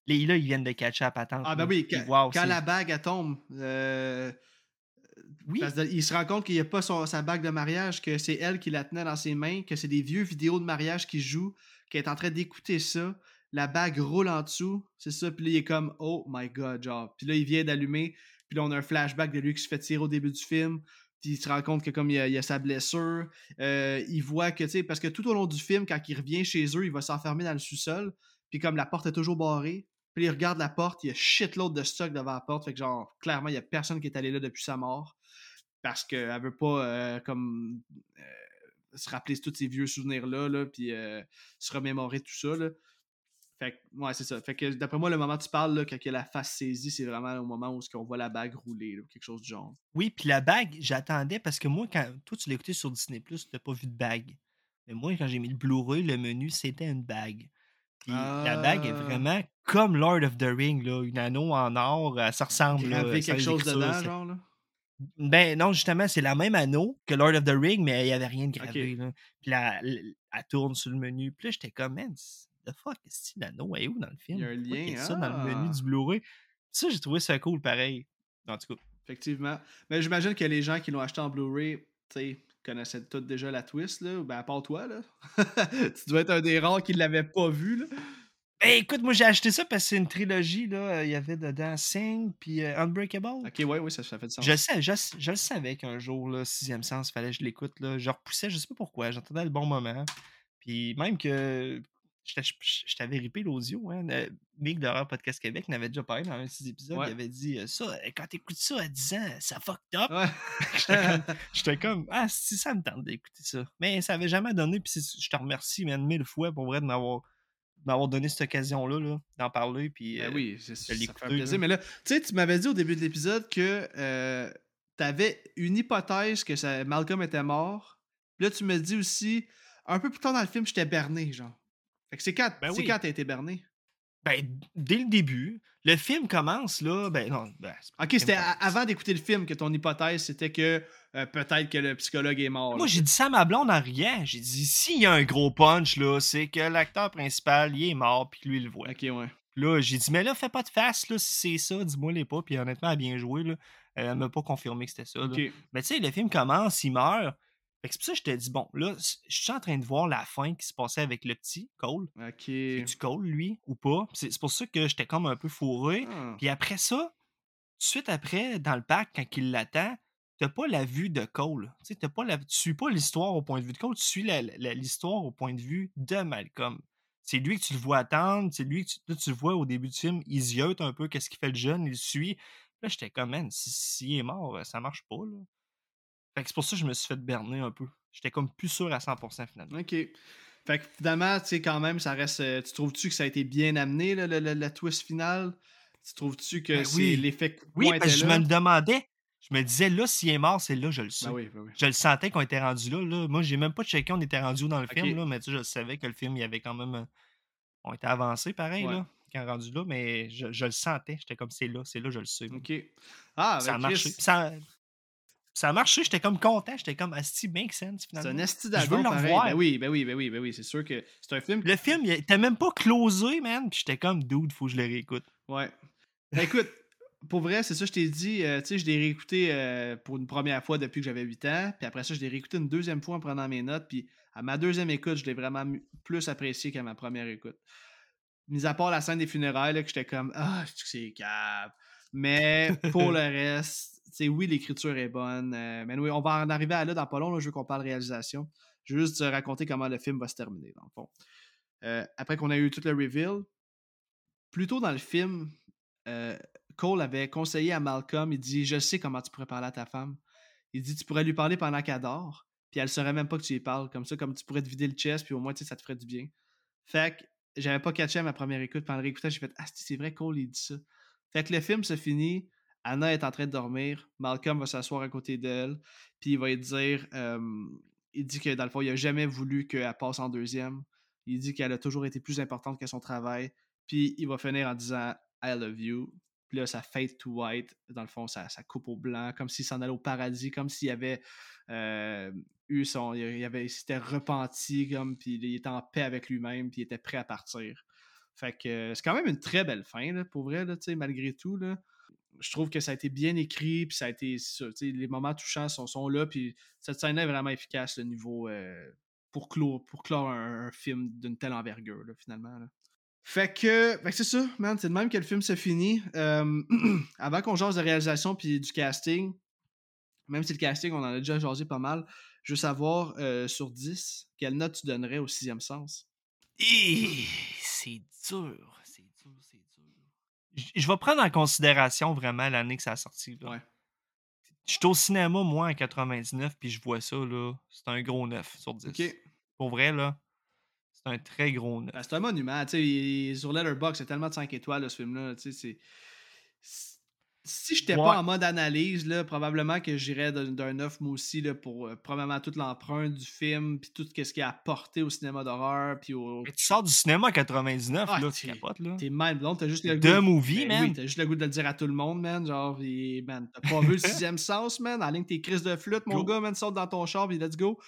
les- là ils viennent de catcher à patente. Ah ben oui, quand, wow, quand la bague elle tombe, euh, Oui. parce se rend compte qu'il n'y a pas sa bague de mariage, que c'est elle qui la tenait dans ses mains, que c'est des vieux vidéos de mariage qui jouent, qu'elle est en train d'écouter ça. La bague roule en dessous, c'est ça. Puis là, il est comme, oh my god, genre. Puis là, il vient d'allumer. Puis là, on a un flashback de lui qui se fait tirer au début du film. Puis il se rend compte que comme il y a, il a sa blessure, euh, il voit que, tu sais, parce que tout au long du film, quand il revient chez eux, il va s'enfermer dans le sous-sol. Puis comme la porte est toujours barrée, puis il regarde la porte, il y a shitload de stock devant la porte. Fait que genre, clairement, il y a personne qui est allé là depuis sa mort. Parce qu'elle veut pas, euh, comme, euh, se rappeler tous ces vieux souvenirs-là, là, puis euh, se remémorer tout ça, là. Fait que, ouais, c'est ça. Fait que, d'après moi, le moment que tu parles, là, quand il y a la face saisie, c'est vraiment au moment où on voit la bague rouler, ou quelque chose du genre. Oui, puis la bague, j'attendais parce que moi, quand toi tu l'as écouté sur Disney Plus, tu n'as pas vu de bague. Mais moi, quand j'ai mis le Blu-ray, le menu, c'était une bague. Puis la bague est Ah. vraiment comme Lord of the Ring, là, une anneau en or, ça ressemble. là, sans quelque chose dedans, genre, là? Ben non, justement, c'est la même anneau que Lord of the Ring, mais il n'y avait rien de gravé. Là. Puis là, elle, elle tourne sur le menu. Puis là, j'étais comme, man, the fuck, est l'anneau est où dans le film? Il y a un Pourquoi qu'il y lien, ça dans le menu ah. du Blu-ray? Ça, j'ai trouvé ça cool, pareil. En tout cas, Effectivement. Mais j'imagine que les gens qui l'ont acheté en Blu-ray, tu sais, connaissaient tous déjà la twist, là. Ben, à part toi, là. tu dois être un des rares qui ne l'avait pas vu, là. Ben écoute, moi j'ai acheté ça parce que c'est une trilogie, là. euh, Il y avait dedans Sing puis euh, Unbreakable. Ok, ouais, ouais, ça, ça fait du sens. Je, sais, je, je le savais qu'un jour, là, sixième sens, fallait que je l'écoute. là. Je repoussais, je sais pas pourquoi, j'entendais le bon moment. Puis même que je t'avais ripé l'audio, hein. le Mick d'Horreur Podcast Québec n'avait déjà parlé dans un de ses épisodes. Ouais. Il avait dit euh, ça, euh, quand t'écoutes ça à 10 ans, ça fucked up. Ouais. J'étais comme, comme, ah, si ça me tente d'écouter ça. Mais ça avait jamais donné, puis je te remercie, man, mille fois pour vrai de m'avoir, m'avoir donné cette occasion-là, là, d'en parler. Puis, Ben euh, oui, c'est ça, ça fait plaisir. là. Mais là, tu sais, tu m'avais dit au début de l'épisode que euh, tu avais une hypothèse que ça- Malcolm était mort. Puis là, tu me dis aussi, un peu plus tard dans le film, j'étais berné, genre. Fait que c'est quand, Ben c'est oui. quand t'as été berné? Ben, dès le début, le film commence, là, ben non, ben, Ok, c'était avant d'écouter le film que ton hypothèse, c'était que euh, peut-être que le psychologue est mort. Moi, j'ai dit ça à ma blonde en riant. J'ai dit, s'il y a un gros punch, là, c'est que l'acteur principal, il est mort, puis lui, il le voit. Ok, ouais. Là, j'ai dit, mais là, fais pas de face, là, si c'est ça, dis-moi les pas. Puis honnêtement, elle a bien joué, là. Elle m'a pas confirmé que c'était ça. Mais tu sais, le film commence, il meurt. Fait que c'est pour ça que je te dis, bon, là, je suis en train de voir la fin qui se passait avec le petit, Cole. Ok. C'est-tu Cole, lui, ou pas? C'est pour ça que j'étais comme un peu fourré. Ah. Puis après ça, tout de suite après, dans le parc, quand il l'attend, t'as pas la vue de Cole. Tu sais, t'as pas la... tu suis pas l'histoire au point de vue de Cole, tu suis la- la- l'histoire au point de vue de Malcolm. C'est lui que tu le vois attendre, c'est lui que tu, là, tu le vois au début du film, il ziote un peu qu'est-ce qu'il fait le jeune, il le suit. Là, j'étais comme, man, si- s'il est mort, ça marche pas, là. Fait que c'est pour ça que je me suis fait berner un peu. J'étais comme plus sûr à 100% finalement. Ok. Fait que finalement, tu sais, quand même, ça reste. euh, Tu trouves-tu que ça a été bien amené, là, le, le- le twist final? Tu trouves-tu que Ben c'est oui. l'effet Oui, parce que je me le demandais. Je me disais, là, s'il est mort, c'est là, je le sais. Ben oui, ben oui. Je le sentais qu'on était rendu là, là. Moi, j'ai même pas checké on était rendu où dans le film, là, mais tu sais, je savais que le film, il y avait quand même. euh, On était avancé pareil, Ouais. là, quand rendu là, mais je, je le sentais. J'étais comme, c'est là, c'est là, je le sais. Ok. Ah, ça a marché. Ça, ça a marché, j'étais comme content. J'étais comme, Asti, make sense, C'est un finalement. esti Je veux le revoir. Ben oui, ben oui, ben oui, ben oui. C'est sûr que c'est un film. Le film, il était même pas closé, man. Puis j'étais comme, dude, faut que je le réécoute. Ouais. Ben, écoute, pour vrai, c'est ça, je t'ai dit. euh, tu sais, je l'ai réécouté euh, pour une première fois depuis que j'avais 8 ans. Puis après ça, je l'ai réécouté une deuxième fois en prenant mes notes. Puis à ma deuxième écoute, je l'ai vraiment plus apprécié qu'à ma première écoute. Mis à part la scène des funérailles, là, que j'étais comme Ah, c'est cap. Mais pour le reste, oui, l'écriture est bonne. euh, mais oui, on va en arriver à là dans pas long. je veux qu'on parle réalisation. Je veux juste te raconter comment le film va se terminer. Euh, après qu'on a eu tout le reveal, plus tôt dans le film, euh, Cole avait conseillé à Malcolm, il dit Je sais comment tu pourrais parler à ta femme. Il dit Tu pourrais lui parler pendant qu'elle dort, puis elle saurait même pas que tu y parles, comme ça, comme tu pourrais te vider le chest, puis au moins, tu ça te ferait du bien. Fait que j'avais pas catché à ma première écoute, le réécoutant, j'ai fait Ah, c'est c'est vrai, Cole, il dit ça. Fait que le film se finit, Anna est en train de dormir, Malcolm va s'asseoir à côté d'elle, puis il va lui dire Il dit que dans le fond, il a jamais voulu qu'elle passe en deuxième. Il dit qu'elle a toujours été plus importante que son travail, puis il va finir en disant I love you. Puis là, ça fade to white. Dans le fond, ça, ça coupe au blanc, comme s'il s'en allait au paradis, comme s'il avait eu son. Il, avait, s'était repenti, comme, puis il était en paix avec lui-même, puis il était prêt à partir. Fait que c'est quand même une très belle fin, là, pour vrai, là, malgré tout. Là. Je trouve que ça a été bien écrit, puis ça a été. les moments touchants sont, sont là, puis cette scène-là est vraiment efficace, le niveau. euh, pour clore, pour un, film d'une telle envergure, finalement. Fait que, c'est ça, man. C'est de même que le film se finit. Avant qu'on jase de réalisation puis du casting, même si le casting, on en a déjà jasé pas mal, je veux savoir, euh, sur 10, quelle note tu donnerais au sixième sens? C'est dur, Je vais prendre en considération vraiment l'année que ça a sorti. Là. Ouais. Je suis au cinéma, moi, en 99, puis je vois ça, là. C'est un gros 9 sur 10. Ok. Pour vrai, là, c'est un très gros 9. Ben, c'est un monument. tu sais, il- sur Letterboxd, c'est tellement de 5 étoiles, là, ce film-là. tu sais, c'est- Si j'étais Ouais. pas en mode analyse, là, probablement que j'irais d'un 9 moi aussi là, pour euh, probablement toute l'empreinte du film, puis tout ce qu'il a apporté au cinéma d'horreur, puis au. Mais tu sors du cinéma en 99, Ah, là, tu t'es- capotes, là. T'es mind blown, t'as juste le goût. movie, Ben man. Oui, t'as juste le goût de le dire à tout le monde, man. Genre, et, man, t'as pas vu le sixième sens, man. En ligne, tes crises de flûte, mon Go. gars, man, saute dans ton char, puis let's go.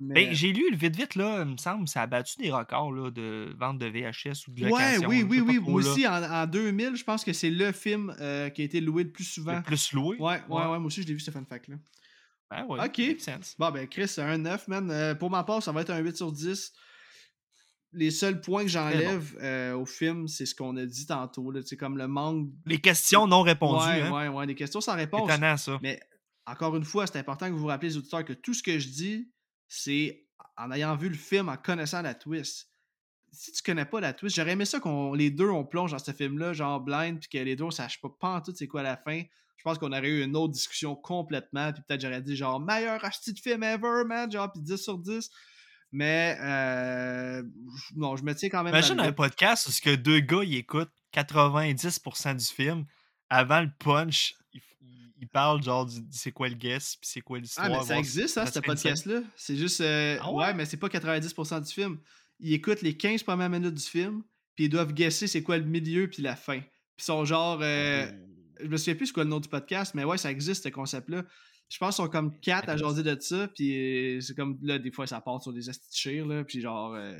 Mais- Ben, j'ai lu le vite vite là, il me semble, ça a battu des records là, de vente de VHS ou de Ouais, location. oui, je oui, oui. trop, Moi là. aussi, en, en 2000, je pense que c'est le film euh, qui a été loué le plus souvent. Le plus loué? Ouais, ouais, ouais, moi aussi, je l'ai vu, ce fun fact-là. Ben ouais, Ok. Bon, ben, Chris, c'est un 9, man. Euh, pour ma part, ça va être un 8 sur 10. les seuls points que j'enlève euh, au film, c'est ce qu'on a dit tantôt. Là, sais, comme le manque. Les questions non répondues. ouais, hein? ouais, ouais, des questions sans réponse. Étonnant, ça. Mais encore une fois, c'est important que vous vous rappelez, les auditeurs, que tout ce que je dis, c'est en ayant vu le film, en connaissant la twist. Si tu connais pas la twist, j'aurais aimé ça qu'on les deux on plonge dans ce film-là, genre blind, puis que les deux on sache pas, pas en tout c'est quoi la fin. Je pense qu'on aurait eu une autre discussion complètement, puis peut-être j'aurais dit genre meilleur asti de film ever, man, genre puis 10 sur 10. Mais euh, non, je me tiens quand même. Imagine un podcast où ce que deux gars ils écoutent 90% du film. Avant le punch, ils parlent genre du, c'est quoi le guess, puis c'est quoi l'histoire. Ah, mais ça existe, ça, ça ce podcast-là. C'est juste. euh, Ah ouais? ouais? mais c'est pas 90% du film. Ils écoutent les 15 premières minutes du film, puis ils doivent guesser c'est quoi le milieu puis la fin. Puis ils sont genre. euh, Oh. Je me souviens plus c'est quoi le nom du podcast, mais ouais, ça existe, ce concept-là. Je pense qu'ils sont comme quatre à jaser de ça, puis euh, c'est comme là, des fois, ça part sur des esti de chires, là, puis genre, euh,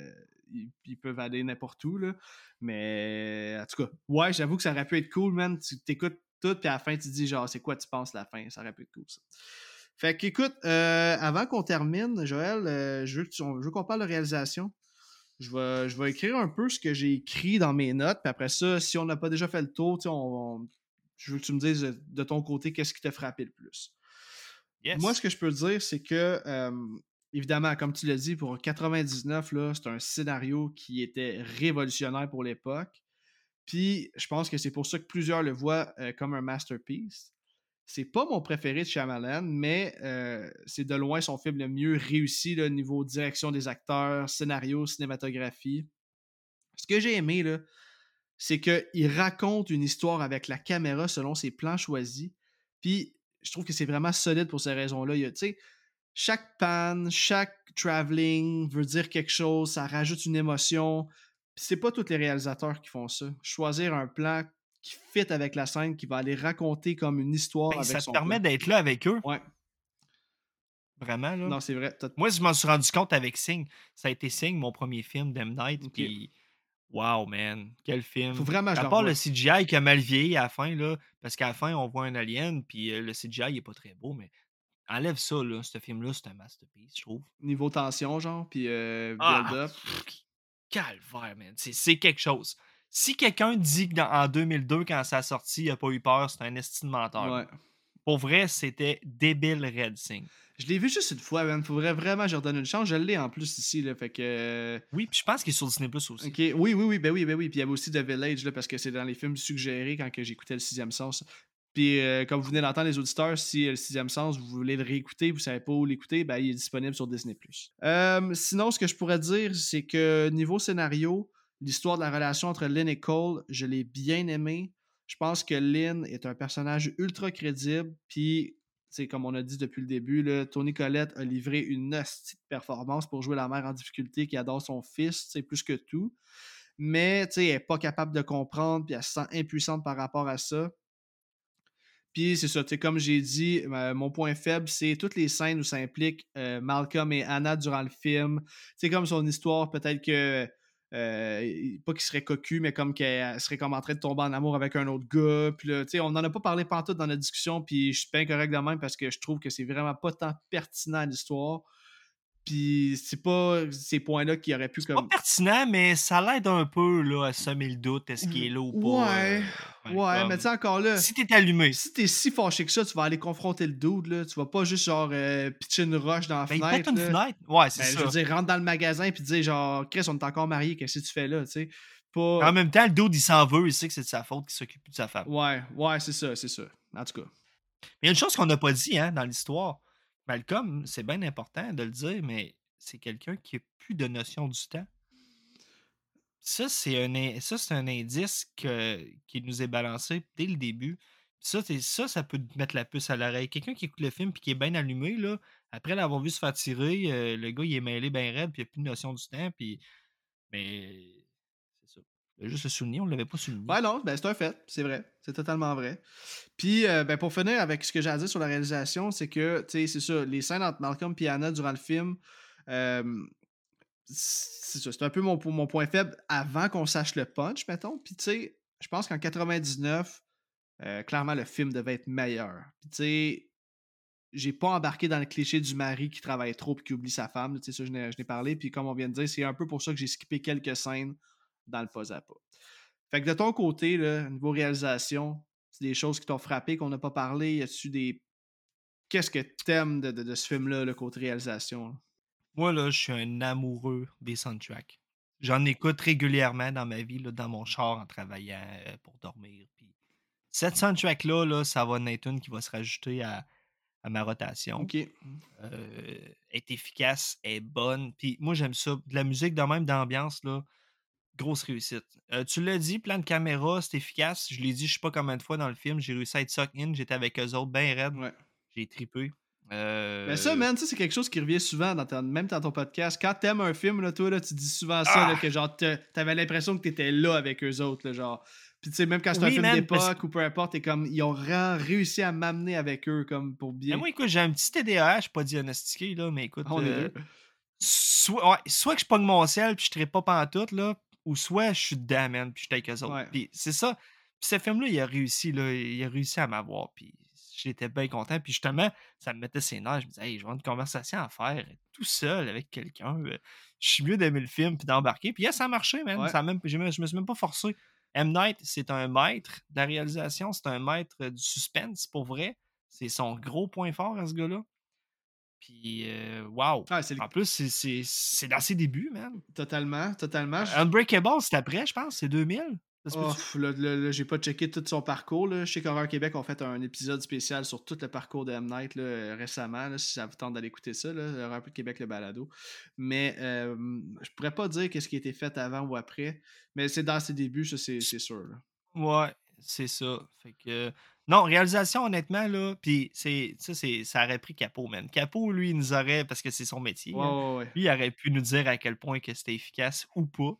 ils, ils peuvent aller n'importe où, là. Mais en tout cas, ouais, j'avoue que ça aurait pu être cool, man. Tu t'écoutes tout, puis à la fin, tu te dis, genre, c'est quoi tu penses la fin? Ça aurait pu être cool, ça. Fait qu'écoute, euh, avant qu'on termine, Joël, euh, je veux qu'on parle de réalisation. Je vais, je vais écrire un peu ce que j'ai écrit dans mes notes, puis après ça, si on n'a pas déjà fait le tour, on- on- je veux que tu me dises de, ton côté qu'est-ce qui t'a frappé le plus? Yes. Moi, ce que je peux dire, c'est que, euh, évidemment, comme tu l'as dit, pour 99, là, c'est un scénario qui était révolutionnaire pour l'époque. Puis, je pense que c'est pour ça que plusieurs le voient euh, comme un masterpiece. C'est pas mon préféré de Shyamalan, mais euh, c'est de loin son film le mieux réussi, au niveau direction des acteurs, scénario, cinématographie. Ce que j'ai aimé, là, c'est qu'il raconte une histoire avec la caméra selon ses plans choisis. Puis je trouve que c'est vraiment solide pour ces raisons-là. Chaque pan, chaque traveling veut dire quelque chose, ça rajoute une émotion. C'est pas tous les réalisateurs qui font ça. Choisir un plan qui fit avec la scène, qui va aller raconter comme une histoire Ben, avec ça te son permet d'être là avec eux. Ouais, Vraiment, là. non, c'est vrai. Moi, je m'en suis rendu compte avec Sing. Ça a été Sing, mon premier film, Dem Night. Puis, wow, man. Quel film. Faut vraiment À part le CGI qui a mal vieilli à la fin, là, parce qu'à la fin, on voit un alien, puis euh, le CGI il est pas très beau, mais enlève ça, là. Ce film-là, c'est un masterpiece, je trouve. Niveau tension, genre, puis euh, Ah, build-up. Calvaire, man. C'est- quelque chose. Si quelqu'un dit qu'en 2002, quand ça a sorti, il a pas eu peur, c'est un estime menteur. Ouais. Pour vrai, c'était débile Red Sing. Je l'ai vu juste une fois, man. Faudrait vraiment que je redonne une chance. Je l'ai en plus ici, là. Fait que. euh, Oui, puis je pense qu'il est sur Disney Plus aussi. Ok, oui, oui, oui, ben oui, ben oui. Puis il y avait aussi The Village, là, parce que c'est dans les films suggérés quand que j'écoutais le sixième sens. Puis euh, comme vous venez d'entendre les auditeurs, si euh, le sixième sens, vous voulez le réécouter, vous savez pas où l'écouter, ben il est disponible sur Disney+. Euh, sinon, ce que je pourrais dire, c'est que niveau scénario, l'histoire de la relation entre Lynn et Cole, je l'ai bien aimé. Je pense que Lynn est un personnage ultra crédible, puis comme on a dit depuis le début, Tony Collette a livré une hostie performance pour jouer la mère en difficulté qui adore son fils, plus que tout. Mais elle n'est pas capable de comprendre, puis elle se sent impuissante par rapport à ça. Puis c'est ça, comme j'ai dit, mon point faible, c'est toutes les scènes où ça implique euh, Malcolm et Anna durant le film. C'est comme son histoire, peut-être que. euh, pas qu'il serait cocu, mais comme qu'elle serait comme en train de tomber en amour avec un autre gars. Puis là, on n'en a pas parlé pantoute dans notre discussion, puis je suis pas incorrect de même parce que je trouve que c'est vraiment pas tant pertinent à l'histoire. Puis c'est pas ces points-là qui auraient pu Pas comme. pertinent, mais ça l'aide un peu là, à semer le doute. Est-ce qu'il est là ou pas? Ouais, euh, Ouais, comme- mais tu sais, encore là. Si t'es allumé, si t'es si fâché que ça, tu vas aller confronter le dude, là. Tu vas pas juste, genre, euh, pitcher une roche dans la ben, il fenêtre. pète une fenêtre. Ouais, c'est Ben, ça. je veux dire, rentre dans le magasin puis dire, genre, Chris, on est encore mariés, qu'est-ce que tu fais là, tu sais? Pas... En même temps, le dude, il s'en veut, il sait que c'est de sa faute qu'il s'occupe de sa femme. Ouais, ouais, c'est ça, c'est ça. En tout cas. Mais il y a une chose qu'on n'a pas dit hein, dans l'histoire. Malcolm, c'est bien important de le dire, mais c'est quelqu'un qui a plus de notion du temps. Ça, c'est un, un indice qui nous est balancé dès le début. Ça, ça, ça peut mettre la puce à l'oreille. Quelqu'un qui écoute le film et qui est bien allumé, là, après l'avoir vu se faire tirer, euh, le gars, il est mêlé bien raide, puis il n'a plus de notion du temps. Puis... Mais c'est ça. Je vais juste le souligner, on ne l'avait pas souligné. Ouais, non, ben, c'est un fait, c'est vrai. C'est totalement vrai. Puis, euh, ben, pour finir avec ce que j'ai à dire sur la réalisation, c'est que, tu sais, c'est ça, les scènes entre Malcolm et Anna durant le film, euh, c'est ça, c'est un peu mon, point faible avant qu'on sache le punch, mettons. Puis, tu sais, je pense qu'en 99, euh, clairement, le film devait être meilleur. Puis, tu sais, j'ai pas embarqué dans le cliché du mari qui travaille trop et qui oublie sa femme. Tu sais, ça, je n'ai je n'ai parlé. Puis comme on vient de dire, c'est un peu pour ça que j'ai skippé quelques scènes dans le pas à pas. Fait que de ton côté, là, niveau réalisation, c'est des choses qui t'ont frappé, qu'on n'a pas parlé. Y a-tu des. Qu'est-ce que t'aimes de, de, de ce film-là, le côté réalisation? là? Moi, là, je suis un amoureux des soundtracks. J'en écoute régulièrement dans ma vie, là, dans mon char en travaillant euh, pour dormir. Puis cette soundtrack-là, là, ça va être une qui va se rajouter à, à ma rotation. Ok. Euh, est efficace, est bonne. Puis moi, j'aime ça. De la musique de même d'ambiance, là, grosse réussite. Euh, tu l'as dit, plan de caméra, c'est efficace. Je l'ai dit, je sais pas combien de fois dans le film. J'ai réussi à être suck in. J'étais avec eux autres, bien raide. Ouais. J'ai tripé. Euh, Mais ça, man, ça, c'est quelque chose qui revient souvent, dans ton- même dans ton podcast. Quand t'aimes un film, là, toi, là, tu dis souvent ça, Ah! là, que genre, t'avais l'impression que t'étais là avec eux autres, là, genre. Puis tu sais, même quand c'est un film man, d'époque parce- ou peu importe, t'es comme, ils ont réussi à m'amener avec eux, comme pour Mais bien. moi, écoute, j'ai un petit TDAH, pas diagnostiqué, là, mais écoute. On est euh, deux. soit, ouais, soit que je pogne mon sel puis je ne pas pantoute, là, ou soit je suis dedans, man, puis je suis avec eux autres. Ouais. Puis c'est ça. Puis ce film-là, il a réussi, là, il a réussi à m'avoir, puis j'étais bien content. Puis justement, ça me mettait ses nerfs. Je me disais, hey, je vais avoir une conversation à faire tout seul avec quelqu'un. euh, Je suis mieux d'aimer le film puis d'embarquer. Puis yeah, ça a marché, man. Ouais. Ça a même, j'ai même- je me suis même pas forcé. M. Night, c'est un maître de la réalisation, c'est un maître euh, du suspense, pour vrai. C'est son gros point fort à ce gars-là. Puis, euh, wow. Ah, En plus, c'est- c'est c'est dans ses débuts, man. totalement, totalement. Je- Unbreakable, c'est après, je pense. C'est 2000. Ça se Oh, là, là, là, j'ai pas checké tout son parcours. Là. Je sais qu'Horreur Québec ont fait un épisode spécial sur tout le parcours de M. Night là, euh, récemment, là, si ça vous tente d'aller écouter ça, là, Horreur Québec, le balado. Mais euh, je pourrais pas dire qu'est-ce qui a été fait avant ou après, mais c'est dans ses débuts, ça, c'est c'est sûr. Ouais, c'est ça. Fait que. Non, réalisation, honnêtement, là. Puis, c'est, ça, c'est, ça aurait pris Capot, man. Capot, lui, il nous aurait, parce que c'est son métier, ouais, lui, il aurait pu nous dire à quel point que c'était efficace ou pas.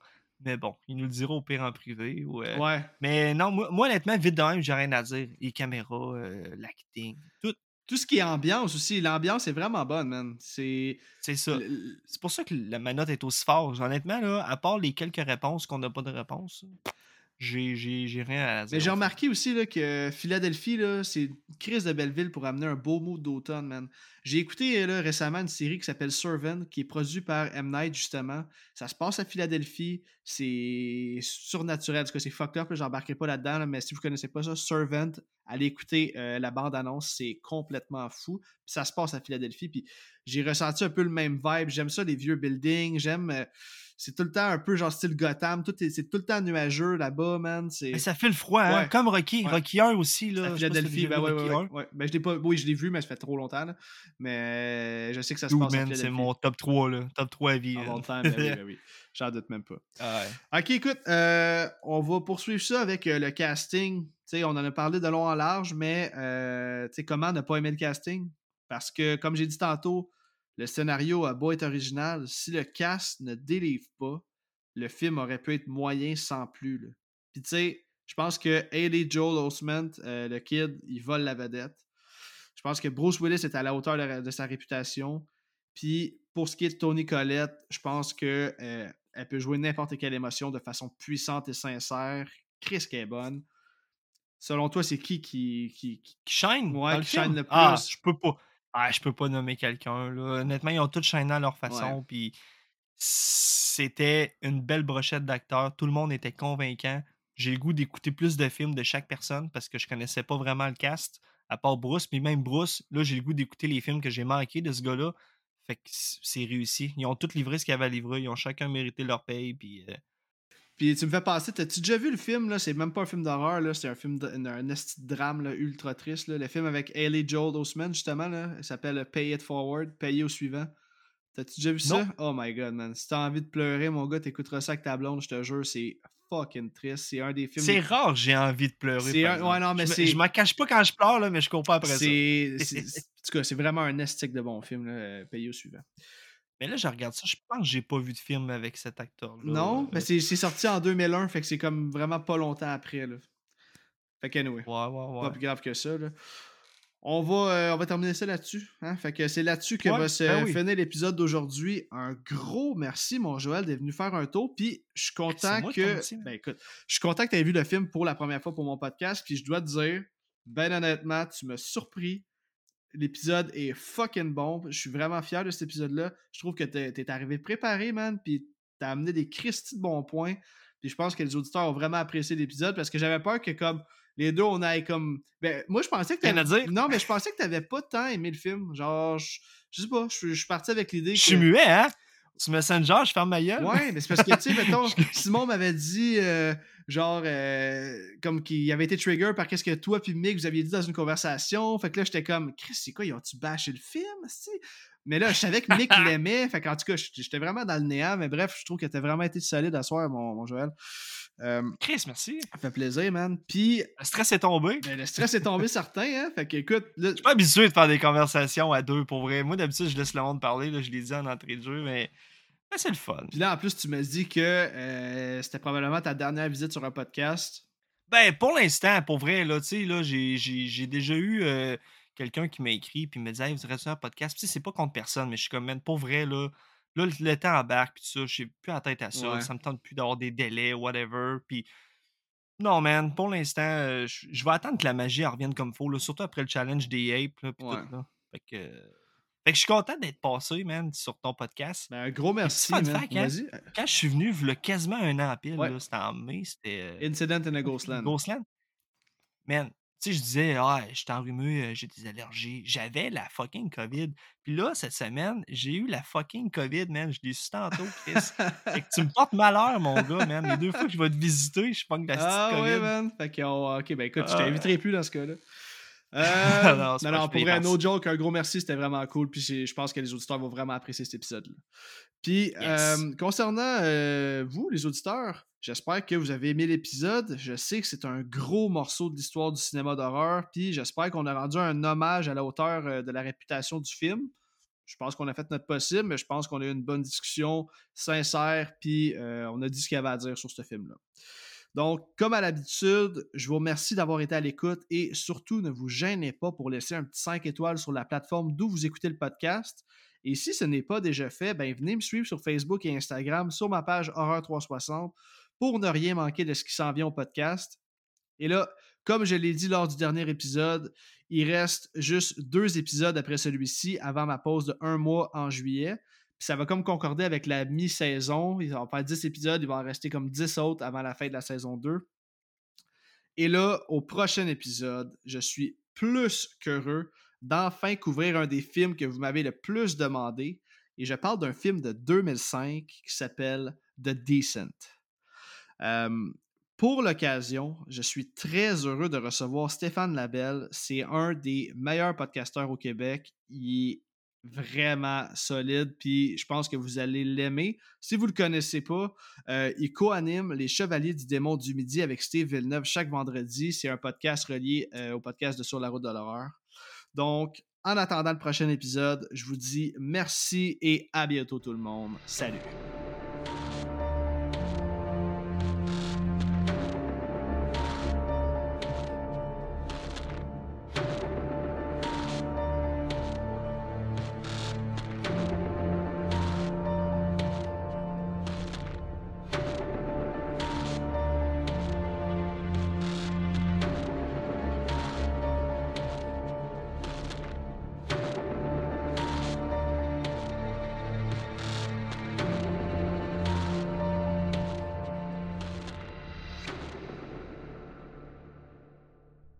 Mais bon, il nous le dira au pire en privé. euh, Ouais. Mais non, moi, moi, honnêtement, vite de même, j'ai rien à dire. Les caméras, euh, l'acting, tout. Tout ce qui est ambiance aussi, l'ambiance est vraiment bonne, man. C'est. C'est ça. le- C'est pour ça que la manotte est aussi forte. Honnêtement, là, à part les quelques réponses qu'on n'a pas de réponse, j'ai, rien à dire. Mais j'ai remarqué aussi là, que Philadelphie, c'est une crise de belle ville pour amener un beau mood d'automne, man. J'ai écouté là, récemment une série qui s'appelle Servant, qui est produite par M. Night, justement. Ça se passe à Philadelphie. C'est surnaturel. En tout cas, c'est fucked up. J'embarquerai pas là-dedans, là, mais si vous connaissez pas ça, Servant, allez écouter euh, la bande-annonce. C'est complètement fou. Puis ça se passe à Philadelphie. Puis j'ai ressenti un peu le même vibe. J'aime ça, les vieux buildings. J'aime. euh, c'est tout le temps un peu genre style Gotham. Tout est- c'est tout le temps nuageux là-bas, man. C'est. Mais ça fait le froid, hein? Comme Rocky. Ouais. Rocky 1 aussi, là. À si Philadelphie, ben ouais, Rocky ouais, 1. ouais, ouais. Ben, je l'ai pas, oui, je l'ai vu, mais ça fait trop longtemps. là. Mais je sais que ça se passe à man, Philadelphie. c'est mon top 3, là. Top 3 à vie. En temps, ben oui, ben oui. J'en doute même pas. Ah. Ok, écoute, euh, on va poursuivre ça avec euh, le casting. On en a parlé de long en large, mais euh, comment ne pas aimer le casting? Parce que, comme j'ai dit tantôt, le scénario a beau être original, si le cast ne délivre pas, le film aurait pu être moyen sans plus. Puis tu sais, je pense que Haley Joel Osment, euh, le kid, il vole la vedette. Je pense que Bruce Willis est à la hauteur de, sa réputation. Puis pour ce qui est de Tony Collette, je pense que euh, peut jouer n'importe quelle émotion de façon puissante et sincère. Chris qui est bonne. Selon toi, c'est qui qui, qui, qui- Qui shine? Ouais, qui shine le Ah, plus? je peux pas. Ah, je peux pas nommer quelqu'un. Honnêtement, ils ont tous shiné à leur façon, puis c'était une belle brochette d'acteurs. Tout le monde était convaincant. J'ai le goût d'écouter plus de films de chaque personne parce que je connaissais pas vraiment le cast, à part Bruce. Puis même Bruce, là, j'ai le goût d'écouter les films que j'ai manqués de ce gars-là. Fait que c'est réussi. Ils ont tous livré ce qu'ils avaient à livrer. Ils ont chacun mérité leur paye. Puis euh, Puis tu me fais passer, t'as-tu déjà vu le film, là? C'est même pas un film d'horreur, là. C'est un film, de, un, un drame, là, ultra triste, là. Le film avec Haley Joel Osment, justement, là. Il s'appelle Pay It Forward, Payer au suivant. T'as-tu déjà vu ça? Oh my god, man. Si t'as envie de pleurer, mon gars, t'écouteras ça avec ta blonde, je te jure, c'est fucking triste. C'est un des films... c'est rare que j'ai envie de pleurer. C'est un- ouais, non, mais je me- c'est- Je m'en cache pas quand je pleure, là, mais je comprends après ça. C'est... En tout cas, c'est vraiment un estique de bon film, là. Payer au suivant. Mais là, je regarde ça. Je pense que j'ai pas vu de film avec cet acteur-là. Non, mais c'est c'est sorti en 2001, fait que c'est comme vraiment pas longtemps après, là. Fait que anyway. Ouais, ouais, Pas plus grave que ça. Là. On, va, euh, on va terminer ça là-dessus. Hein? Fait que c'est là-dessus que Ouais, va se ben oui. finir l'épisode d'aujourd'hui. Un gros merci, mon Joël, d'être venu faire un tour. Puis je suis content moi que. man. Ben écoute, je suis content que tu aies vu le film pour la première fois pour mon podcast. Puis je dois te dire, ben honnêtement, tu m'as surpris. L'épisode est fucking bon. Je suis vraiment fier de cet épisode-là. Je trouve que t'es t'es arrivé préparé, man, puis t'as amené des Christy de bons points. Puis je pense que les auditeurs ont vraiment apprécié l'épisode parce que j'avais peur que comme les deux on aille comme ben moi je pensais que t'avais non mais je pensais que t'avais pas tant aimé le film genre je, je sais pas je, suis- je suis parti avec l'idée Je suis que muet, hein? Tu Messenger, je ferme ma gueule. Ouais, mais c'est parce que, tu sais, mettons, Simon m'avait dit, euh, genre, euh, comme qu'il avait été trigger par qu'est-ce que toi puis Mick vous aviez dit dans une conversation. Fait que là, j'étais comme, Chris, c'est quoi, ils ont-tu bâché le film? Mais là, je savais que Mick l'aimait. Fait qu'en tout cas, j'étais vraiment dans le néant. Mais bref, je trouve que t'as vraiment été solide à soir, mon, mon Joël. Euh, Chris, merci. ça fait plaisir, man. Puis, Le stress est tombé. ben, le stress est tombé certain, hein. Fait que, écoute, là, Je suis pas habitué de faire des conversations à deux, pour vrai. Moi, d'habitude, je laisse le monde parler. Là, je l'ai dit en entrée de jeu, mais, mais c'est le fun. puis là, en plus, tu m'as dit que euh, c'était probablement ta dernière visite sur un podcast. Ben, pour l'instant, pour vrai, là, tu sais, là, j'ai- j'ai j'ai déjà eu euh, quelqu'un qui m'a écrit puis me disait, hey, vous aurez un podcast? Puis, c'est pas contre personne, mais je suis comme, man, pour vrai, là, là, le, temps embarque, puis ça, j'ai plus en tête à ça. Ouais. Ça me tente plus d'avoir des délais, whatever. Puis, non, man, pour l'instant, euh, je je vais attendre que la magie revienne comme faut, là, surtout après le challenge des apes, là, puis Ouais. tout, là. Fait que, fait que je suis content d'être passé, man, sur ton podcast. Ben, un gros merci. man. fact, hein? Quand je suis venu, il quasiment un an pile, Ouais. c'était en mai, c'était. euh, Incident in a Ghostland. Ghostland. Man, tu sais, je disais, ah, je suis enrhumé, euh, j'ai des allergies. J'avais la fucking COVID. Puis là, cette semaine, j'ai eu la fucking COVID, man. Je l'ai su tantôt, Chris. fait que tu me portes malheur, mon gars, man. Les deux fois que je vais te visiter, je pogne la petite Ah COVID. ouais, man. Fait que, ok, ben écoute, je Ah. t'inviterai plus dans ce cas-là. Euh, Non, pour vrai, no joke, un gros merci, c'était vraiment cool. Puis je pense que les auditeurs vont vraiment apprécier cet épisode-là. Puis, euh, concernant euh, vous, les auditeurs, j'espère que vous avez aimé l'épisode. Je sais que c'est un gros morceau de l'histoire du cinéma d'horreur. Puis j'espère qu'on a rendu un hommage à la hauteur euh, de la réputation du film. Je pense qu'on a fait notre possible, mais je pense qu'on a eu une bonne discussion sincère, puis on a dit ce qu'il y avait à dire sur ce film-là. Donc, comme à l'habitude, je vous remercie d'avoir été à l'écoute et surtout ne vous gênez pas pour laisser un petit 5 étoiles sur la plateforme d'où vous écoutez le podcast. Et si ce n'est pas déjà fait, ben venez me suivre sur Facebook et Instagram sur ma page Horreur 360 pour ne rien manquer de ce qui s'en vient au podcast. Et là, comme je l'ai dit lors du dernier épisode, il reste juste deux épisodes après celui-ci avant ma pause de un mois en juillet. Ça va comme concorder avec la mi-saison. Ils vont faire 10 épisodes, il va en rester comme 10 autres avant la fin de la saison 2. Et là, au prochain épisode, je suis plus qu'heureux d'enfin couvrir un des films que vous m'avez le plus demandé. Et je parle d'un film de 2005 qui s'appelle The Decent. Euh, pour l'occasion, je suis très heureux de recevoir Stéphane Labelle. C'est un des meilleurs podcasteurs au Québec. Il est vraiment solide, puis je pense que vous allez l'aimer. Si vous ne le connaissez pas, euh, il co-anime Les Chevaliers du Démon du Midi avec Steve Villeneuve chaque vendredi. C'est un podcast relié euh, au podcast de Sur la route de l'horreur. Donc, en attendant le prochain épisode, je vous dis merci et à bientôt tout le monde. Salut!